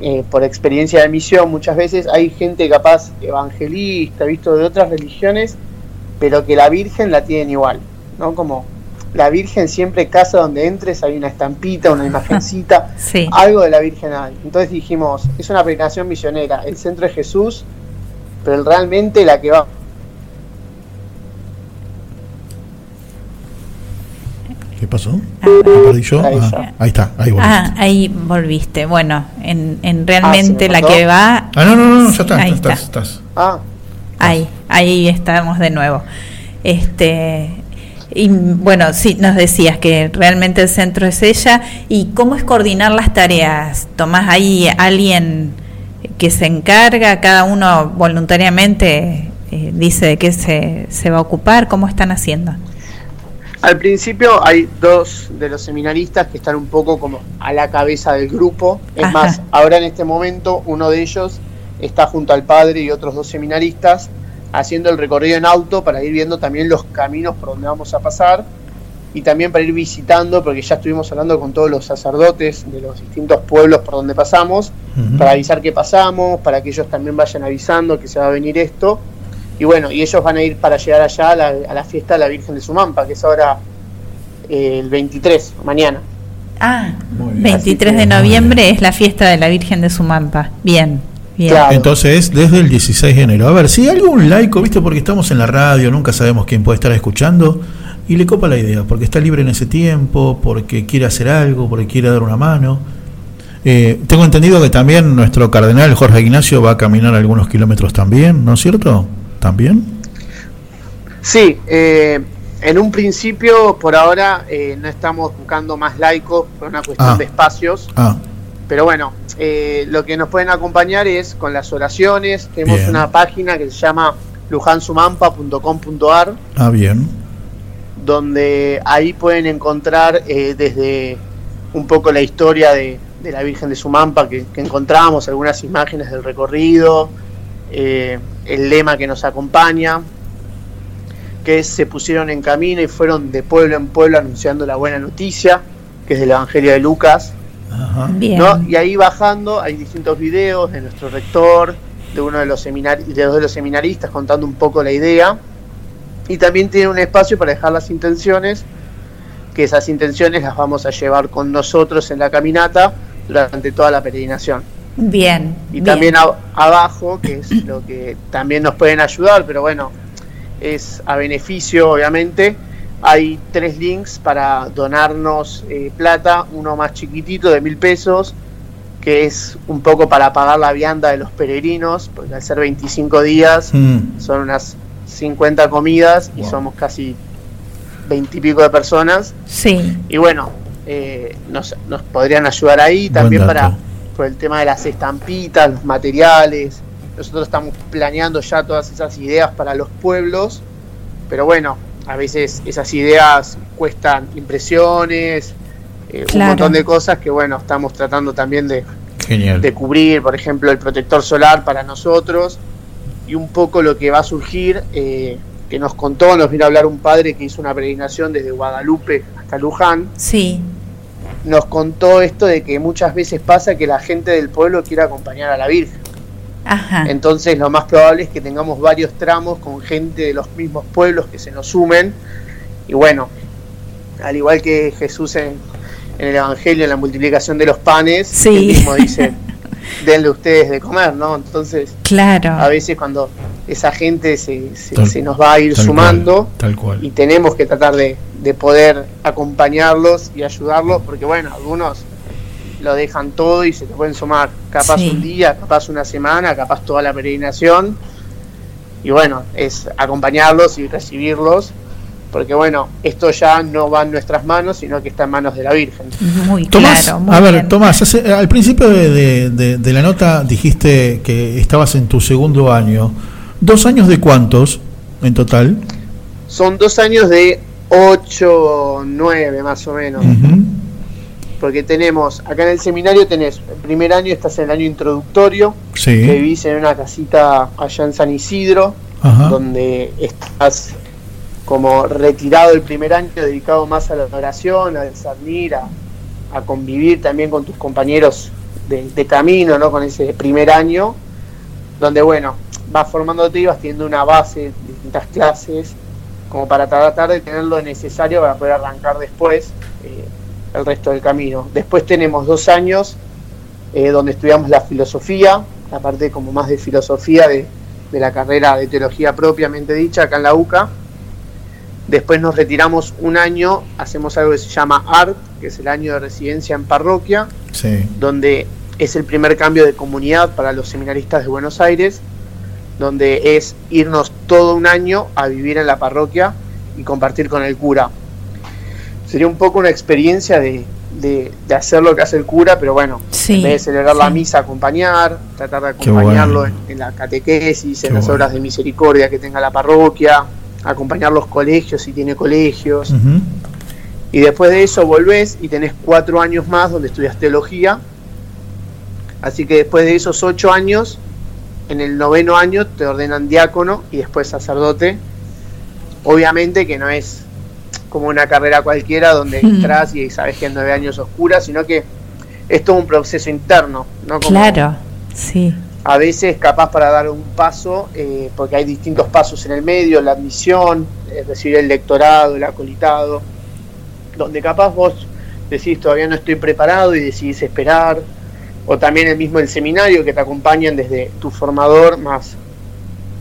eh, por experiencia de misión, muchas veces hay gente capaz evangelista, visto de otras religiones, pero que la Virgen la tienen igual, ¿no? Como la Virgen siempre casa donde entres hay una estampita, una imagencita, Sí. algo de la Virgen hay. Entonces dijimos, es una predicación misionera, el centro es Jesús, pero realmente la que va ¿Qué pasó? Ah, está. ahí está, ahí volví. Ah, ahí volviste. Bueno, en, en realmente me la que va... Ah, no, no, no, ya está, Ahí estás, está. estás. Ah, Ahí, ahí estamos de nuevo. Este y bueno, sí, nos decías que realmente el centro es ella. ¿Y cómo es coordinar las tareas? ¿Tomás ahí alguien que se encarga? ¿Cada uno voluntariamente eh, dice de qué se, se va a ocupar? ¿Cómo están haciendo? Al principio hay dos de los seminaristas que están un poco como a la cabeza del grupo. Es Ajá. más, ahora en este momento uno de ellos está junto al padre y otros dos seminaristas haciendo el recorrido en auto para ir viendo también los caminos por donde vamos a pasar y también para ir visitando, porque ya estuvimos hablando con todos los sacerdotes de los distintos pueblos por donde pasamos, para avisar que pasamos, para que ellos también vayan avisando que se va a venir esto. Y bueno, y ellos van a ir para llegar allá a la, a la fiesta de la Virgen de Sumampa, que es ahora eh, el 23, mañana. Ah, Muy bien. 23 de noviembre es la fiesta de la Virgen de Sumampa. Bien, bien. Claro. Entonces, desde el 16 de enero. A ver, si hay algún laico, ¿viste? Porque estamos en la radio, nunca sabemos quién puede estar escuchando. Y le copa la idea, porque está libre en ese tiempo, porque quiere hacer algo, porque quiere dar una mano. Eh, tengo entendido que también nuestro cardenal Jorge Ignacio va a caminar algunos kilómetros también, ¿no es cierto? ¿También? Sí, eh, en un principio, por ahora, eh, no estamos buscando más laicos por una cuestión Ah. de espacios. Ah, Pero bueno, eh, lo que nos pueden acompañar es con las oraciones. Tenemos Bien. una página que se llama lujansumampa.com.ar ah, bien. donde ahí pueden encontrar eh, desde un poco la historia de, de la Virgen de Sumampa que, que encontramos, algunas imágenes del recorrido, eh, el lema que nos acompaña, que es se pusieron en camino y fueron de pueblo en pueblo anunciando la buena noticia, que es del Evangelio de Lucas. Ajá. Bien. ¿no? Y ahí bajando hay distintos videos de nuestro rector, de uno de los, de dos de los seminaristas contando un poco la idea. Y también tiene un espacio para dejar las intenciones, que esas intenciones las vamos a llevar con nosotros en la caminata durante toda la peregrinación. Bien. Y bien. también a- abajo, que es lo que también nos pueden ayudar, pero bueno, es a beneficio obviamente. Hay tres links para donarnos eh, plata, uno más chiquitito de mil pesos, que es un poco para pagar la vianda de los peregrinos, porque al ser 25 días Mm, son unas 50 comidas y Wow. somos casi 20 y pico de personas. Sí. Y bueno, eh, nos, nos podrían ayudar ahí Buen también dato. para por el tema de las estampitas, los materiales. Nosotros estamos planeando ya todas esas ideas para los pueblos, pero bueno, a veces esas ideas cuestan impresiones, eh, Claro. un montón de cosas que bueno, estamos tratando también de, genial. de cubrir, por ejemplo, el protector solar para nosotros y un poco lo que va a surgir, eh, que nos contó, nos vino a hablar un padre que hizo una peregrinación desde Guadalupe hasta Luján, Sí. Nos contó esto de que muchas veces pasa que la gente del pueblo quiere acompañar a la Virgen. Ajá. Entonces lo más probable es que tengamos varios tramos con gente de los mismos pueblos que se nos sumen. Y bueno, al igual que Jesús en, en el Evangelio, en la multiplicación de los panes, Sí. él mismo dice, denle ustedes de comer, ¿no? Entonces, Claro. a veces cuando esa gente se, se- Tal- se nos va a ir tal sumando cual, tal cual. y tenemos que tratar de, de poder acompañarlos y ayudarlos, porque bueno, algunos lo dejan todo y se te pueden sumar. Capaz Sí. un día, capaz una semana, capaz toda la peregrinación. Y bueno, es acompañarlos y recibirlos. Porque bueno, esto ya no va en nuestras manos, sino que está en manos de la Virgen. Muy Tomás, claro, muy a ver, bien. Tomás, hace- al principio de, de- de- de la nota dijiste que estabas en tu segundo año. ¿Dos años de cuántos en total? Son dos años de 8, 9 más o menos. Porque tenemos, acá en el seminario tenés, el primer año estás en el año introductorio, Sí. que vivís en una casita allá en San Isidro, Ajá. donde estás como retirado el primer año, dedicado más a la oración, a discernir, a, a convivir también con tus compañeros de, camino, ¿no? Con ese primer año, donde bueno, vas formándote y vas teniendo una base, distintas clases, como para tratar de tener lo necesario para poder arrancar después eh, el resto del camino. Después tenemos dos años eh, donde estudiamos la filosofía, la parte como más de filosofía de, de la carrera de teología propiamente dicha acá en la UCA. Después nos retiramos un año, hacemos algo que se llama ART, que es el año de residencia en parroquia, Sí. donde es el primer cambio de comunidad para los seminaristas de Buenos Aires, donde es irnos todo un año a vivir en la parroquia y compartir con el cura. Sería un poco una experiencia de, de- de hacer lo que hace el cura, pero bueno, Sí, en vez de celebrar la misa, acompañar, tratar de acompañarlo bueno. en, en la catequesis, Qué en las bueno. obras de misericordia que tenga la parroquia, acompañar los colegios si tiene colegios. Y después de eso volvés y tenés cuatro años más donde estudias teología. Así que después de esos ocho años, en el noveno año te ordenan diácono y después sacerdote. Obviamente que no es como una carrera cualquiera donde Mm. entras y sabes que en nueve años oscura, sino que es todo un proceso interno. ¿no? Como Claro, sí. A veces capaz para dar un paso, eh, porque hay distintos pasos en el medio, la admisión, es decir, el lectorado, el acolitado, donde capaz vos decís todavía no estoy preparado y decidís esperar, o también el mismo el seminario que te acompañan desde tu formador más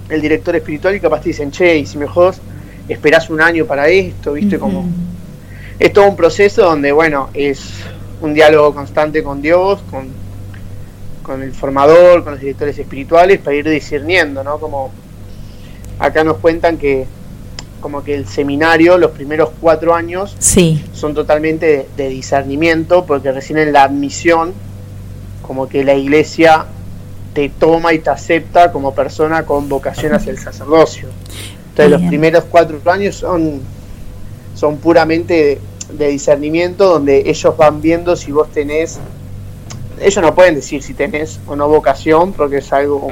el director espiritual y capaz te dicen, che, y si mejor esperás un año para esto, viste, como... Es todo un proceso donde, bueno, es un diálogo constante con Dios, con, con el formador, con los directores espirituales, para ir discerniendo, ¿no? Como acá nos cuentan que como que el seminario, los primeros cuatro años, Sí. son totalmente de, de discernimiento, porque recién en la admisión, como que la iglesia te toma y te acepta como persona con vocación hacia el sacerdocio. Entonces los primeros cuatro años son, son puramente de, de discernimiento, donde ellos van viendo si vos tenés, ellos no pueden decir si tenés o no vocación, porque es algo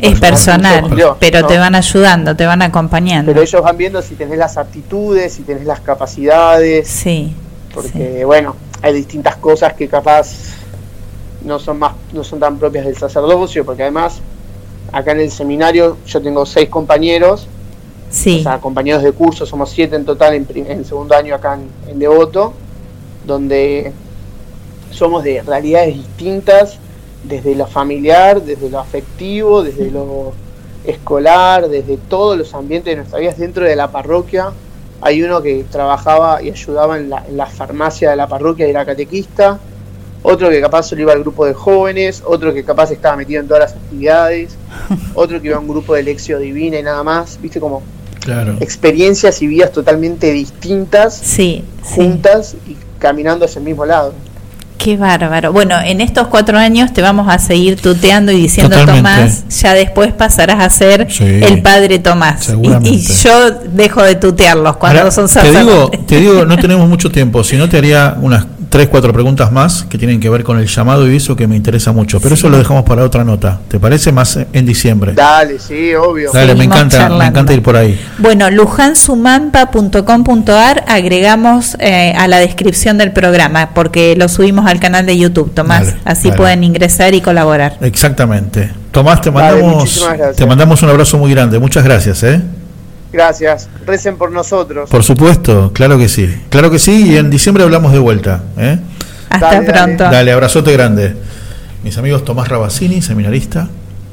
Es personal, Dios, pero ¿no? te van ayudando, te van acompañando. Pero ellos van viendo si tenés las aptitudes, si tenés las capacidades. Sí. Porque, bueno, hay distintas cosas que capaz no son más no son tan propias del sacerdocio, porque además acá en el seminario yo tengo seis compañeros, Sí. o sea, compañeros de curso, somos siete en total en, en segundo año acá en, en Devoto, donde somos de realidades distintas, desde lo familiar, desde lo afectivo, desde lo escolar, desde todos los ambientes de nuestra vida dentro de la parroquia. Hay uno que trabajaba y ayudaba en la, en la farmacia de la parroquia y era catequista, otro que capaz solo iba al grupo de jóvenes, otro que capaz estaba metido en todas las actividades, otro que iba a un grupo de lección divina y nada más, viste como Claro. experiencias y vidas totalmente distintas, Sí, juntas y caminando hacia el mismo lado. Qué bárbaro. Bueno, en estos cuatro años te vamos a seguir tuteando y diciendo Totalmente. Tomás, ya después pasarás a ser Sí. el padre Tomás. Y, yo dejo de tutearlos cuando Ahora, son te digo, sacerdotes. te digo, no tenemos mucho tiempo, si no te haría unas tres, cuatro preguntas más que tienen que ver con el llamado y eso que me interesa mucho, pero eso lo dejamos para otra nota. ¿Te parece más en diciembre? Dale, sí, obvio. Dale, me encanta, me encanta ir por ahí. Bueno, lujansumampa.com.ar agregamos eh, a la descripción del programa porque lo subimos al canal de YouTube, Tomás. Dale, Así dale. pueden ingresar y colaborar. Exactamente. Tomás, te mandamos, te mandamos un abrazo muy grande. Muchas gracias, ¿eh? Gracias. Recen por nosotros. Por supuesto, claro que sí. Claro que sí, y en diciembre hablamos de vuelta. ¿eh? Hasta Dale, dale. pronto. Dale, abrazote grande. Mis amigos Tomás Rabassini, seminarista,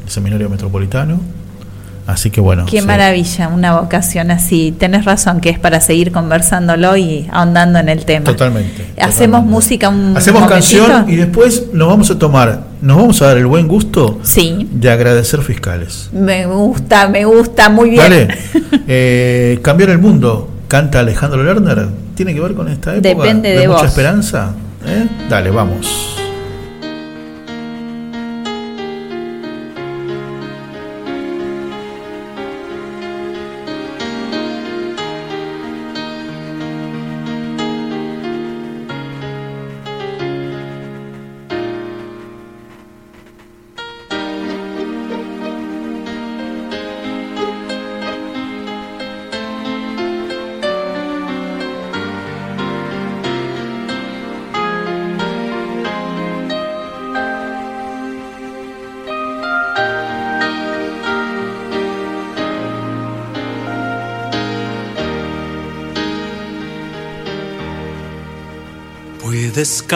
Seminario Metropolitano. Así que bueno. Qué sí. maravilla, una vocación así. Tenés razón que es para seguir conversándolo y ahondando en el tema. Totalmente. Hacemos música un Hacemos momentito? canción y después nos vamos a tomar, nos vamos a dar el buen gusto Sí. de agradecer fiscales. Me gusta, me gusta, muy bien. Vale. Eh, cambiar el mundo, canta Alejandro Lerner. ¿Tiene que ver con esta época? Depende de mucha vos. esperanza? ¿Eh? Dale, vamos.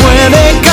Puede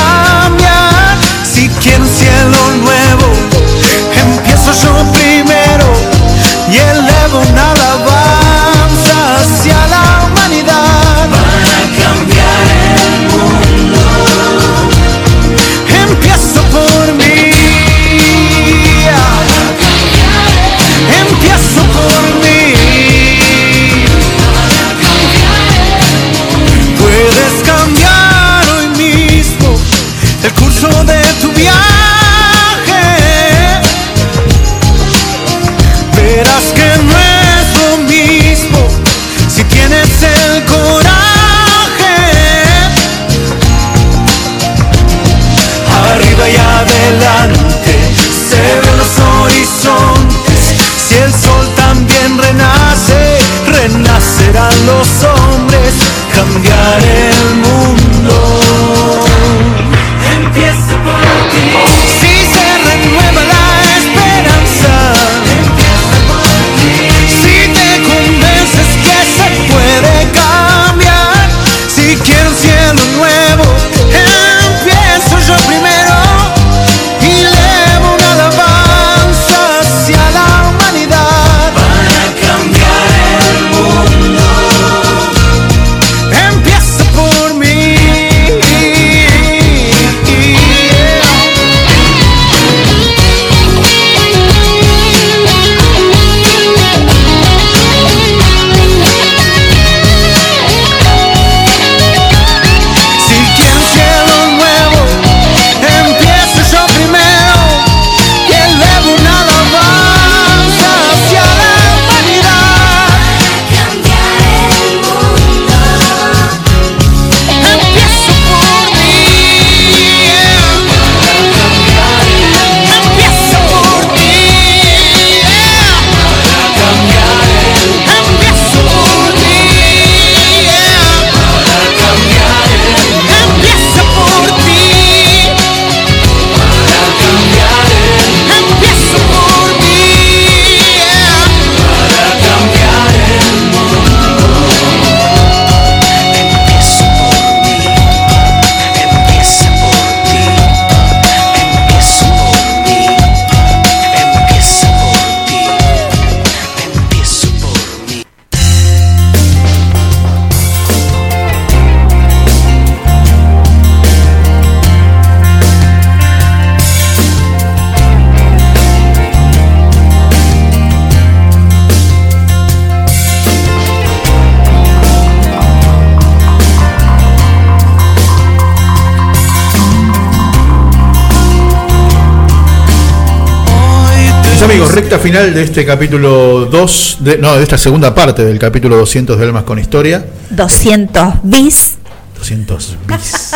recta final de este capítulo 2, de, no, de esta segunda parte del capítulo 200 de Almas con Historia. 200 bis. 200 bis.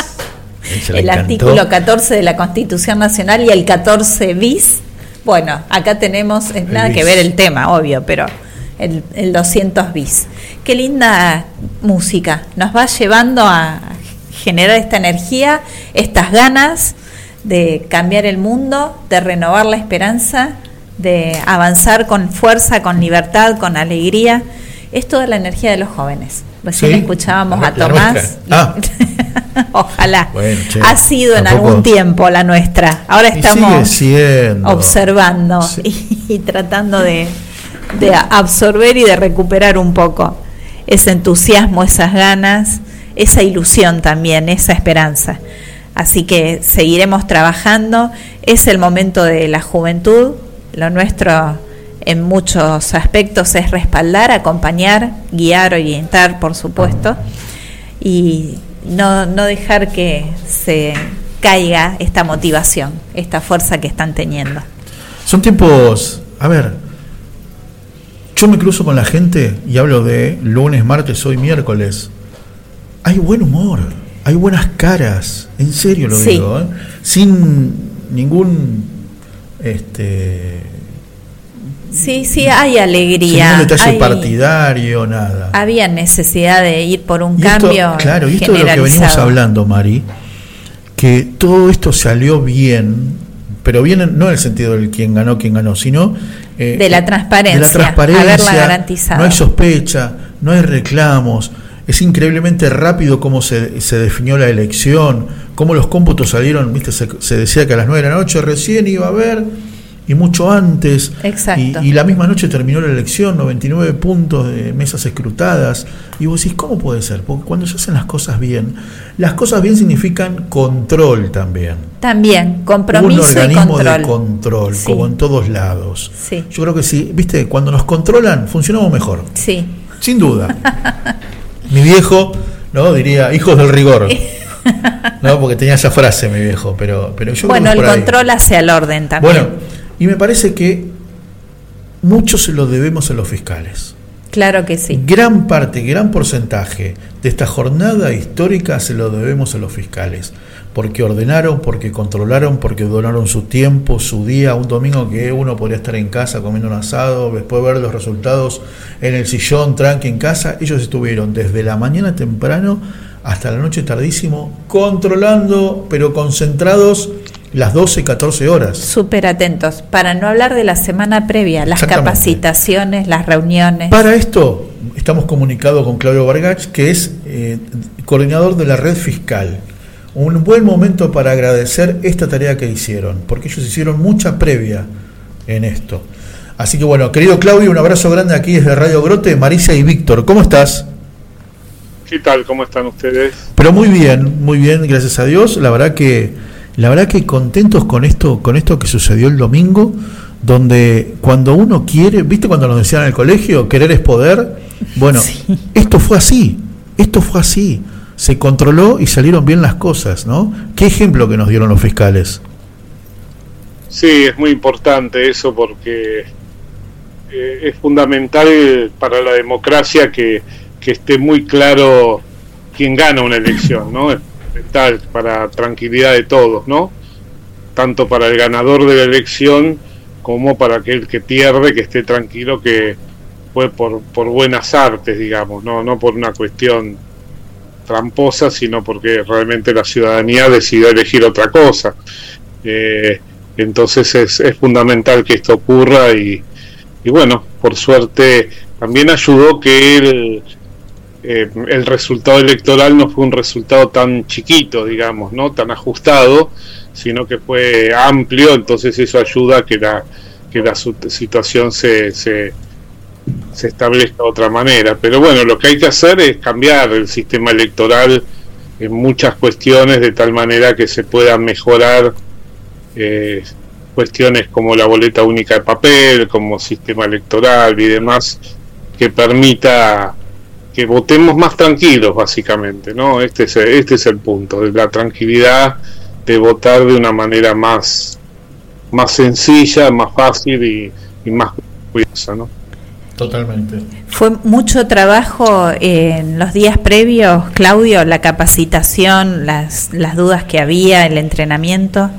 El artículo 14 de la Constitución Nacional y el 14 bis. Bueno, acá tenemos, eh, nada que ver el tema, obvio, pero el, el 200 bis. Qué linda música. Nos va llevando a generar esta energía, estas ganas de cambiar el mundo, de renovar la esperanza, de avanzar con fuerza, con libertad, con alegría. Es toda la energía de los jóvenes. Recién Sí, escuchábamos la- a Tomás. Ah. Ojalá. Bueno, che, ha sido en algún tiempo la nuestra. Ahora estamos observando y, y tratando de, de absorber y de recuperar un poco ese entusiasmo, esas ganas, esa ilusión también, esa esperanza. Así que seguiremos trabajando. Es el momento de la juventud. Lo nuestro en muchos aspectos es respaldar, acompañar, guiar, orientar, por supuesto, y no, no dejar que se caiga esta motivación, esta fuerza que están teniendo. Son tiempos, a ver, yo me cruzo con la gente y hablo de lunes, martes, hoy miércoles. Hay buen humor, hay buenas caras, en serio lo Sí. digo, ¿eh? sin ningún este Sí, sí, hay alegría. ningún detalle hay- partidario, nada. había necesidad de ir por un Y esto- cambio claro, y esto de lo que venimos hablando, Mari, que todo esto salió bien, pero bien en- no en el sentido del quién ganó, quién ganó, sino eh, De la transparencia, de la transparencia, haberla garantizado. No hay sospecha, no hay reclamos. Es increíblemente rápido cómo se, se definió la elección, cómo los cómputos salieron, viste, se, se decía que a las 9 de la noche recién iba a haber y mucho antes. Exacto. Y, y la misma noche terminó la elección, 99 puntos de mesas escrutadas. Y vos decís, ¿cómo puede ser? Porque cuando se hacen las cosas bien, las cosas bien significan control también. También, Un compromiso y organismo control. de control, Sí. como en todos lados. Sí. Yo creo que sí, viste, cuando nos controlan, funcionamos mejor. Sí. Sin duda. mi viejo, ¿no? Diría, hijos del rigor. ¿No? Porque tenía esa frase mi viejo, pero, pero yo bueno, el por ahí. control hace al orden también. Bueno, y me parece que mucho se lo debemos a los fiscales. claro que sí. Gran parte, gran porcentaje de esta jornada histórica se lo debemos a los fiscales. Porque ordenaron, porque controlaron, porque donaron su tiempo, su día. Un domingo que uno podría estar en casa comiendo un asado, después ver los resultados en el sillón, tranqui en casa. Ellos estuvieron desde la mañana temprano hasta la noche tardísimo, controlando, pero concentrados las 12, 14 horas. Súper atentos. Para no hablar de la semana previa, las capacitaciones, las reuniones. Para esto estamos comunicados con Claudio Vargach, que es eh, coordinador de la red fiscal. Un buen momento para agradecer esta tarea que hicieron, porque ellos hicieron mucha previa en esto. Así que bueno, querido Claudio, un abrazo grande aquí desde Radio Grote, Marisa y Víctor. ¿Cómo estás? ¿Qué tal? ¿Cómo están ustedes? Pero muy bien, muy bien, gracias a Dios. La verdad que, la verdad que contentos con esto, con esto que sucedió el domingo, donde cuando uno quiere, ¿viste cuando nos decían en el colegio, querer es poder? Bueno, esto fue así, esto fue así. Se controló y salieron bien las cosas, ¿no? ¿Qué ejemplo que nos dieron los fiscales? Sí, es muy importante eso porque eh, es fundamental para la democracia que, que esté muy claro quién gana una elección, ¿no? Es fundamental para tranquilidad de todos, ¿no? Tanto para el ganador de la elección como para aquel que pierde, que esté tranquilo que fue por, por buenas artes, digamos, no, no por una cuestión tramposa, sino porque realmente la ciudadanía decidió elegir otra cosa. Eh, entonces es, es fundamental que esto ocurra y, y bueno, por suerte también ayudó que el, eh, el resultado electoral no fue un resultado tan chiquito, digamos, no tan ajustado, sino que fue amplio, entonces eso ayuda a que la, que la situación se, se, se establezca otra manera. Pero bueno, lo que hay que hacer es cambiar el sistema electoral en muchas cuestiones de tal manera que se pueda mejorar eh, cuestiones como la boleta única de papel, como sistema electoral y demás, que permita que votemos más tranquilos, básicamente, ¿no? Este es, este es el punto, de la tranquilidad de votar de una manera más, más sencilla, más fácil y, y más cuidadosa, ¿no? Totalmente. ¿Fue mucho trabajo en los días previos, Claudio, la capacitación, las, las dudas que había, el entrenamiento?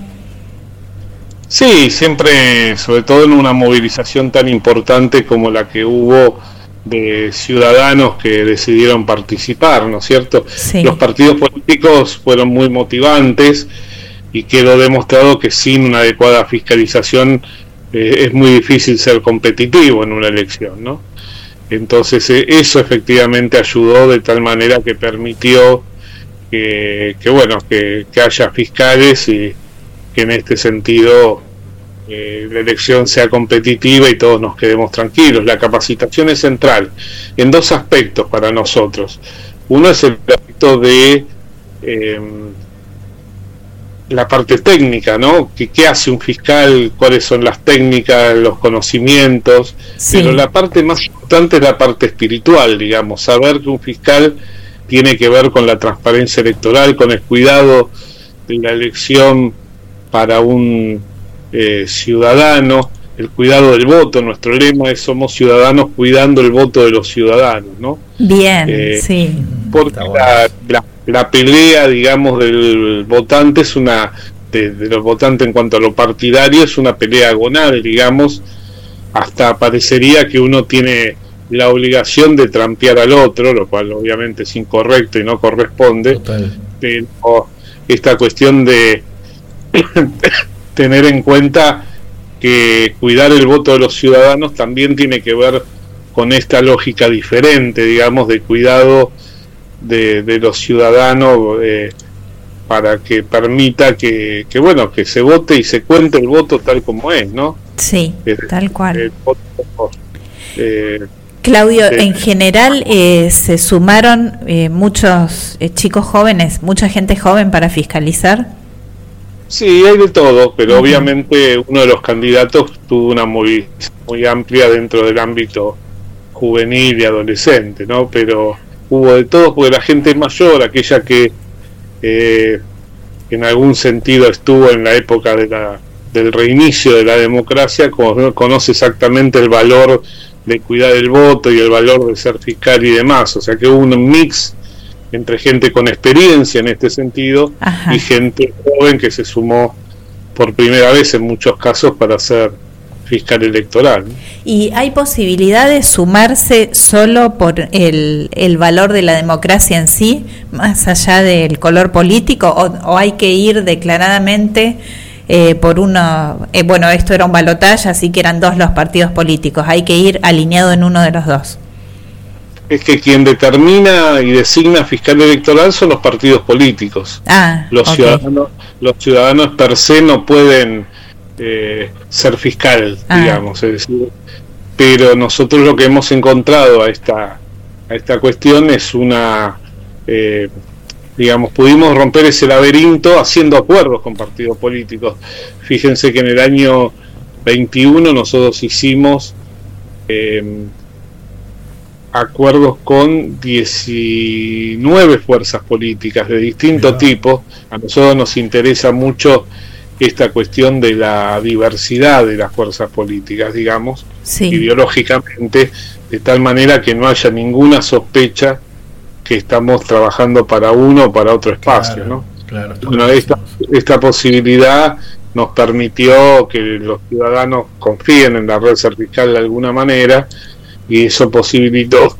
Sí, siempre, sobre todo en una movilización tan importante como la que hubo de ciudadanos que decidieron participar, ¿no es cierto? Sí. Los partidos políticos fueron muy motivantes y quedó demostrado que sin una adecuada fiscalización eh, es muy difícil ser competitivo en una elección, ¿no? Entonces eh, eso efectivamente ayudó de tal manera que permitió que, bueno, que, haya fiscales y que en este sentido eh, la elección sea competitiva y todos nos quedemos tranquilos. La capacitación es central en dos aspectos para nosotros. Uno es el aspecto de la parte técnica, ¿no? ¿Qué, ¿Qué hace un fiscal? ¿Cuáles son las técnicas, los conocimientos? Sí. Pero la parte más importante es la parte espiritual, digamos, saber que un fiscal tiene que ver con la transparencia electoral, con el cuidado de la elección para un eh, ciudadano, el cuidado del voto. Nuestro lema es somos ciudadanos cuidando el voto de los ciudadanos, ¿no? Bien, Eh, sí. Porque la, la- la pelea, digamos, del votante es una, de, de los votantes en cuanto a lo partidario, es una pelea agonal, digamos, hasta parecería que uno tiene la obligación de trampear al otro, lo cual obviamente es incorrecto y no corresponde, pero esta cuestión de tener en cuenta que cuidar el voto de los ciudadanos también tiene que ver con esta lógica diferente, digamos, de cuidado de, de los ciudadanos eh, para que permita que, que, bueno, que se vote y se cuente el voto tal como es, ¿no? Sí, Eh, tal cual. el voto, eh, Claudio, Sí. en general eh, se sumaron eh, muchos eh, chicos jóvenes, mucha gente joven para fiscalizar. Sí, hay de todo, pero obviamente uno de los candidatos tuvo una muy, muy amplia dentro del ámbito juvenil y adolescente, ¿no? Pero hubo de todo, porque la gente mayor, aquella que eh, en algún sentido estuvo en la época de la, del reinicio de la democracia, cono- conoce exactamente el valor de cuidar el voto y el valor de ser fiscal y demás. O sea que hubo un mix entre gente con experiencia en este sentido Ajá. y gente joven que se sumó por primera vez en muchos casos para ser fiscal electoral. ¿Y hay posibilidad de sumarse solo por el, el valor de la democracia en sí, más allá del color político, o, o hay que ir declaradamente eh, por uno, eh, bueno, esto era un balotaje, así que eran dos los partidos políticos, hay que ir alineado en uno de los dos? Es que quien determina y designa fiscal electoral son los partidos políticos. Ah, Los ciudadanos, los ciudadanos per se no pueden eh, ser fiscal, Ah. digamos, es decir, pero nosotros lo que hemos encontrado a esta a esta cuestión es una eh, digamos pudimos romper ese laberinto haciendo acuerdos con partidos políticos fíjense que en el año 21 nosotros hicimos eh, acuerdos con 19 fuerzas políticas de distinto tipo. A nosotros nos interesa mucho esta cuestión de la diversidad de las fuerzas políticas, digamos, Sí. ideológicamente, de tal manera que no haya ninguna sospecha que estamos trabajando para uno o para otro espacio, ¿no? Claro, Bueno, esta, esta posibilidad nos permitió que los ciudadanos confíen en la red cervical de alguna manera y eso posibilitó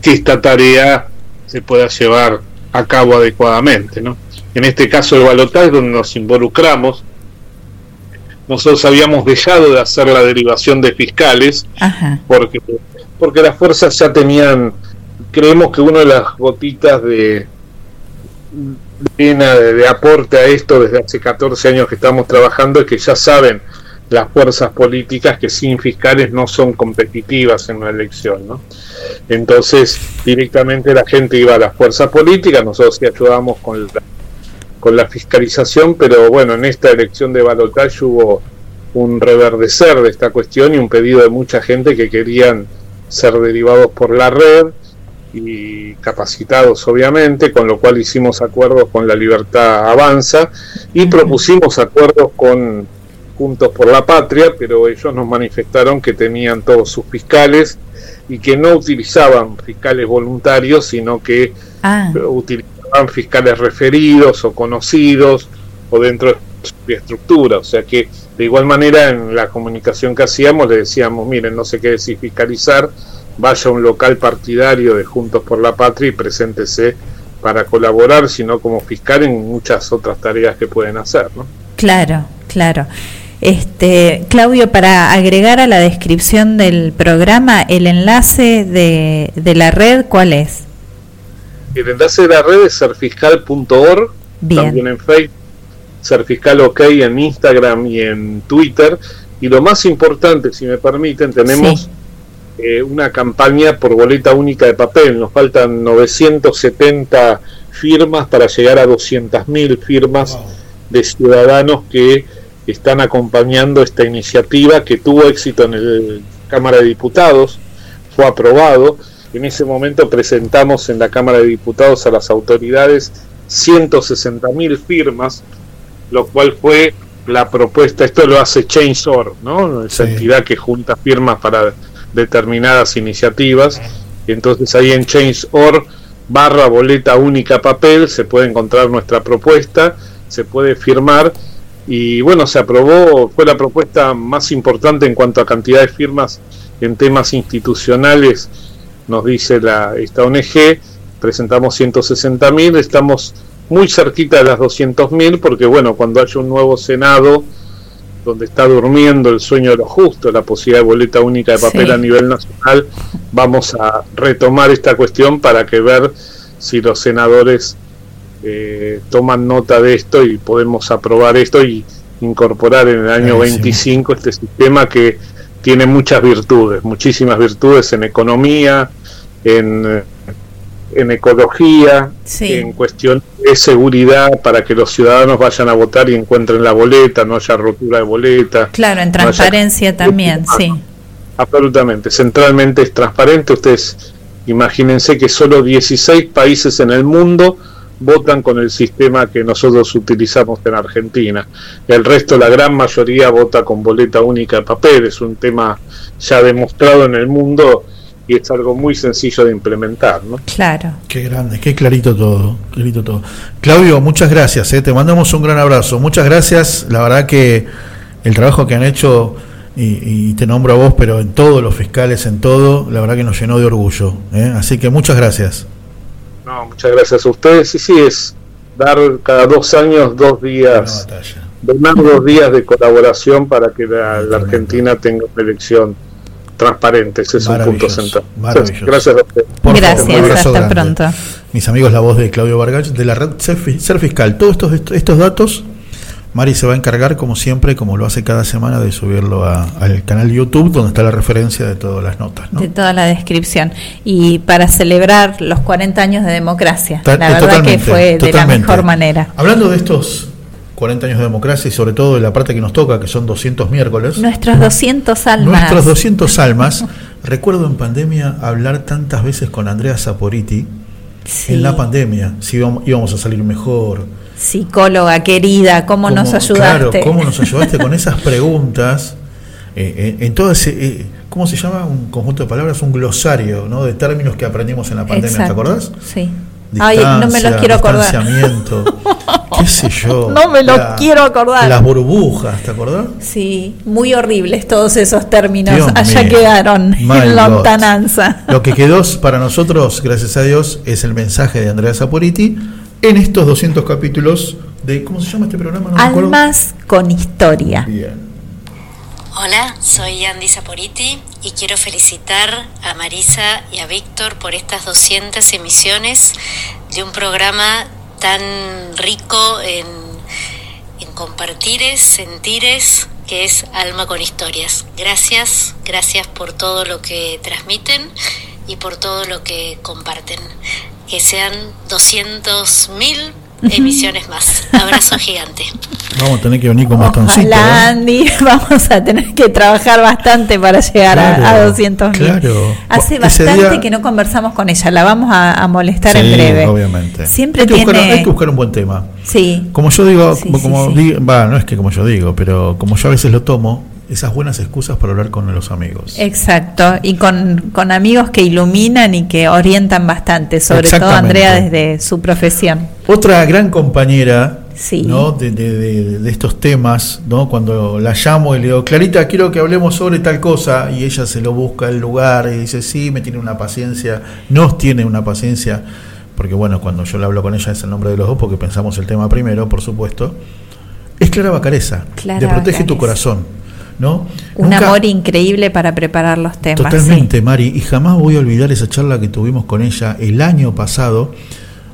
que esta tarea se pueda llevar a cabo adecuadamente. ¿no? En este caso el balotaje donde nos involucramos, nosotros habíamos dejado de hacer la derivación de fiscales Ajá. porque, porque las fuerzas ya tenían, creemos que una de las gotitas de, de, de aporte a esto desde hace 14 años que estamos trabajando es que ya saben las fuerzas políticas que sin fiscales no son competitivas en una elección, ¿no? Entonces, directamente la gente iba a las fuerzas políticas, nosotros sí ayudamos con la, con la fiscalización, pero bueno, en esta elección de balotaje hubo un reverdecer de esta cuestión y un pedido de mucha gente que querían ser derivados por la red y capacitados obviamente, con lo cual hicimos acuerdos con la libertad avanza y propusimos acuerdos con Juntos por la Patria, pero ellos nos manifestaron que tenían todos sus fiscales y que no utilizaban fiscales voluntarios, sino que Ah. utilizaban fiscales referidos o conocidos o dentro de su estructura. O sea que de igual manera en la comunicación que hacíamos le decíamos, miren, no sé qué decir fiscalizar, vaya a un local partidario de Juntos por la Patria y preséntese para colaborar, sino como fiscal en muchas otras tareas que pueden hacer. ¿no? Claro, claro. Este, Claudio, para agregar a la descripción del programa, el enlace de, de la red, ¿cuál es? El enlace de la red es serfiscal.org, también en Facebook, Serfiscal OK en Instagram y en Twitter. Y lo más importante, si me permiten, tenemos eh, una campaña por boleta única de papel. Nos faltan 970 firmas para llegar a 200.000 firmas de ciudadanos que están acompañando esta iniciativa que tuvo éxito en la Cámara de Diputados, fue aprobado. En ese momento presentamos en la Cámara de Diputados a las autoridades 160.000 firmas, lo cual fue la propuesta, esto lo hace Change.org, ¿no? Esa entidad que junta firmas para determinadas iniciativas. Entonces ahí en Change.org barra boleta única papel se puede encontrar nuestra propuesta, se puede firmar y bueno, se aprobó, fue la propuesta más importante en cuanto a cantidad de firmas en temas institucionales, nos dice la, esta ONG, presentamos 160.000, estamos muy cerquita de las 200.000 porque bueno, cuando haya un nuevo Senado donde está durmiendo el sueño de los justos, la posibilidad de boleta única de papel Sí. a nivel nacional, vamos a retomar esta cuestión para que ver si los senadores eh, toman nota de esto y podemos aprobar esto y incorporar en el año Buenísimo. 25 este sistema que tiene muchas virtudes, muchísimas virtudes en economía, en, en ecología, Sí. en cuestión de seguridad para que los ciudadanos vayan a votar y encuentren la boleta, no haya rotura de boleta. Claro, en no haya- transparencia también, sí. Absolutamente, centralmente es transparente. Ustedes imagínense que solo 16 países en el mundo votan con el sistema que nosotros utilizamos en Argentina. El resto, la gran mayoría, vota con boleta única de papel. Es un tema ya demostrado en el mundo y es algo muy sencillo de implementar. ¿no? Claro. Qué grande, qué clarito todo, clarito todo. Claudio, muchas gracias, eh, te mandamos un gran abrazo. Muchas gracias, la verdad que el trabajo que han hecho, y, y te nombro a vos, pero en todos los fiscales, en todo, la verdad que nos llenó de orgullo. eh. Así que muchas gracias. No, muchas gracias a ustedes. Y sí, es dar cada dos años dos días, donar dos días de colaboración para que la, la Argentina tenga una elección transparente. Ese es un punto central. maravilloso. Gracias. Por favor, Gracias, un abrazo hasta grande. pronto. Mis amigos, la voz de Claudio Vargas, de la red Ser, Fi- Ser Fiscal. Todos estos, est- estos datos, Mari se va a encargar, como siempre, como lo hace cada semana, de subirlo a- al canal YouTube, donde está la referencia de todas las notas. ¿no? De toda la descripción. Y para celebrar los 40 años de democracia. Ta- la verdad que totalmente, fue de la mejor manera. Hablando de estos 40 años de democracia y sobre todo de la parte que nos toca, que son 200 miércoles, Nuestros 200 almas. nuestros 200 almas, recuerdo en pandemia hablar tantas veces con Andrea Saporiti, Sí. en la pandemia, si íbamos, a salir mejor. Psicóloga querida, ¿cómo, nos ayudaste? Claro, ¿cómo nos ayudaste con esas preguntas? eh, eh, en todo ese, eh, ¿cómo se llama? Un conjunto de palabras, un glosario ¿no? de términos que aprendimos en la pandemia, Exacto, ¿te acordás? Sí. Ay, no me los Distancia, quiero acordar. distanciamiento, qué sé yo. No me los la- quiero acordar. Las burbujas, ¿te acordás? Sí, muy horribles todos esos términos. Dios Allá mío. quedaron My en God. lontananza. Lo que quedó para nosotros, gracias a Dios, es el mensaje de Andrea Saporiti en estos 200 capítulos de, ¿cómo se llama este programa? No me acuerdo. Almas con historia. Bien. Hola, soy Andy Saporiti y quiero felicitar a Marisa y a Víctor por estas 200 emisiones de un programa tan rico en, compartires, sentires, que es Alma con Historias. Gracias, gracias por todo lo que transmiten y por todo lo que comparten. Que sean 200.000 emisiones más. Abrazo gigante. Vamos a tener que venir con bastoncito. Ojalá, ¿eh? Andy, vamos a tener que trabajar bastante para llegar a- a, Claro, 200 mil. claro. Hace Ese bastante día- que no conversamos con ella, la vamos a, a molestar Sí, en breve. obviamente. Siempre hay que, buscar, tiene- hay que buscar un buen tema. Sí. Como yo digo, Sí, como, sí, como sí. di- va, no es que como yo digo, pero como yo a veces lo tomo, esas buenas excusas para hablar con los amigos. Exacto, y con, con amigos que iluminan y que orientan bastante, sobre todo. Andrea desde su profesión. Otra gran compañera Sí. ¿no? de, de- de- de estos temas, ¿no? cuando la llamo y le digo, Clarita, quiero que hablemos sobre tal cosa, y ella se lo busca el lugar y dice, sí, me tiene una paciencia, nos tiene una paciencia, porque bueno, cuando yo le hablo con ella es el nombre de los dos, porque pensamos el tema primero, por supuesto, es Clara Bacareza, Clara de Protege tu. Corazón. ¿No? Un Nunca- amor increíble para preparar los temas. Totalmente, Mari, y jamás voy a olvidar esa charla que tuvimos con ella el año pasado.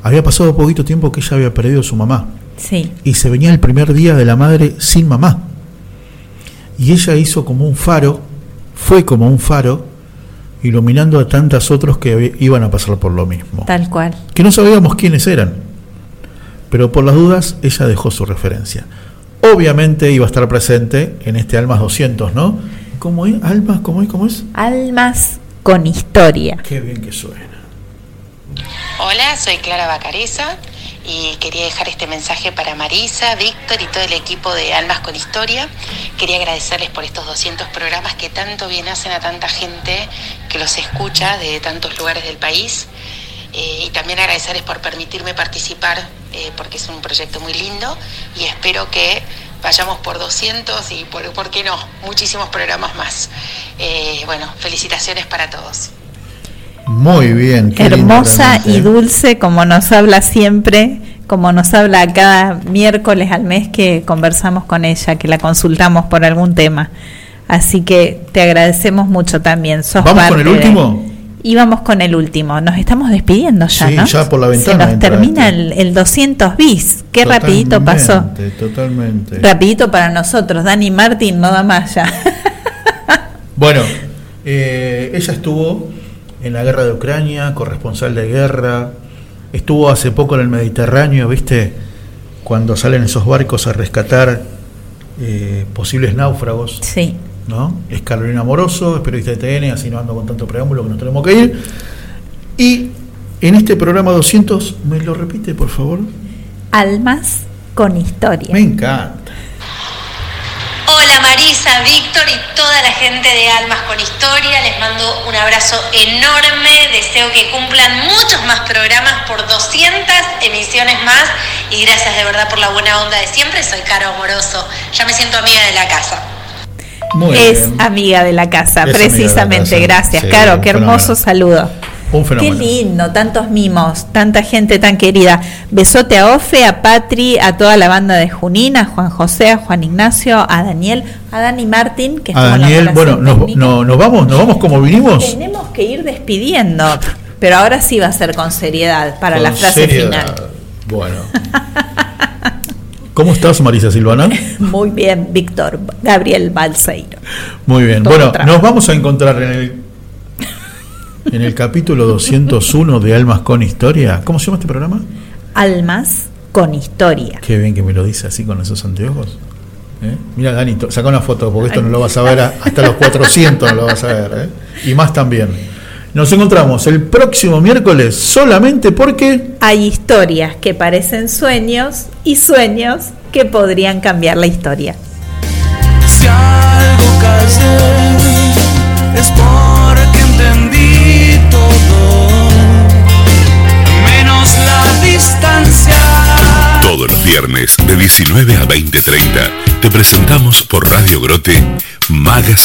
Había pasado poquito tiempo que ella había perdido a su mamá Sí, y se venía el primer día de la madre sin mamá. Y ella hizo como un faro, fue como un faro, iluminando a tantas otros que iban a pasar por lo mismo. tal cual. Que no sabíamos quiénes eran, pero por las dudas ella dejó su referencia. Obviamente iba a estar presente en este Almas 200, ¿no? ¿Cómo es? ¿Almas? ¿Cómo es? ¿Cómo es? Almas con historia. Qué bien que suena. Hola, soy Clara Bacareza y quería dejar este mensaje para Marisa, Víctor y todo el equipo de Almas con Historia. Quería agradecerles por estos 200 programas que tanto bien hacen a tanta gente que los escucha de tantos lugares del país. Eh, y también agradecerles por permitirme participar eh, porque es un proyecto muy lindo y espero que vayamos por 200 y por, ¿por qué no? Muchísimos programas más. Eh, bueno, felicitaciones para todos. Muy bien. qué Hermosa y ¿eh? dulce, como nos habla siempre, como nos habla cada miércoles al mes que conversamos con ella, que la consultamos por algún tema. Así que te agradecemos mucho también. Sos ¿Vamos con el de- último? Y vamos con el último. Nos estamos despidiendo ya, Sí, ¿no? ya por la Se ventana nos entra termina este. el, el 200 bis. Qué rapidito pasó. Totalmente, Totalmente. Rapidito para nosotros. Dani Martín no da más ya. Bueno, eh, ella estuvo en la guerra de Ucrania, corresponsal de guerra, estuvo hace poco en el Mediterráneo, ¿viste? Cuando salen esos barcos a rescatar eh, posibles náufragos. Sí. ¿No? Es Carolina Moroso, es periodista de TN, así no ando con tanto preámbulo que nos tenemos que ir. Y en este programa 200, ¿me lo repite, por favor? Almas con historia. Me encanta. Hola Marisa, Víctor y toda la gente de Almas con Historia. Les mando un abrazo enorme. Deseo que cumplan muchos más programas por 200 emisiones más. Y gracias de verdad por la buena onda de siempre. Soy Caro Amoroso. Ya me siento amiga de la casa. Muy es bien. amiga de la casa, Es la precisamente. casa. Gracias, Sí, Caro. Qué hermoso saludo. Un Qué lindo, tantos mimos, tanta gente tan querida. Besote a Ofe, a Patri, a toda la banda de Junín, a Juan José, a Juan Ignacio, a Daniel, a Dani Martín, que A estuvo en la Daniel, bueno, nos, no- nos vamos, nos vamos como vinimos. Tenemos que ir despidiendo, pero ahora sí va a ser con seriedad para la frase seriedad. final. Bueno. ¿Cómo estás, Marisa Silvana? Muy bien, Víctor Gabriel Balseiro. Muy bien. Todo Bueno, nos vamos a encontrar en el en el capítulo 201 de Almas con Historia. ¿Cómo se llama este programa? Almas con historia. Qué bien que me lo dice así con esos anteojos. ¿Eh? Mira, Dani, saca una foto porque esto no lo vas a ver a- hasta los 400, no lo vas a ver. ¿eh? Y más también. Nos encontramos el próximo miércoles solamente porque Hay historias que parecen sueños y sueños que podrían cambiar la historia. Si algo es porque entendí todo, menos la distancia. Todos los viernes de 19 a 20.30 te presentamos por Radio Grote Magas